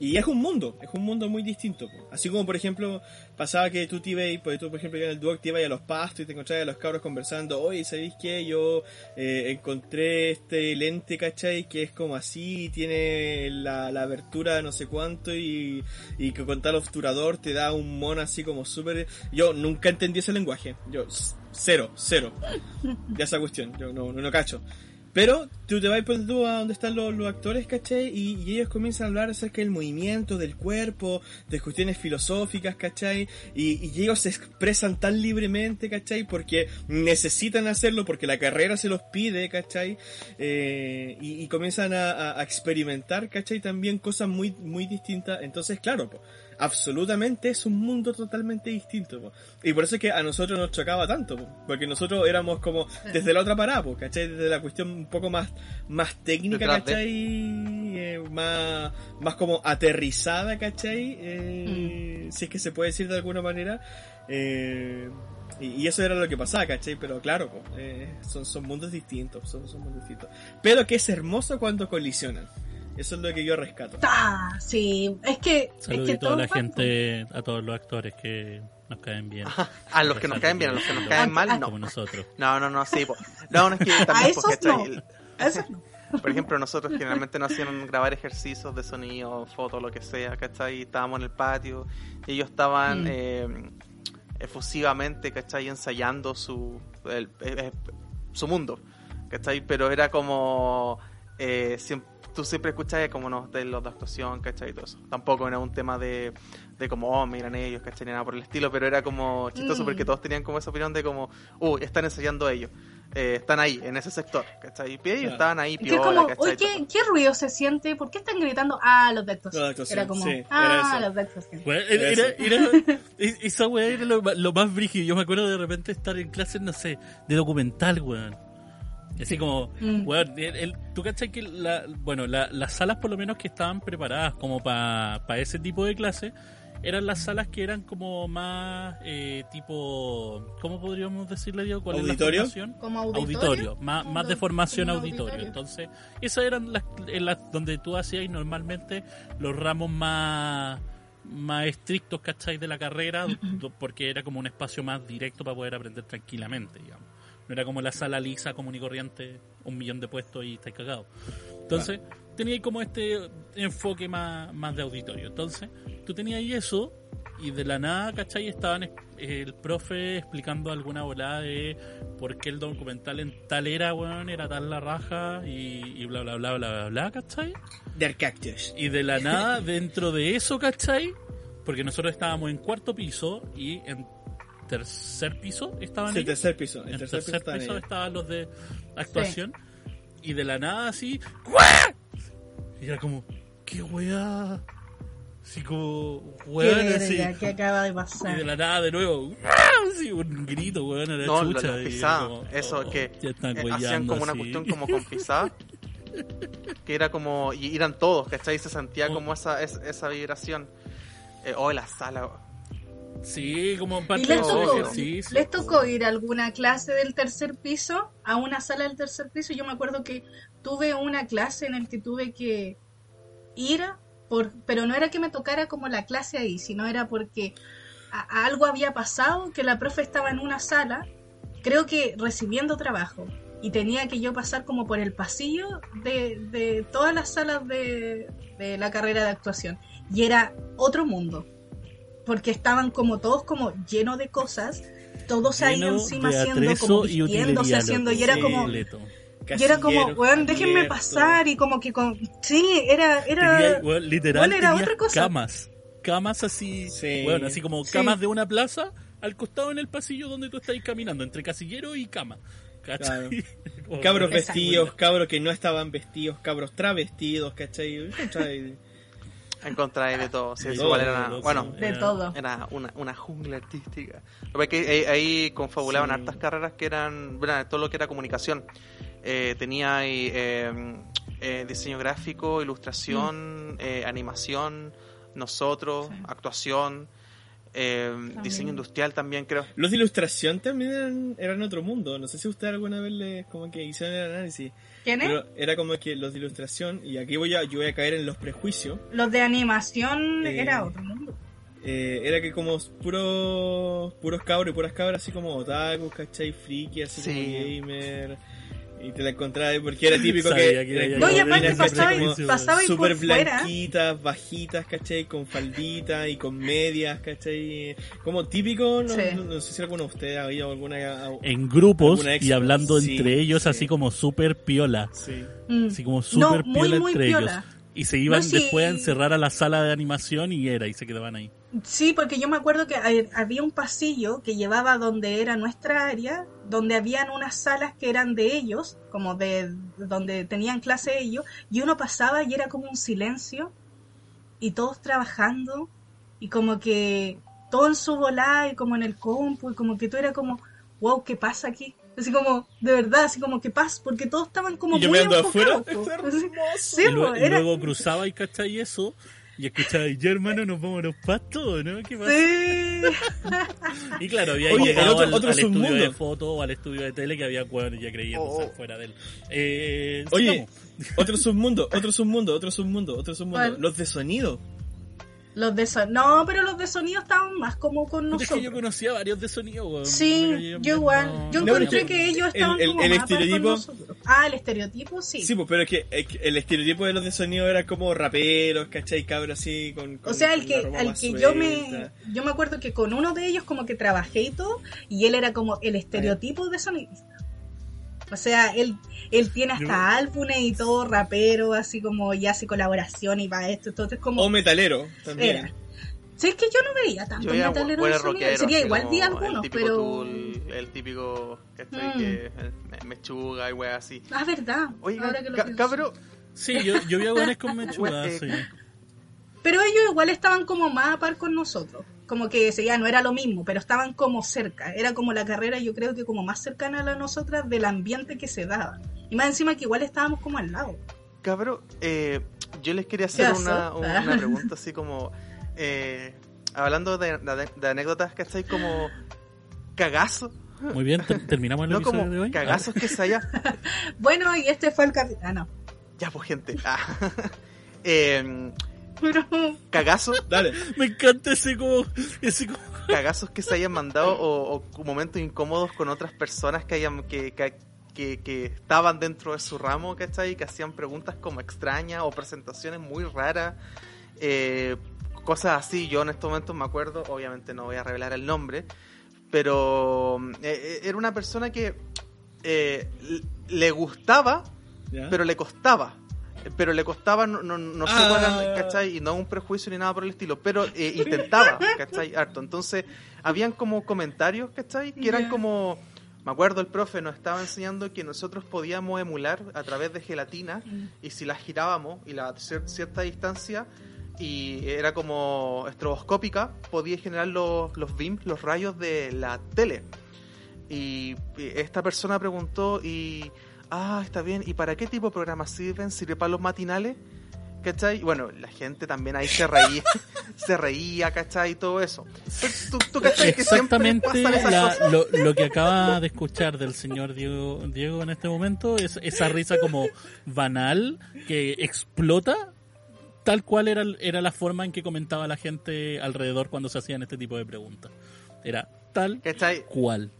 S2: Y es un mundo, es un mundo muy distinto. Así como, por ejemplo, pasaba que tú te ibas, pues tú, por ejemplo, en el Duoc, te ibas a los pastos y te encontrabas a los cabros conversando, oye, ¿sabéis qué? Yo eh, encontré este lente, ¿cachai? Que es como así, tiene la, la abertura no sé cuánto y, y que con tal obturador te da un mono así como súper... Yo nunca entendí ese lenguaje, yo cero, cero, de esa cuestión, yo no, no, no cacho. Pero tú te vas por tú a donde están los, los actores, ¿cachai? Y, y ellos comienzan a hablar acerca del movimiento, del cuerpo, de cuestiones filosóficas, ¿cachai? Y, y ellos se expresan tan libremente, ¿cachai? Porque necesitan hacerlo, porque la carrera se los pide, ¿cachai? Eh, y, y comienzan a, a- experimentar, ¿cachai? También cosas muy, muy distintas. Entonces, claro, po, absolutamente es un mundo totalmente distinto. po. Y por eso es que a nosotros nos chocaba tanto, po, porque nosotros éramos como desde la otra parada, po, ¿cachai? Desde la cuestión un poco más, más técnica,
S3: Detrás de.
S2: ¿cachai? Eh, más, más como aterrizada, ¿cachai? Eh, Si es que se puede decir de alguna manera. Eh, y, eso era lo que pasaba, ¿cachai? Pero claro, eh, son, son mundos distintos, son, son mundos distintos. Pero que es hermoso cuando colisionan. Eso es lo que yo rescato.
S1: Ah, sí, es que. Es que
S4: a la
S1: el
S4: gente, a todos los actores que nos caen bien.
S3: A los que nos caen bien, a los que nos caen mal,
S4: Como
S3: no.
S4: nosotros.
S3: No, no, no, sí. po. No, no es que también, ¿cachai?
S1: no. A eso no.
S3: Por ejemplo, nosotros generalmente nos hacían grabar ejercicios de sonido, foto, lo que sea, ¿cachai? Estábamos en el patio y ellos estaban
S1: Mm.
S3: eh, efusivamente, ¿cachai? Ensayando su, el- eh, eh, su mundo, ¿cachai? Pero era como... eh, tú siempre escuchabas como no, de los de actuación, ¿cachai? Y todo eso. Tampoco era un tema de, de como, oh, miran ellos, ¿cachai? Ni nada por el estilo, pero era como chistoso
S1: Mm.
S3: porque todos tenían como esa opinión de como, uh, están ensayando ellos. Eh, están ahí, en ese sector, ¿cachai? Y ellos
S2: Claro.
S3: estaban ahí,
S1: Y que es
S3: piola,
S1: como,
S3: ¿cachai?
S1: oye, ¿qué, qué ruido se siente? ¿Por qué están gritando? Ah, los de actuación.
S2: Los de actuación,
S1: Era como,
S2: sí, era
S1: ah,
S2: eso.
S1: los de actuación.
S4: Weón, era,
S2: Eso.
S4: era- es- esa weá era lo más brígido. Yo me acuerdo de repente estar en clases, no sé, de documental, weón. Así como,
S1: Mm.
S4: weón, el, el- tú cachai que la, bueno, la- las salas por lo menos que estaban preparadas como para ese tipo de clase, eran las salas que eran como más eh, tipo, ¿cómo podríamos decirle, Diego? ¿Cuál
S2: ¿Auditorio?
S4: es la formación?
S1: Como auditorio.
S4: auditorio, más, más de formación auditorio.
S1: auditorio.
S4: Entonces, esas eran las, en las donde tú hacías normalmente los ramos más más estrictos, ¿cachai? De la carrera, porque era como un espacio más directo para poder aprender tranquilamente, digamos. No era como la sala lisa, común y corriente, un millón de puestos y estáis cagados. Entonces, tenía como este enfoque más, más de auditorio. Entonces, tú tenías eso y de la nada, ¿cachai? Estaban es- el profe explicando alguna volada de por qué el documental en tal era, weón, era tal la raja y, y bla, bla, bla, bla, bla, bla, ¿cachai?
S2: Der Cactus.
S4: Y de la nada, dentro de eso, ¿cachai? Porque nosotros estábamos en cuarto piso y en tercer piso estaban
S2: Sí, el
S4: ellos.
S2: tercer piso.
S4: En
S2: El
S4: el
S2: tercer,
S4: tercer
S2: piso,
S4: piso estaban los de actuación. Y de la nada así. Y era como, ¿qué weá? Así como,
S1: Qué
S4: weón, así.
S1: verga, ¿qué acaba de
S4: Y
S1: pasar?
S4: de la nada de nuevo, así, un grito, weón, a la
S3: No,
S4: chucha. y era
S3: pisadas,
S4: como,
S3: eso
S4: oh,
S3: que
S4: ya están
S3: eh, hacían como una
S4: así.
S3: cuestión como con pisadas. que era como, y eran todos, ¿cachai? Se sentía
S4: Oh.
S3: como esa, es- esa vibración. Eh, oh, la sala.
S4: Sí, como parte
S1: ¿Y les
S4: de
S1: tocó,
S4: ejercicio.
S1: les tocó ir a alguna clase del tercer piso, a una sala del tercer piso? Yo me acuerdo que tuve una clase en el que tuve que ir, por, pero no era que me tocara como la clase ahí, sino era porque a- a algo había pasado, que la profe estaba en una sala, creo que recibiendo trabajo, y tenía que yo pasar como por el pasillo de, de todas las salas de, de la carrera de actuación. Y era otro mundo porque estaban como todos como llenos de cosas, todos ahí
S4: Lleno
S1: encima
S4: de
S1: haciendo como vistiéndose, haciendo, y era como,
S4: Completo.
S1: y era como, weón, déjenme pasar, y como que con, sí, era, era,
S4: Tenía, weón, literal,
S1: bueno, era otra cosa.
S4: camas. Camas así,
S2: Sí.
S4: weón, así como
S1: Sí.
S4: camas de una plaza al costado en el pasillo donde tú estás caminando, entre casillero y cama.
S2: Cabros
S1: Exacto.
S2: vestidos, cabros que no estaban vestidos, cabros travestidos, ¿cachai? ¿Cachai?
S3: Encontrar de todo. Sí,
S2: De
S3: eso
S2: todo,
S3: igual era,
S4: loco,
S3: bueno,
S1: de
S4: era-
S1: todo.
S3: era una, una jungla artística. Lo que ahí, ahí confabulaban
S2: Sí.
S3: hartas carreras que eran, bueno, todo lo que era comunicación. Eh, tenía ahí eh, eh, diseño gráfico, ilustración, eh, animación, nosotros,
S1: Mm. Sí.
S3: actuación, eh, diseño industrial también creo.
S2: Los de ilustración también eran, eran otro mundo. No sé si usted alguna vez le, como que hicieron el análisis.
S1: ¿Quién es?
S2: Pero era como que los de ilustración, y aquí voy a, yo voy a caer en los prejuicios.
S1: Los de animación
S2: Eh,
S1: era otro mundo.
S2: eh, era que como puros puros cabros y puras cabras así como otaku, ¿cachai? Friki, así
S3: Sí.
S2: como gamer. Y te la encontrabas porque era típico
S4: Sabía
S2: que,
S4: que
S1: No, y aparte pasaba, pasaba y
S2: súper
S1: por fuera.
S2: blanquitas, bajitas, ¿cachai? Con falditas y con medias, ¿cachai? Como típico, no,
S1: Sí.
S2: no- no sé si alguno de ustedes había alguna...
S4: En grupos
S2: Alguna
S4: y hablando
S2: sí,
S4: entre ellos
S2: sí.
S4: así como súper piola.
S2: Sí.
S1: Mm.
S4: Así como súper piola
S1: muy
S4: entre
S1: piola.
S4: ellos. Y se iban
S1: No, sí.
S4: después a encerrar a la sala de animación y era, y se quedaban ahí.
S1: Sí, porque yo me acuerdo que había un pasillo que llevaba donde era nuestra área, donde habían unas salas que eran de ellos, como de donde tenían clase ellos, y uno pasaba y era como un silencio, y todos trabajando, y como que todo en su volá, y como en el compu, y como que todo era como, wow, ¿qué pasa aquí? Así como, de verdad, así como, ¿qué pasa? Porque todos estaban como
S2: Y yo
S1: muy
S2: mirando afuera,
S4: luego, y luego cruzaba y cachai eso. Y escuchaba, ya hermano, nos vamos a los pastos, ¿no? ¿Qué pasa?
S1: Sí.
S4: Y claro, había
S2: Oye,
S4: llegado
S2: otro-
S4: al,
S2: otro
S4: al estudio
S2: submundo.
S4: de foto o al estudio de tele que había cuadros ya creyéndose
S3: Oh.
S4: fuera de él. Eh,
S2: Oye,
S4: sigamos.
S2: otro submundo, otro submundo, otro submundo, otro submundo.
S1: ¿Cuál?
S2: Los de sonido.
S1: Los de sonido. No, pero los de sonido estaban más como con
S4: Puta, es
S1: nosotros.
S4: que yo conocía varios de sonido, weón.
S1: Sí, yo igual.
S4: no,
S1: yo encontré
S4: no,
S1: que ellos estaban
S2: el-
S1: como
S2: el
S1: más con
S2: estereotipo-
S1: nosotros. Ah, el estereotipo, sí.
S2: Sí, pues, pero es que, el estereotipo de los de sonido era como raperos, ¿cachai? Cabros así, con, con-
S1: o sea, el
S2: con
S1: que, al que yo me, yo me acuerdo que con uno de ellos como que trabajé y todo, y él era como el estereotipo de sonidista. O sea, él, él tiene hasta
S4: Yo-
S1: álbumes y todo, rapero, así como y hace colaboración y va esto, entonces como
S2: O metalero, también.
S1: era. Sí, es que yo no veía tanto
S3: Yo
S1: metalero de sonido.
S3: rockero.
S1: Sería igual
S3: El
S1: algunos,
S3: típico
S1: pero...
S3: Tool, el típico, ¿cachai?
S1: Mm.
S3: Que el me- mechuga y wea así.
S1: Ah, verdad.
S3: Oiga,
S1: ahora que lo
S3: ca-
S1: pienso.
S3: cabro,
S4: Sí, yo, yo vi a con mechuga,
S3: Eh,
S4: sí.
S1: Pero ellos igual estaban como más a par con nosotros. Como que se- ya no era lo mismo, pero estaban como cerca. Era como la carrera, yo creo que como más cercana a la nosotras del ambiente que se daba. Y más encima que igual estábamos como al lado.
S3: Cabro, eh, yo les quería hacer
S1: ¿Qué
S3: una, una pregunta así como, eh, hablando de, de- de anécdotas, ¿cachai? Como cagazo,
S4: Muy bien, ter- terminamos el
S3: no
S4: episodio
S3: como
S4: de hoy.
S3: cagazos que se haya...
S1: Bueno, y este fue el capítulo. Ah, no.
S3: Ya pues gente, ah, Em,
S1: Pero.
S3: cagazo,
S2: Dale.
S4: Me encanta ese como, ese como
S3: cagazos que se hayan mandado o, o momentos incómodos con otras personas que hayan que, que, que- que estaban dentro de su ramo, ¿cachai? Que hacían preguntas como extrañas o presentaciones muy raras, eh, cosas así. Yo en estos momentos me acuerdo, obviamente no voy a revelar el nombre, pero eh, eh, era una persona que eh, le gustaba, pero le costaba. Pero le costaba, no, no, no sé
S2: Ah.
S3: cuál era, ¿cachai? Y no un prejuicio ni nada por el estilo, pero eh, intentaba, ¿cachai? Harto. Entonces, habían como comentarios, ¿cachai? Que eran como, me acuerdo, el profe nos estaba enseñando que nosotros podíamos emular a través de gelatina y si la girábamos y la a cier- cierta distancia y era como estroboscópica, podía generar los, los beams, los rayos de la tele. Y esta persona preguntó y, ah, está bien, ¿y para qué tipo de programas sirven? ¿Sirve para los matinales? ¿Cachai? Bueno, la gente también ahí se reía, se reía, ¿cachai? Y todo eso. Entonces, ¿Tú, tú cachai que siempre
S4: Exactamente
S3: pasan esas
S4: la-
S3: cosas?
S4: lo, lo que acaba de escuchar del señor Diego, Diego en este momento es esa risa como banal que explota tal cual era, era la forma en que comentaba la gente alrededor cuando se hacían este tipo de preguntas. Era tal
S3: ¿Cachai?
S4: cual.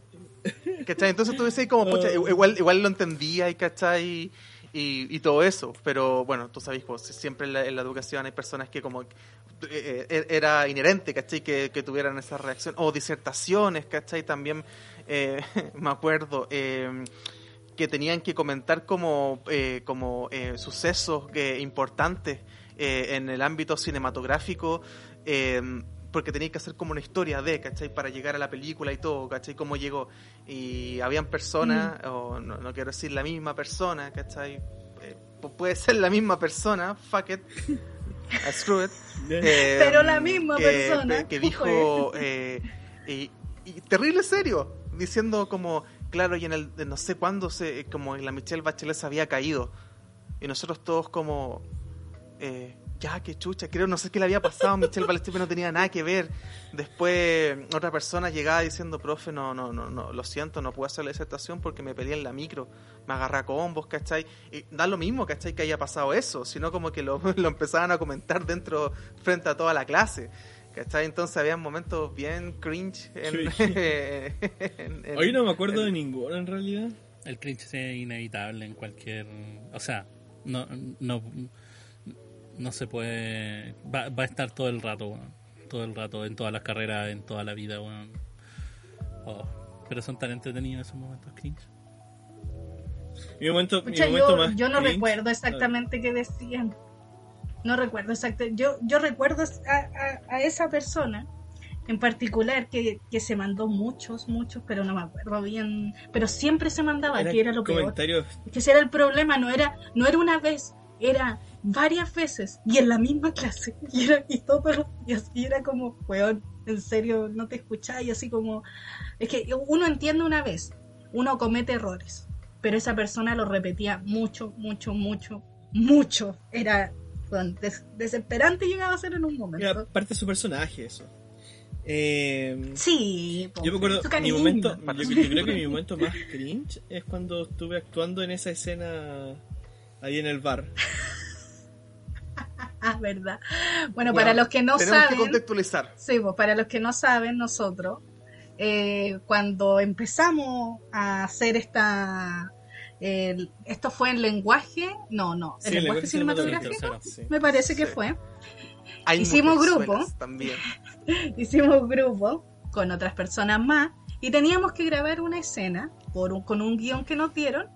S3: ¿Cachai? Entonces tú decís como, pucha, igual, igual lo entendía y ¿cachai? Y, y todo eso, pero bueno, tú sabes, pues, siempre en la, en la educación hay personas que como eh, eh, era inherente, ¿cachai? Que, que tuvieran esa reacción, o disertaciones, ¿cachai? También eh, me acuerdo eh, que tenían que comentar como, eh, como eh, sucesos que, importantes en el ámbito cinematográfico, eh, porque tenías que hacer como una historia de, ¿cachai? Para llegar a la película y todo, ¿cachai? Cómo llegó. Y habían personas, o no, no quiero decir la misma persona, ¿cachai? Eh, pu- puede ser la misma persona, fuck it, I screw it. Eh,
S1: Pero la misma
S3: que-
S1: persona.
S3: Que dijo, eh, y, y terrible serio, diciendo como, claro, y en el, no sé cuándo, se, como en la Michelle Bachelet se había caído. Y nosotros todos como, eh, ya, qué chucha, creo, no sé qué le había pasado a Michelle pero no tenía nada que ver. Después otra persona llegaba diciendo, profe, no, no, no, no, lo siento, no puedo hacer la disertación porque me peleé en la micro, me agarré a combos, ¿cachai? Y da lo mismo, ¿cachai? Que haya pasado eso, sino como que lo, lo empezaban a comentar dentro, frente a toda la clase. ¿Cachai? Entonces había momentos bien cringe en,
S2: Cringe.
S3: en- en-
S2: Hoy no me acuerdo de ninguno en realidad.
S4: El cringe es inevitable en cualquier. O sea, no, no, no se puede. Va, va a estar todo el rato, weón. Todo el rato, en todas las carreras, en toda la vida, weón. Oh, pero son tan entretenidos esos momentos cringe.
S2: Mi momento, mi momento
S1: yo,
S2: más
S1: yo no
S2: cringe-
S1: recuerdo exactamente qué decían. No recuerdo exactamente. Yo, yo recuerdo a, a- a esa persona en particular que, que se mandó muchos, muchos, pero no me acuerdo bien. Pero siempre se mandaba,
S2: Eran
S1: que era lo peor.
S2: comentarios
S1: Es que ese era el problema, no era, no era una vez, era varias veces y en la misma clase. Y, era, y todos los días. Y era como, weón, en serio, no te escucháis. Y así como. Es que uno entiende una vez, uno comete errores. Pero esa persona lo repetía mucho, mucho, mucho, mucho. Era weón, des- desesperante llegaba a ser en un
S2: Era
S1: momento.
S2: parte de su personaje eso. Eh,
S1: Sí,
S2: yo me acuerdo, mi momento, yo, yo creo que mi momento más cringe es cuando estuve actuando en esa escena ahí en el bar.
S1: Ah, verdad. Bueno,
S3: Bueno,
S1: para los que no
S3: Tenemos
S1: saben.
S3: que contextualizar.
S1: Sí, pues para los que no saben, nosotros, eh, cuando empezamos a hacer esta. el- esto fue en lenguaje. No, no, el
S2: Sí, el
S1: lenguaje cinematográfico.
S2: cinematográfico, sí.
S1: Me parece que
S3: Sí.
S1: fue.
S3: Hay
S1: Hicimos grupo.
S3: También.
S1: Hicimos grupo con otras personas más y teníamos que grabar una escena por un- con un guion que nos dieron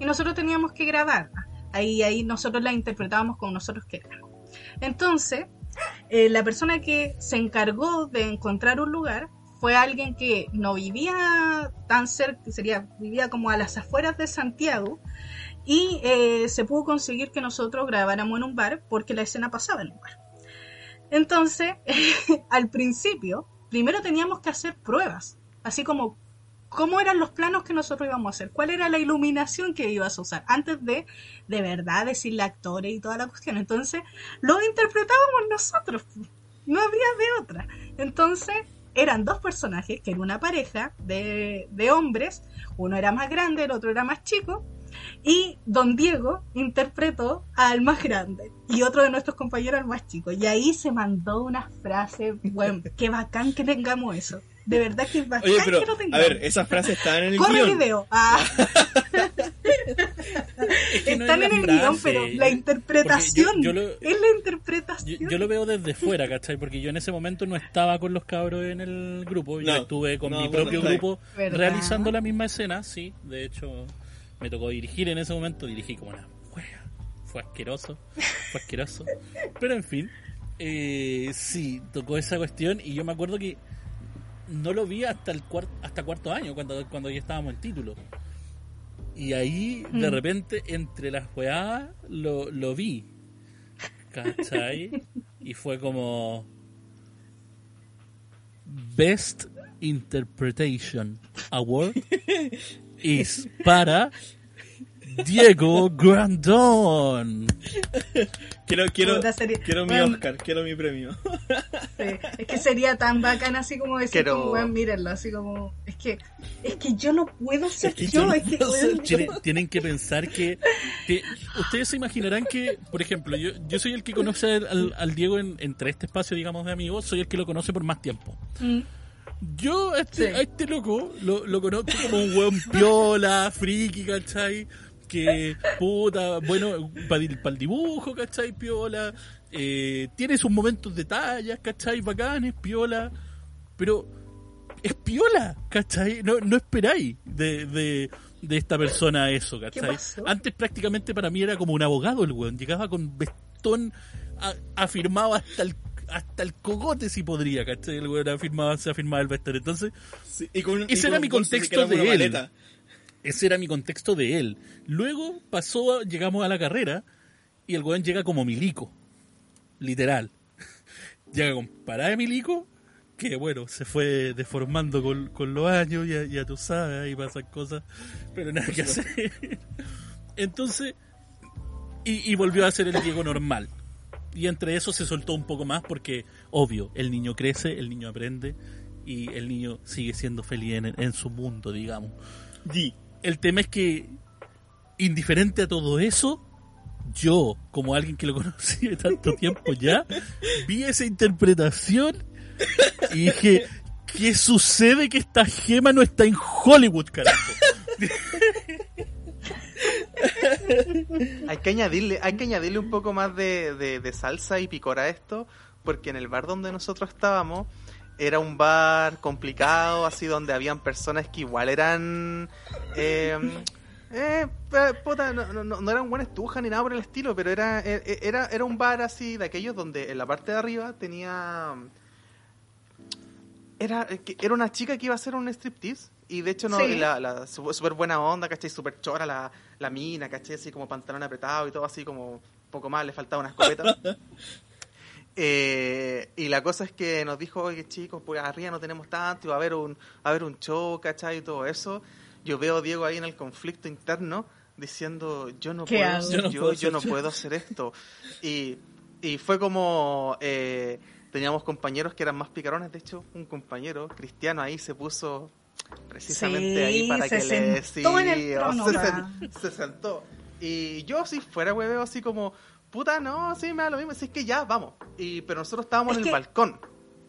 S1: y nosotros teníamos que grabarla. Ahí, ahí nosotros la interpretábamos como nosotros queríamos. Entonces, eh, la persona que se encargó de encontrar un lugar fue alguien que no vivía tan cerca, sería, vivía como a las afueras de Santiago y eh, se pudo conseguir que nosotros grabáramos en un bar porque la escena pasaba en un bar. Entonces, al principio, primero teníamos que hacer pruebas, así como cómo eran los planos que nosotros íbamos a hacer, cuál era la iluminación que ibas a usar, antes de de verdad decirle actores y toda la cuestión. Entonces, lo interpretábamos nosotros, no había de otra. Entonces, eran dos personajes, que era una pareja de, de hombres, uno era más grande, el otro era más chico, y don Diego interpretó al más grande y otro de nuestros compañeros al más chico. Y ahí se mandó una frase, bueno, qué bacán que tengamos eso. De verdad que es bacán
S2: Oye, pero,
S1: que
S2: a ver, esas frases estaban en el
S1: Corre
S2: guion.
S1: video. Ah.
S4: Es que no
S1: Están
S4: es
S1: en el guion,
S4: frase.
S1: pero la interpretación.
S4: Porque yo- yo lo-
S1: es la interpretación.
S4: Yo, yo lo veo desde fuera, ¿cachai? Porque yo en ese momento no estaba con los cabros en el grupo. Yo
S2: No,
S4: estuve con
S2: no,
S4: mi
S2: bueno,
S4: propio
S2: está
S4: grupo
S1: ¿Verdad?
S4: realizando la misma escena, sí. De hecho, me tocó dirigir en ese momento. Dirigí como una wea. Fue asqueroso. Fue asqueroso. Pero en fin. eh, sí, tocó esa cuestión y yo me acuerdo que no lo vi hasta el cuarto, hasta cuarto año, cuando, cuando ya estábamos en título. Y ahí, de
S1: Mm.
S4: repente, entre las weadas, lo, lo vi. ¿Cachai? y fue como. Best Interpretation Award is para Diego Grandón.
S2: Quiero, quiero,
S1: sería-
S2: quiero mi
S1: bueno.
S2: Oscar, quiero mi premio.
S1: Sí, Es que sería tan bacán así como decir,
S3: Quiero-
S1: como, mírenlo, así como. Es que, es que yo no puedo ser
S2: que
S1: yo.
S2: yo no
S1: es que,
S2: puedo
S1: weón,
S2: ser yo.
S4: Tienen, tienen que pensar que, que ustedes se imaginarán que, por ejemplo, yo, yo soy el que conoce al, al Diego en- entre este espacio, digamos, de amigos, soy el que lo conoce por más tiempo.
S1: Mm,
S4: Yo a este,
S1: Sí.
S4: a este loco lo, lo conozco como un weón piola, friki, ¿cachai? Que puta, bueno, para el dibujo, ¿cachai? Piola. Eh, tiene sus momentos de tallas, ¿cachai? Bacanes, piola. Pero es piola, ¿cachai? No, no esperáis de, de, de esta persona eso, ¿cachai?
S1: pasó?
S4: Antes prácticamente para mí era como un abogado el weón. Llegaba con vestón a- afirmado hasta el hasta el cogote si podría, ¿cachai? El weón afirmaba, se afirmaba el vestón. Entonces,
S2: Sí, y con, y
S4: Ese
S2: con
S4: era mi contexto de él.
S2: maleta.
S4: Ese era mi contexto de él. Luego pasó, a- llegamos a la carrera y el weón llega como milico. Literal. Llega con parada de milico, que bueno, se fue deformando con, con los años, ya, ya tú sabes, ahí pasan cosas, pero nada que hacer. Entonces, y, y volvió a ser el Diego normal. Y entre eso se soltó un poco más porque, obvio, el niño crece, el niño aprende y el niño sigue siendo feliz en, en su mundo, digamos.
S2: Di.
S4: El tema es que, indiferente a todo eso, yo, como alguien que lo conocí de tanto tiempo ya, vi esa interpretación y dije, ¿qué sucede que esta gema no está en Hollywood, carajo?
S3: hay que añadirle, hay que añadirle un poco más de, de, de salsa y picor a esto, porque en el bar donde nosotros estábamos era un bar complicado, así donde habían personas que igual eran eh, eh, eh, puta, no, no, no eran buenas tujas ni nada por el estilo, pero era, eh, era, era un bar así de aquellos donde en la parte de arriba tenía era, eh, era una chica que iba a hacer un striptease y de hecho no,
S1: Sí.
S3: la, la súper buena onda, ¿cachai? Súper chora la, la mina, ¿cachai? Así como pantalón apretado y todo así como poco más, le faltaba una escopeta. Eh, y la cosa es que nos dijo, oye chicos, pues arriba no tenemos tanto, y va a haber un, va a haber un show, ¿cachai? Y todo eso. Yo veo a Diego ahí en el conflicto interno diciendo, yo no
S1: ¿Qué
S3: puedo,
S1: hago?
S3: yo,
S2: Yo no
S3: yo,
S2: puedo
S3: yo no
S2: hacer-
S3: puedo hacer esto. Y, y fue como, eh, teníamos compañeros que eran más picarones, de hecho, un compañero cristiano ahí se puso precisamente
S1: Sí,
S3: ahí para
S1: se
S3: que le...
S1: trono,
S3: se, se sentó. Y yo si fuera hueveo así como, puta, no, sí, me da lo mismo, si es que ya, vamos. Y, pero nosotros estábamos
S1: Es
S3: en
S1: que-
S3: el balcón.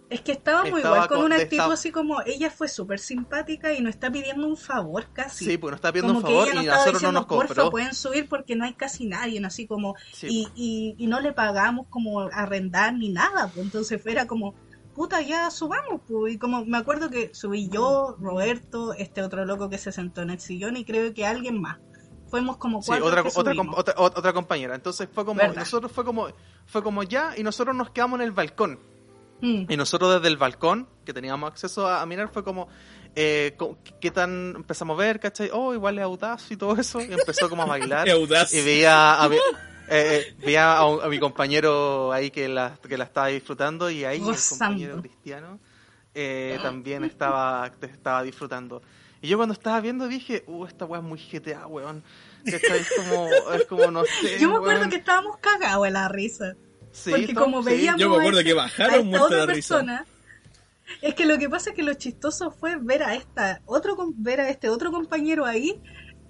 S1: Es que estábamos
S3: Estaba
S1: igual con
S3: con-
S1: una actitud
S3: estaba-
S1: así como ella fue súper simpática y nos está pidiendo un favor casi.
S3: Sí, porque nos está pidiendo
S1: como
S3: un favor
S1: que ella
S3: y
S1: nos estaba
S3: nosotros no
S1: diciendo,
S3: nos
S1: porfa,
S3: compró.
S1: pueden subir porque no hay casi nadie, así como,
S3: Sí.
S1: y, y, y no le pagamos como arrendar ni nada, pues entonces era como, puta, ya subamos, pues, y como me acuerdo que subí yo, Roberto, este otro loco que se sentó en el sillón y creo que alguien más. Fuimos como
S3: Sí,
S1: cuatro
S3: otra,
S1: que
S3: otra, otra, otra compañera. Entonces fue como,
S1: ¿Verdad?
S3: nosotros fue como, fue como ya, y nosotros nos quedamos en el balcón.
S1: Mm.
S3: Y nosotros desde el balcón, que teníamos acceso a, a mirar, fue como, eh, ¿qué tan empezamos a ver, cachai? Oh, igual es audaz y todo eso. Y empezó como a bailar. Y veía a mi, eh, eh, veía a, un- a mi compañero ahí que la, que la estaba disfrutando y ahí el
S1: Gozando.
S3: compañero cristiano eh, también estaba, estaba disfrutando. Y yo cuando estaba viendo dije, uh, esta weá es muy GTA, weón. Es como, es como, no sé.
S1: Yo me acuerdo
S3: weón.
S1: que estábamos cagados en la risa.
S3: Sí,
S1: porque
S3: to-
S1: como
S3: sí.
S1: veíamos
S2: Yo me acuerdo
S1: a
S2: que bajaron
S1: a otra persona, es que lo que pasa es que lo chistoso fue ver a esta otro com- ver a este otro compañero ahí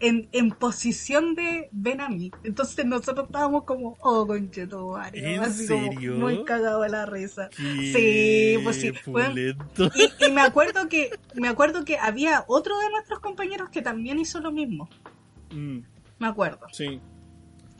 S1: en, en posición de ven a mí. Entonces nosotros estábamos como, oh conchetumare,
S4: ¿En
S1: así como muy cagado de la risa.
S4: Qué
S1: Sí, pues sí. Y, y me acuerdo que me acuerdo que había otro de nuestros compañeros que también hizo lo mismo.
S2: Mm,
S1: Me acuerdo.
S2: sí.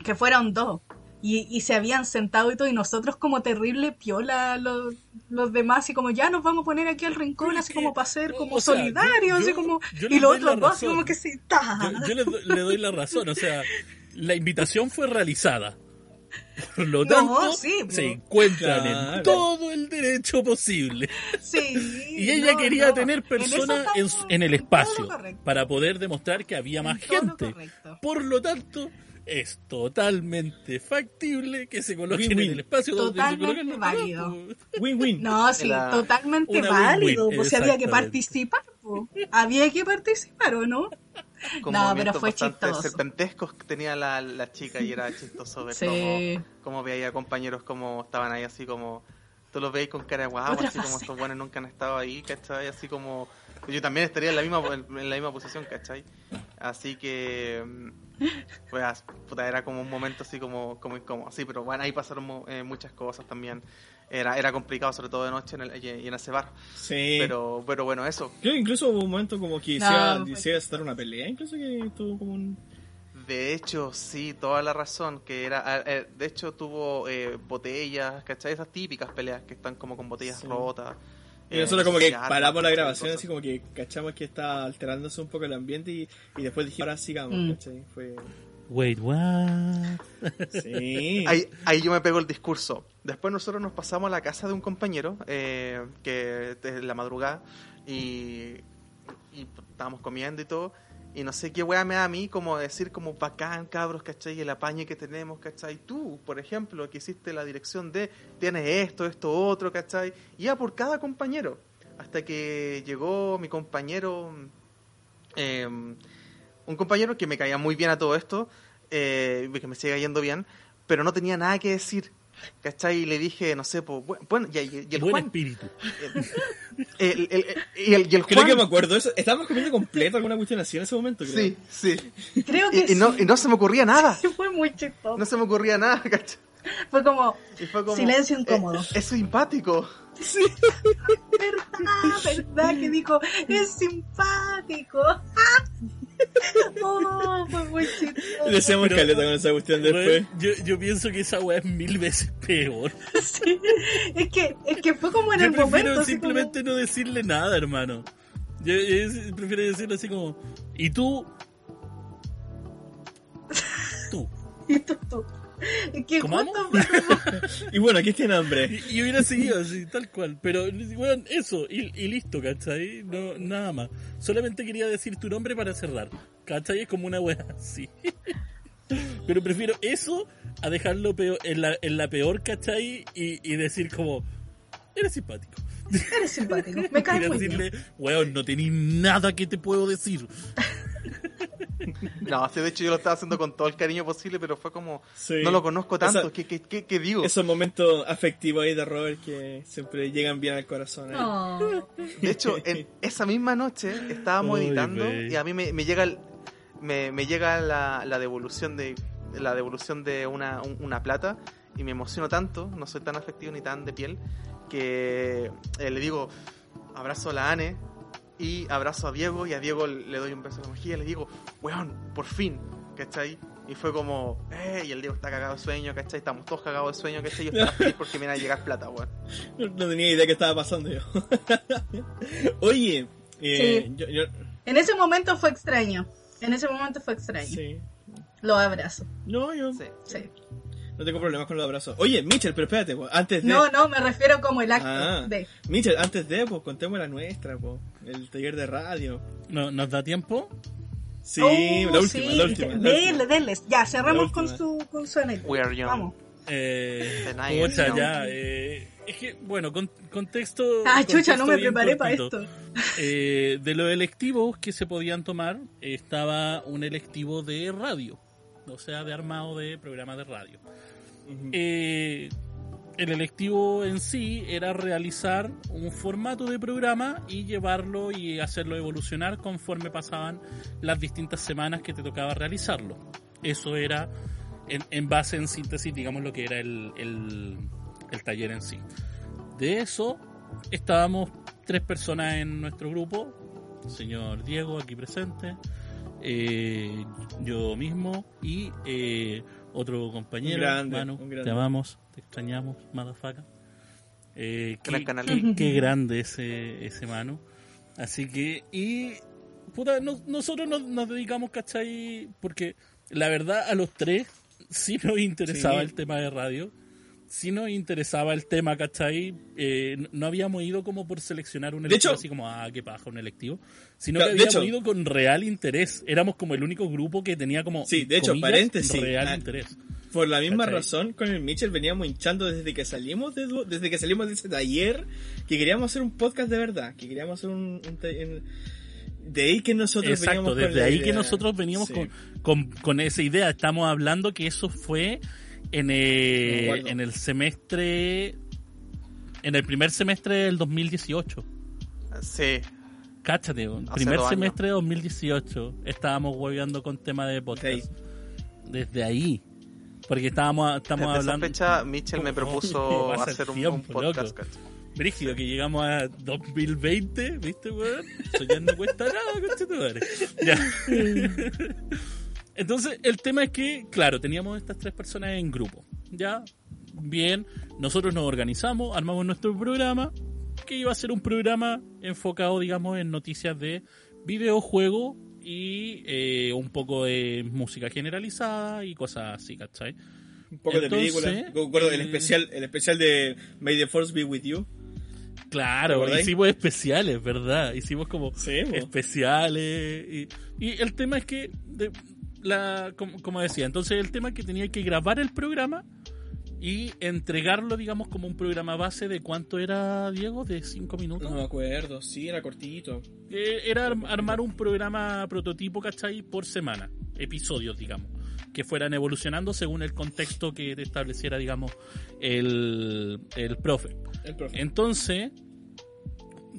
S1: que fueron dos. Y, y se habían sentado y todo, y nosotros como terrible piola los, los demás, y como ya nos vamos a poner aquí al rincón, así como para ser como
S4: sea,
S1: solidarios,
S4: yo-
S1: así como...
S4: yo
S1: y
S4: les
S1: los
S4: doy
S1: otros dos como que sí.
S4: Yo, yo le, do- le doy la razón, o sea, la invitación fue realizada. Por lo
S1: No,
S4: tanto,
S1: sí,
S4: se encuentran
S2: Claro.
S4: en todo el derecho posible.
S1: Sí,
S4: Y ella
S1: no,
S4: quería tener
S1: En
S4: personas en,
S1: estamos
S4: en el
S1: lo
S4: espacio para poder demostrar que había más
S1: En lo
S4: gente.
S1: correcto.
S4: Por lo tanto, es totalmente factible que se coloquen
S2: Win-win.
S4: en el espacio donde se
S1: Totalmente
S4: colocan los demás,
S1: válido.
S2: Win-win.
S1: No, sí,
S3: La-
S1: totalmente
S4: Una
S1: válido, pues si había que participar, pues. había que participar, ¿o no?
S3: con
S1: No, pero fue chistoso.
S3: serpentescos que tenía la, la chica y era chistoso ver
S1: Sí.
S3: cómo, cómo veía compañeros como estaban ahí así como tú los veis con cara de guau,
S1: Otra
S3: así como
S1: fase.
S3: estos buenos nunca han estado ahí, ¿cachai? Así como yo también estaría en la misma en la misma posición, ¿cachai? Así que mm, pues puta, era como un momento así como como incómodo, sí, pero bueno, ahí pasaron eh, muchas cosas también. Era era complicado sobre todo de noche en el, y en ese bar,
S2: Sí.
S3: pero pero bueno, eso.
S2: Creo que incluso hubo un momento como que
S1: No,
S2: decía estar una pelea, incluso que tuvo como un...
S3: De hecho, sí, toda la razón, que era, eh, de hecho tuvo eh, botellas, ¿cachai? Esas típicas peleas que están como con botellas
S2: Sí.
S3: rotas.
S2: Y
S3: eh,
S2: nosotros
S3: no
S2: como que paramos la grabación, así como que cachamos que está alterándose un poco el ambiente y, y después dijimos, ahora sigamos,
S1: Mm.
S2: ¿cachai? Fue...
S4: Wait, what?
S2: Sí.
S3: Ahí, ahí yo me pego el discurso. Después nosotros nos pasamos a la casa de un compañero, eh, que es la madrugada, y, y estábamos comiendo y todo. Y no sé qué wea me da a mí como decir como bacán, cabros, ¿cachai? El apañe que tenemos, ¿cachai? Tú, por ejemplo, que hiciste la dirección de, tienes esto, esto, otro, ¿cachai? Y ya por cada compañero. Hasta que llegó mi compañero, eh, un compañero que me caía muy bien a todo esto, eh, que me sigue yendo bien, pero no tenía nada que decir. ¿Cachai? Y le dije, no sé, pues, bueno, y, y- y el
S4: Buen
S3: Juan,
S4: espíritu.
S3: el, el- el- y el, y el
S2: Creo
S3: Juan,
S2: que me acuerdo eso. Estábamos comiendo completo alguna cuestión así en ese momento, creo.
S3: sí, sí.
S1: Creo que
S3: Y, y no,
S1: sí.
S3: y no se me ocurría nada.
S1: Fue muy chistoso.
S3: No se me ocurría nada, ¿cachai?
S1: Fue como,
S3: fue como,
S1: Silencio incómodo.
S3: eh, es simpático.
S1: sí, verdad, verdad, que dijo, es simpático. Oh, fue muy chistoso.
S2: Le hacemos
S4: Pero-
S2: caleta con esa cuestión después.
S4: Yo, yo pienso que esa weá es mil veces peor.
S1: Sí. Es que, es que fue como en
S4: Yo
S1: el
S4: prefiero
S1: momento.
S4: simplemente no decirle nada, hermano. Yo, yo prefiero decirle así como, ¿y tú? Tú.
S1: como, y tú, tú. Es que
S4: ¿Cómo
S2: Y bueno, aquí tiene hambre.
S4: Y, y hubiera seguido así, tal cual. Pero, weón, eso, y, y listo, ¿cachai? No, nada más. Solamente quería decir tu nombre para cerrar. ¿Cachai? Es como una weá así. Pero prefiero eso a dejarlo peor, en, la, en la peor, ¿cachai? Y, y decir como, eres simpático.
S1: Eres simpático. Me caes muy bien.
S4: decirle, weón, no tenés nada que te puedo decir.
S3: No, sí, de hecho yo lo estaba haciendo con todo el cariño posible, pero fue como,
S2: Sí.
S3: no lo conozco tanto,
S2: O sea,
S3: ¿qué, qué, qué, qué digo?
S2: Esos momentos afectivos ahí de Robert que siempre llegan bien al corazón.
S1: Oh.
S3: De hecho, en esa misma noche estábamos editando y a mí me, me llega el- me, me llega la, la devolución de la devolución de una, un- una plata y me emociono tanto, no soy tan afectivo ni tan de piel, que eh, le digo abrazo a la Ane y abrazo a Diego y a Diego le doy un beso en la mejilla y le digo, weón, por fin, ¿cachai? Y fue como, eh, y el Diego está cagado de sueño, ¿cachai? Estamos todos cagados de sueño, ¿cachai? Yo estaba feliz porque me iba a llegar plata, weón.
S2: No, no tenía idea qué estaba pasando yo. Oye, eh,
S1: Sí.
S2: yo, yo-
S1: En ese momento fue extraño. En ese momento fue extraño.
S2: sí.
S1: Lo abrazo.
S2: No, yo
S3: Sí.
S1: Sí.
S2: No tengo problemas con los abrazos. Oye, Mitchell, pero espérate, pues, antes de...
S1: No, no, me refiero como el acto
S2: Ah,
S1: de.
S2: Mitchell, antes de, pues, contemos la nuestra, pues, el taller de radio.
S4: ¿No, ¿Nos da tiempo?
S2: Sí,
S1: Oh,
S2: la última,
S1: sí,
S2: la última.
S1: Ya, cerramos con su, con su anécdota.
S3: We are young.
S1: Vamos.
S4: Eh, ya. eh, es que, bueno, con, contexto.
S1: Ah, chucha,
S4: contexto
S1: no me preparé para esto.
S4: Eh, de los electivos que se podían tomar, estaba un electivo de radio, o sea, de armado de programas de radio. Eh, el electivo en sí era realizar un formato de programa y llevarlo y hacerlo evolucionar conforme pasaban las distintas semanas que te tocaba realizarlo. Eso era en, en base, en síntesis, digamos lo que era el, el- el taller en sí. De eso estábamos tres personas en nuestro grupo, señor Diego aquí presente, eh, yo mismo y eh, otro compañero,
S2: Un grande,
S4: Manu,
S2: un grande.
S4: te amamos, te extrañamos, motherfucker. Eh, qué,
S3: canal.
S4: qué- qué grande ese, ese Manu. Así que, y puta, no- nosotros nos, nos dedicamos, ¿cachai? Porque la verdad a los tres sí nos interesaba
S2: Sí.
S4: el tema de radio, sí nos interesaba el tema, ¿cachai? Eh, no- habíamos ido como por seleccionar un electivo
S2: hecho-
S4: así como, ah, qué paja, un electivo, sino
S2: Claro,
S4: que habíamos
S2: hecho-
S4: ido con real interés. Éramos como el único grupo que tenía como,
S2: Sí, de hecho,
S4: comillas,
S2: paréntesis,
S4: real
S2: ah,
S4: interés.
S2: Por la misma
S4: ¿Cachai?
S2: razón, con el Mitchell veníamos hinchando desde que salimos de, desde que salimos de ese taller, que queríamos hacer un podcast de verdad, que queríamos hacer un, de ahí que nosotros
S4: Exacto,
S2: veníamos
S4: desde ahí
S2: idea.
S4: que nosotros veníamos
S2: Sí.
S4: con, con, con esa idea. Estamos hablando que eso fue en,
S2: me
S4: eh, en el semestre, en el primer semestre del 2018.
S3: Sí,
S4: Cáchate, weón.
S3: Hace
S4: primer semestre de 2018 estábamos hueveando con tema de podcast. Desde ahí. Porque estábamos, estamos
S3: desde
S4: hablando...
S3: esa fecha Mitchell me propuso
S4: el
S3: hacer un,
S4: tiempo,
S3: un podcast.
S4: Brígido, que llegamos a 2020, ¿viste, weón? No cuesta nada, conchetumare. Ya. Entonces, el tema es que, claro, teníamos estas tres personas en grupo. Ya, bien, nosotros nos organizamos, armamos nuestro programa, que iba a ser un programa enfocado, digamos, en noticias de videojuegos y eh, un poco de música generalizada y cosas así, ¿cachai?
S2: Un poco
S4: Entonces,
S2: de película. Del
S4: eh,
S2: especial, el especial de May the Force Be With You. ¿Te
S4: Claro, hicimos especiales, ¿verdad? Hicimos como
S2: Sí,
S4: especiales. Y, y el tema es que, de- la, como, como decía, entonces el tema es que tenía que grabar el programa y entregarlo, digamos, como un programa base de cuánto era, Diego, de cinco minutos.
S2: No me acuerdo, sí, era cortito.
S4: Eh, era arm- armar un programa prototipo, ¿cachai? Por semana, episodios, digamos, que fueran evolucionando según el contexto que estableciera, digamos, el, el profe.
S2: El profe.
S4: Entonces,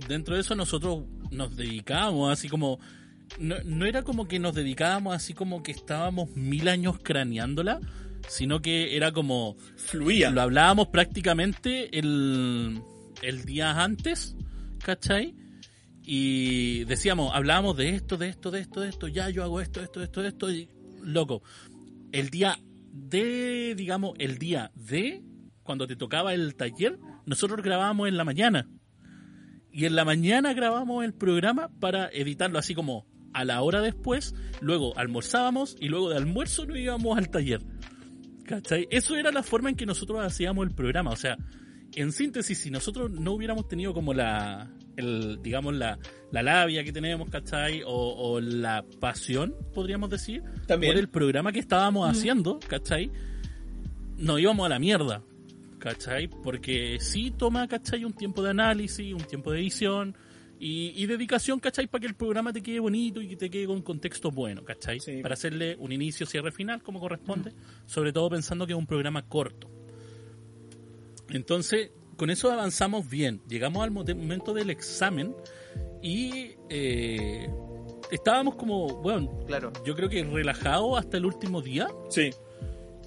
S4: dentro de eso nosotros nos dedicábamos así como... No, no era como que nos dedicábamos así como que estábamos mil años craneándola, sino que era como...
S2: Fluía.
S4: Lo hablábamos prácticamente el, el día antes, ¿cachai? y decíamos, hablábamos de esto, de esto, de esto, de esto, ya yo hago esto, esto, esto, esto, y loco, el día de, digamos, el día de, cuando te tocaba el taller, nosotros grabábamos en la mañana. Y en la mañana grabábamos el programa para editarlo así como a la hora después, luego almorzábamos y luego de almuerzo nos íbamos al taller. ¿Cachai? Eso era la forma en que nosotros hacíamos el programa. O sea, en síntesis, si nosotros no hubiéramos tenido como la, el, digamos, la, la labia que tenemos, ¿cachai? O, o la pasión, podríamos decir,
S2: También.
S4: por el programa que estábamos haciendo, ¿cachai? Nos íbamos a la mierda, ¿cachai? Porque sí toma, ¿cachai? Un tiempo de análisis, un tiempo de edición y, y dedicación, ¿cachai? Para que el programa te quede bonito y que te quede con contexto bueno, ¿cachai?
S2: Sí.
S4: Para hacerle un inicio, cierre, final, como corresponde, sobre todo pensando que es un programa corto. Entonces, con eso avanzamos bien. Llegamos al mo- momento del examen y eh, estábamos como, bueno,
S3: Claro.
S4: yo creo que relajados hasta el último día.
S2: Sí.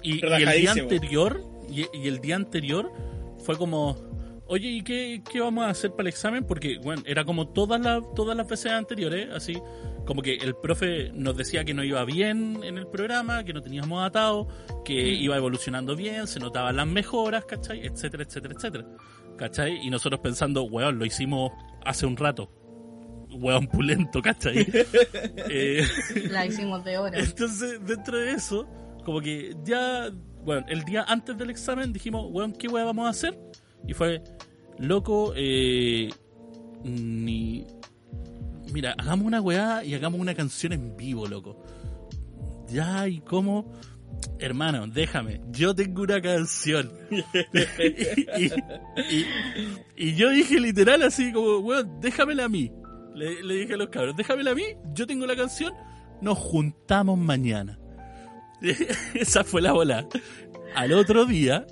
S4: Y, y el día anterior, y, y el día anterior fue como, oye, ¿y qué, qué vamos a hacer para el examen? Porque, bueno, era como todas las, todas las veces anteriores, así, como que el profe nos decía que no iba bien en el programa, que no teníamos atado, que iba evolucionando bien, se notaban las mejoras, ¿cachai? Etcétera, etcétera, etcétera. ¿Cachai? Y nosotros pensando, weón, lo hicimos hace un rato. Weón pulento, ¿cachai? eh,
S1: La hicimos de horas.
S4: entonces, dentro de eso, como que ya, bueno, el día antes del examen dijimos, weón, ¿qué weá vamos a hacer? Y fue, loco, eh, ni... Mira, hagamos una weá y hagamos una canción en vivo, loco. Ya, ¿y cómo? Hermano, déjame, yo tengo una canción. y, yo dije literal así como, weón, déjamela a mí. Le, le dije a los cabros, déjamela a mí, yo tengo la canción, nos juntamos mañana. Esa fue la bola. Al otro día,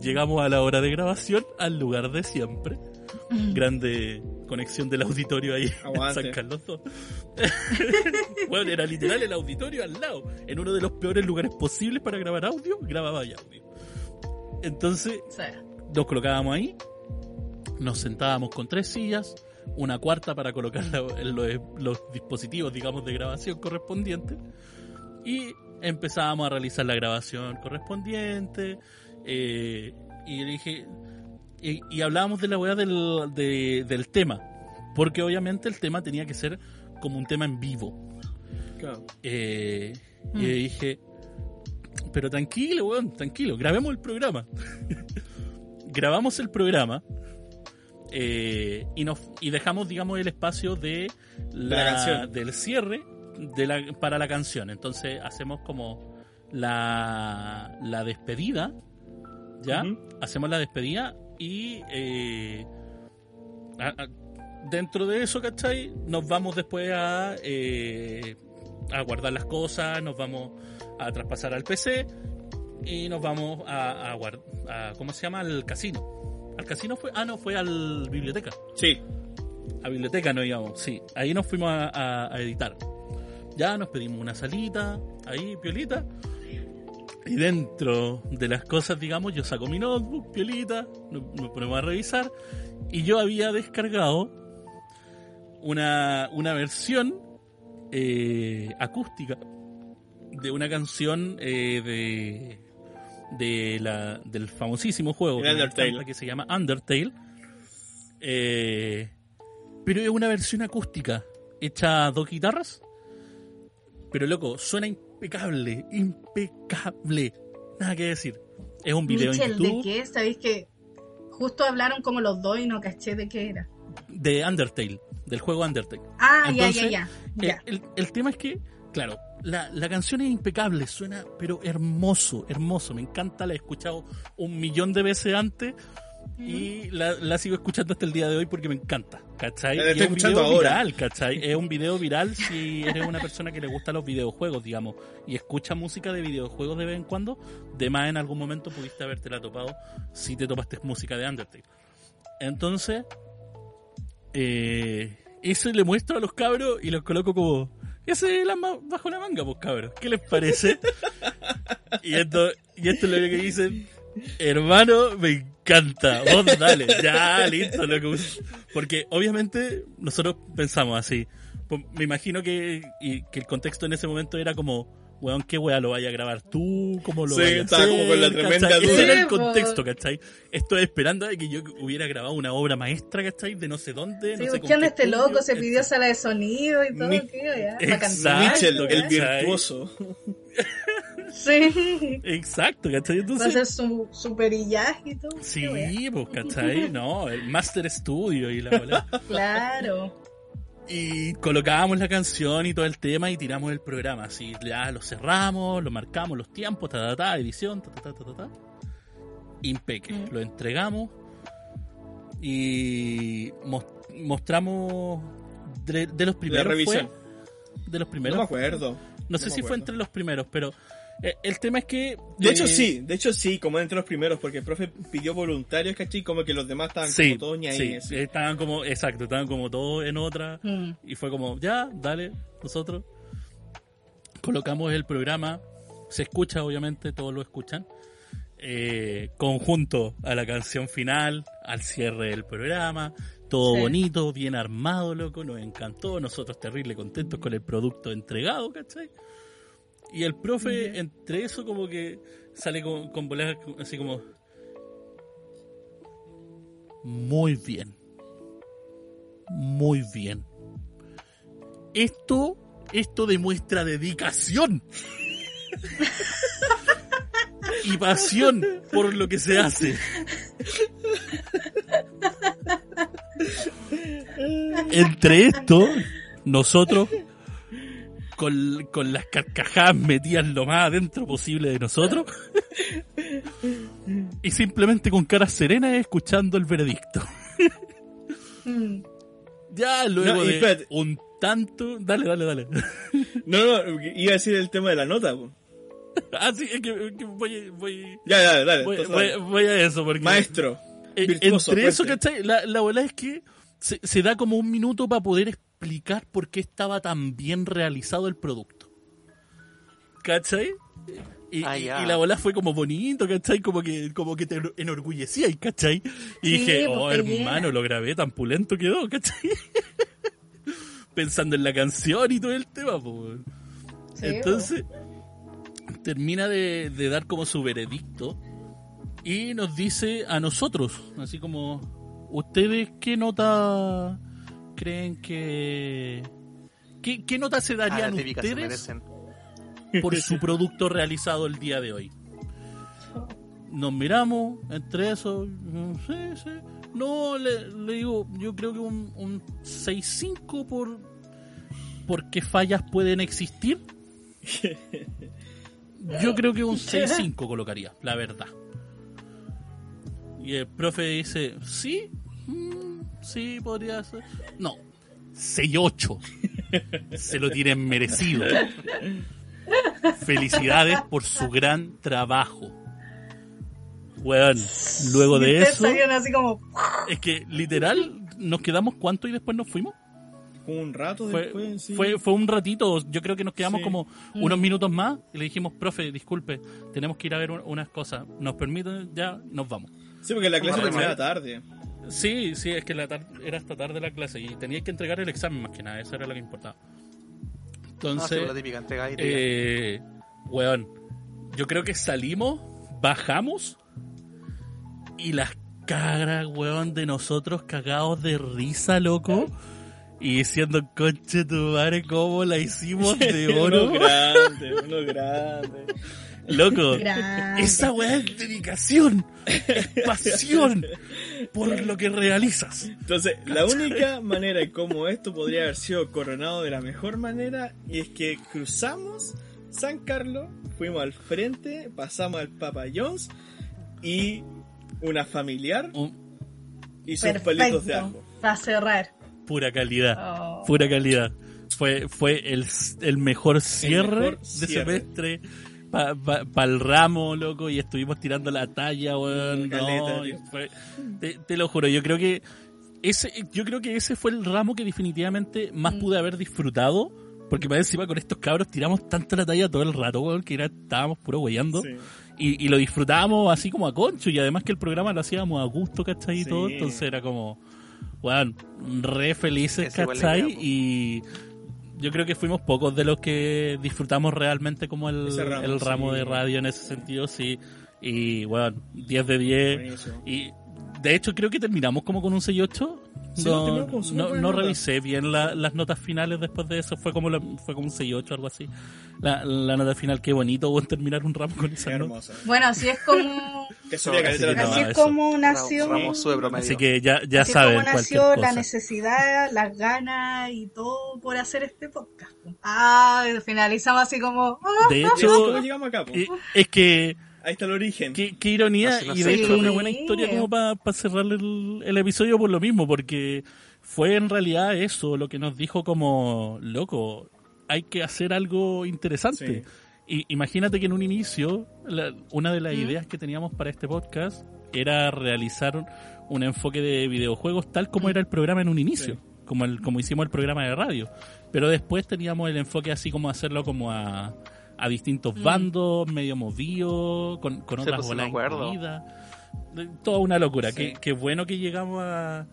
S4: llegamos a la hora de grabación, al lugar de siempre. Grande conexión del auditorio ahí en. San Carlos II. bueno, era literal el auditorio al lado. En uno de los peores lugares posibles para grabar audio, grababa ya audio. Entonces,
S1: sea,
S4: nos colocábamos ahí, nos sentábamos con tres sillas, una cuarta para colocar la- los dispositivos, digamos, de grabación correspondientes, y empezábamos a realizar la grabación correspondiente, eh, y dije, y, y hablábamos de la weá del, de- del tema, porque obviamente el tema tenía que ser como un tema en vivo.
S2: Claro.
S4: Eh,
S1: Mm.
S4: Y yo dije, pero tranquilo, weón, tranquilo, grabemos el programa. Grabamos el programa eh, y, nos, y dejamos, digamos, el espacio de la,
S2: la canción.
S4: del cierre de la, para la canción. Entonces hacemos como la, la despedida, ¿ya? Hacemos la despedida y eh, a- a- dentro de eso, ¿cachai? Nos vamos después a, eh, a guardar las cosas, nos vamos a traspasar al PC y nos vamos a, a, ¿cómo se llama? Al casino. ¿Al casino fue? Ah, no, fue al biblioteca.
S2: Sí.
S4: A biblioteca no íbamos, sí. Ahí nos fuimos a, a- a editar. Ya nos pedimos una salita, ahí, piolita. Y dentro de las cosas, digamos, yo saco mi notebook, piolita, nos, ponemos a revisar. Y yo había descargado una, una versión eh, acústica de una canción eh, de, de la, del famosísimo juego
S2: Undertale.
S4: que se llama Undertale. Eh, pero es una versión acústica hecha a dos guitarras. Pero loco, suena impecable, impecable. Nada que decir. Es un video
S1: Michel,
S4: en
S1: ¿de
S4: YouTube
S1: qué? ¿Sabéis que justo hablaron como los dos y no caché de qué era?
S4: de Undertale, del juego Undertale.
S1: Ah,
S4: Entonces,
S1: ya, ya, ya. ya.
S4: Eh, El, el tema es que, claro, la, la canción es impecable, suena pero hermoso, hermoso. Me encanta, la he escuchado un millón de veces antes y la, la sigo escuchando hasta el día de hoy porque me encanta, ¿cachai?
S2: La
S4: Y
S2: estoy
S4: es un
S2: escuchando
S4: video
S2: ahora.
S4: viral, ¿cachai? Es un video viral si eres una persona que le gustan los videojuegos, digamos, y escucha música de videojuegos de vez en cuando, de más en algún momento pudiste haberte la topado si te topaste música de Undertale. Entonces, eh, eso le muestro a los cabros y los coloco como. Ese es la bajo la manga, pues cabros. ¿Qué les parece? y, esto, y esto es lo que dicen. Hermano, me encanta. Vos dale, ya, listo, loco. Porque obviamente nosotros pensamos así. Pues, Me imagino que, y que el contexto en ese momento era como, weón, ¿qué weá lo vaya a grabar tú? ¿Cómo lo
S2: Sí,
S4: vaya a
S2: estaba como con la
S4: hacer?
S2: tremenda
S4: ¿Cachai?
S2: duda.
S4: Ese era el contexto, ¿cachai? Estoy esperando a que yo hubiera grabado una obra maestra, ¿cachai? De no sé dónde,
S1: Sí,
S4: no sé con
S1: ¿quién
S4: qué
S1: este
S4: estudio,
S1: loco? Se pidió sala de sonido y todo,
S2: Mi-
S1: ¿qué? Ya,
S4: Exacto.
S2: Mitchell, el
S4: ¿cachai?
S2: virtuoso.
S1: Sí.
S4: Exacto, ¿cachai?
S1: Va a
S4: Entonces,
S1: hacer su, su perillaje y todo.
S4: sí, pues, ¿cachai? No, el Master Studio y la bola.
S1: Claro.
S4: Y colocábamos la canción y todo el tema y tiramos el programa. Así, ya lo cerramos, lo marcamos los tiempos, ta, ta, ta, edición, ta, ta, ta, ta, ta, ta. Impeque.
S1: Mm.
S4: Lo entregamos y mos- mostramos de, de los
S2: La
S4: primeros.
S2: revisión.
S4: fue, de los
S2: No
S4: primeros.
S2: me acuerdo.
S4: No sé
S2: no me
S4: si fue
S2: acuerdo.
S4: entre los primeros, pero el tema es que.
S2: De
S4: eh,
S2: hecho, sí, de hecho, sí, como entre los primeros, porque el profe pidió voluntarios, ¿cachai? Como que los demás estaban
S4: Sí,
S2: como todos
S4: sí,
S2: así.
S4: estaban como, exacto, estaban como todos en otra.
S1: Mm.
S4: Y fue como, ya, dale, nosotros. Colocamos el programa, se escucha obviamente, todos lo escuchan. eh, conjunto a la canción final, al cierre del programa, todo
S1: Sí.
S4: bonito, bien armado, loco, nos encantó, nosotros terrible contentos con el producto entregado, ¿cachai? Y el profe, entre eso, como que sale con, con bolas así como... Muy bien. Muy bien. Esto, esto demuestra dedicación. y pasión por lo que se hace. Entre esto, nosotros, con, con las carcajadas metidas lo más adentro posible de nosotros, y simplemente con cara serena escuchando el veredicto.
S1: Mm.
S4: Ya luego
S2: No,
S4: de
S2: espérate.
S4: un tanto... Dale, dale, dale.
S2: No, no, iba a decir el tema de la nota, po.
S4: ah, sí, es que, que voy, voy,
S2: Ya, dale, dale.
S4: voy,
S2: entonces,
S4: voy-
S2: dale.
S4: voy a eso, porque...
S2: Maestro,
S4: Eh,
S2: virtuoso,
S4: entre eso. ¿cachai? La, la bola es que se, se da como un minuto para poder explicar por qué estaba tan bien realizado el producto. ¿Cachai? Y,
S3: Ah,
S4: y- la bola fue como bonito, ¿cachai? Como que, como que te enorgullecía, ¿cachai? Y
S1: Sí,
S4: dije,
S1: pues,
S4: oh hermano, lo grabé, tan pulento quedó, ¿cachai? Pensando en la canción y todo el tema, pues.
S1: Sí,
S4: Entonces, termina de, de dar como su veredicto y nos dice a nosotros, así como, ¿ustedes qué nota creen que... ¿Qué, qué nota se
S3: Ah,
S4: darían
S3: se
S4: ustedes por su producto realizado el día de hoy? Nos miramos entre eso, mm, sí, sí. No, le, le digo, yo creo que un, un 6-5 por... porque fallas pueden existir. Yo creo que un 6-5 colocaría, la verdad. Y el profe dice, ¿sí? Mm, sí, podría ser. No, 6-8. Se lo tienen merecido. Felicidades por su gran trabajo. Weón, luego de eso,
S1: salieron así como.
S4: es que literal nos quedamos cuánto y después nos fuimos.
S2: un rato
S4: Fue,
S2: después, sí.
S4: fue, fue un ratito, yo creo que nos quedamos
S2: Sí.
S4: como unos minutos más y le dijimos, profe, disculpe, tenemos que ir a ver un- unas cosas. ¿Nos permiten? Ya, nos vamos.
S2: Sí, porque la clase terminaba tarde.
S4: Sí, sí, es que la era hasta tarde la clase y tenía que entregar el examen más que nada, eso era lo que importaba.
S3: No,
S4: Entonces,
S3: la típica entrega y tira.
S4: eh, weón, yo creo que salimos, bajamos y las caras, weón, de nosotros cagados de risa, loco. Y diciendo, conche tu madre, cómo la hicimos de oro.
S2: uno grande, uno grande.
S4: Loco,
S1: Grande.
S4: esa weá es dedicación, es pasión por lo que realizas.
S2: Entonces, la única manera en cómo esto podría haber sido coronado de la mejor manera y es que cruzamos San Carlos, fuimos al frente, pasamos al Papa John's y una familiar
S4: Un-
S2: y sus palitos de
S1: Perfecto.
S2: ajo.
S1: Para cerrar.
S4: pura calidad.
S1: Oh.
S4: pura calidad. Fue, fue el, el mejor cierre
S2: mejor
S4: de
S2: cierre.
S4: semestre para el ramo, loco, y estuvimos tirando la talla, weón. No, fue- te, te lo juro, yo creo que ese, yo creo que ese fue el ramo que definitivamente más
S1: Mm.
S4: pude haber disfrutado Porque más encima con estos cabros tiramos tanto la talla todo el rato, weón, que era, estábamos puro weyando.
S2: Sí.
S4: Y, y lo disfrutábamos así como a concho. Y además que el programa lo hacíamos a gusto, ¿cachai? Y
S2: Sí.
S4: todo. Entonces era como, weón, re felices,
S3: la
S4: ¿cachai? y yo creo que fuimos pocos de los que disfrutamos realmente como el,
S2: ramo,
S4: el ramo
S2: sí.
S4: de radio en ese sentido, sí. Y, weón, 10 de 10.
S2: Buenísimo.
S4: Y de hecho creo que terminamos como con un 6-8.
S2: Sí,
S4: no, no, revisé bien la- las notas finales después de eso. Fue como, la- fue como un 6-8 algo así. La, la nota final, qué bonito weón, terminar un ramo con esa
S2: Qué
S4: nota.
S2: hermosa.
S1: Bueno, así es como,
S3: No,
S4: así que
S2: la
S4: no,
S1: así es
S4: eso.
S1: como nació,
S3: Ramos promedio.
S4: Así que ya, ya
S1: así
S4: saben
S1: como nació la
S4: cosa.
S1: necesidad, las ganas y todo por hacer este podcast. Ah, finalizamos así como,
S4: De hecho,
S2: como llegamos acá, po.
S4: eh, es que
S2: Ahí está el origen.
S4: Qué, qué ironía,
S3: no
S4: y de hecho una
S1: Sí.
S4: buena historia como para cerrar el, el episodio por lo mismo, porque fue en realidad eso lo que nos dijo como, loco, hay que hacer algo interesante. Y imagínate que en un inicio, la- una de las
S1: ¿Mm?
S4: ideas que teníamos para este podcast era realizar un enfoque de videojuegos tal como era el programa en un inicio,
S2: Sí.
S4: como, el, como hicimos el programa de radio. Pero después teníamos el enfoque así como hacerlo como a, a distintos
S1: Mm.
S4: bandos, medio movido, con, con
S3: Sí,
S4: otras
S3: pues,
S4: bolas. De- Toda una locura.
S2: Sí.
S4: Qué, qué bueno que llegamos a,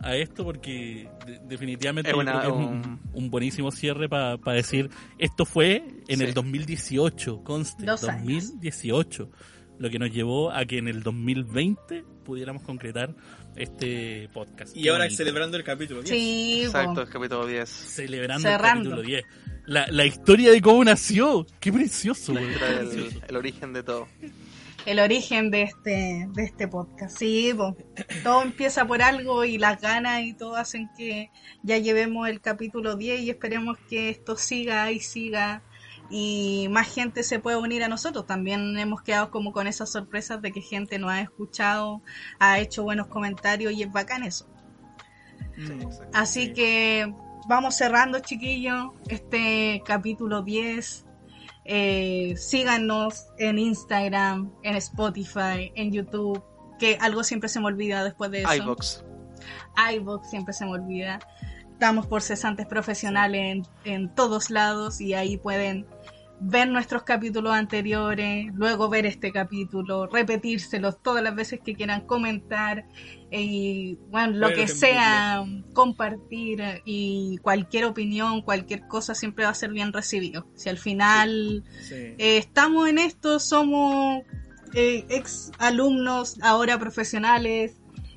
S4: a esto porque de- definitivamente
S3: Es
S4: yo
S3: una-
S4: creo que es
S3: un-
S4: un, un buenísimo cierre para decir esto fue en
S3: Sí.
S4: el 2018, conste,
S1: Dos años.
S4: 2018, lo que nos llevó a que en el 2020 pudiéramos concretar este podcast.
S2: Y
S4: Qué
S2: ahora
S4: bonito.
S2: celebrando el capítulo 10.
S1: sí.
S3: Exacto, el capítulo 10.
S4: celebrando
S1: Cerrando.
S4: el capítulo 10. La, la historia de cómo nació. Qué precioso,
S3: La
S4: güey.
S3: historia
S4: Qué
S3: del-
S4: precioso.
S3: el origen de todo.
S1: el origen de este, de este podcast. Sí, po. todo empieza por algo y las ganas y todo hacen que ya llevemos el capítulo 10 y esperemos que esto siga y siga y más gente se pueda unir a nosotros. También hemos quedado como con esas sorpresas de que gente nos ha escuchado, ha hecho buenos comentarios y es bacán eso. Así
S2: Sí.
S1: que vamos cerrando, chiquillos, este capítulo 10. Eh, síganos en Instagram, en Spotify, en YouTube, que algo siempre se me olvida después de eso.
S3: iBox.
S1: iVoox siempre se me olvida. Estamos por cesantes profesionales en, en todos lados y ahí pueden ver nuestros capítulos anteriores, luego ver este capítulo, repetírselos todas las veces que quieran comentar y bueno, lo que sea, compartir eh, y cualquier opinión, cualquier cosa siempre va a ser bien recibido. Si al final
S2: Sí.
S1: eh, estamos en esto, somos eh, ex alumnos, ahora profesionales,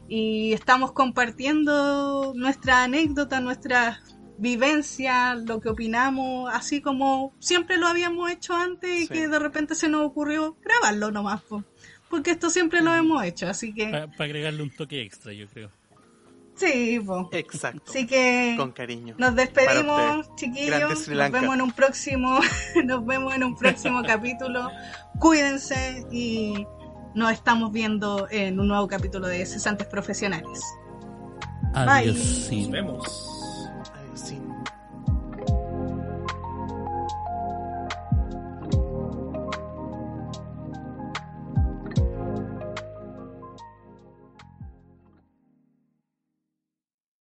S1: y estamos compartiendo nuestra anécdota, nuestra vivencia, lo que opinamos, así como siempre lo habíamos hecho antes y
S3: Sí.
S1: que de repente se nos ocurrió grabarlo nomás, po. Porque esto siempre lo hemos hecho, así que
S4: Para agregarle un toque extra, yo creo.
S1: sí, po.
S3: Exacto.
S1: así que
S3: Con cariño.
S1: nos despedimos, chiquillos. Nos vemos en un próximo, nos vemos en un próximo capítulo. Cuídense y nos estamos viendo en un nuevo capítulo de Cesantes Profesionales.
S4: Adiós.
S1: Bye.
S4: sí.
S2: Nos vemos.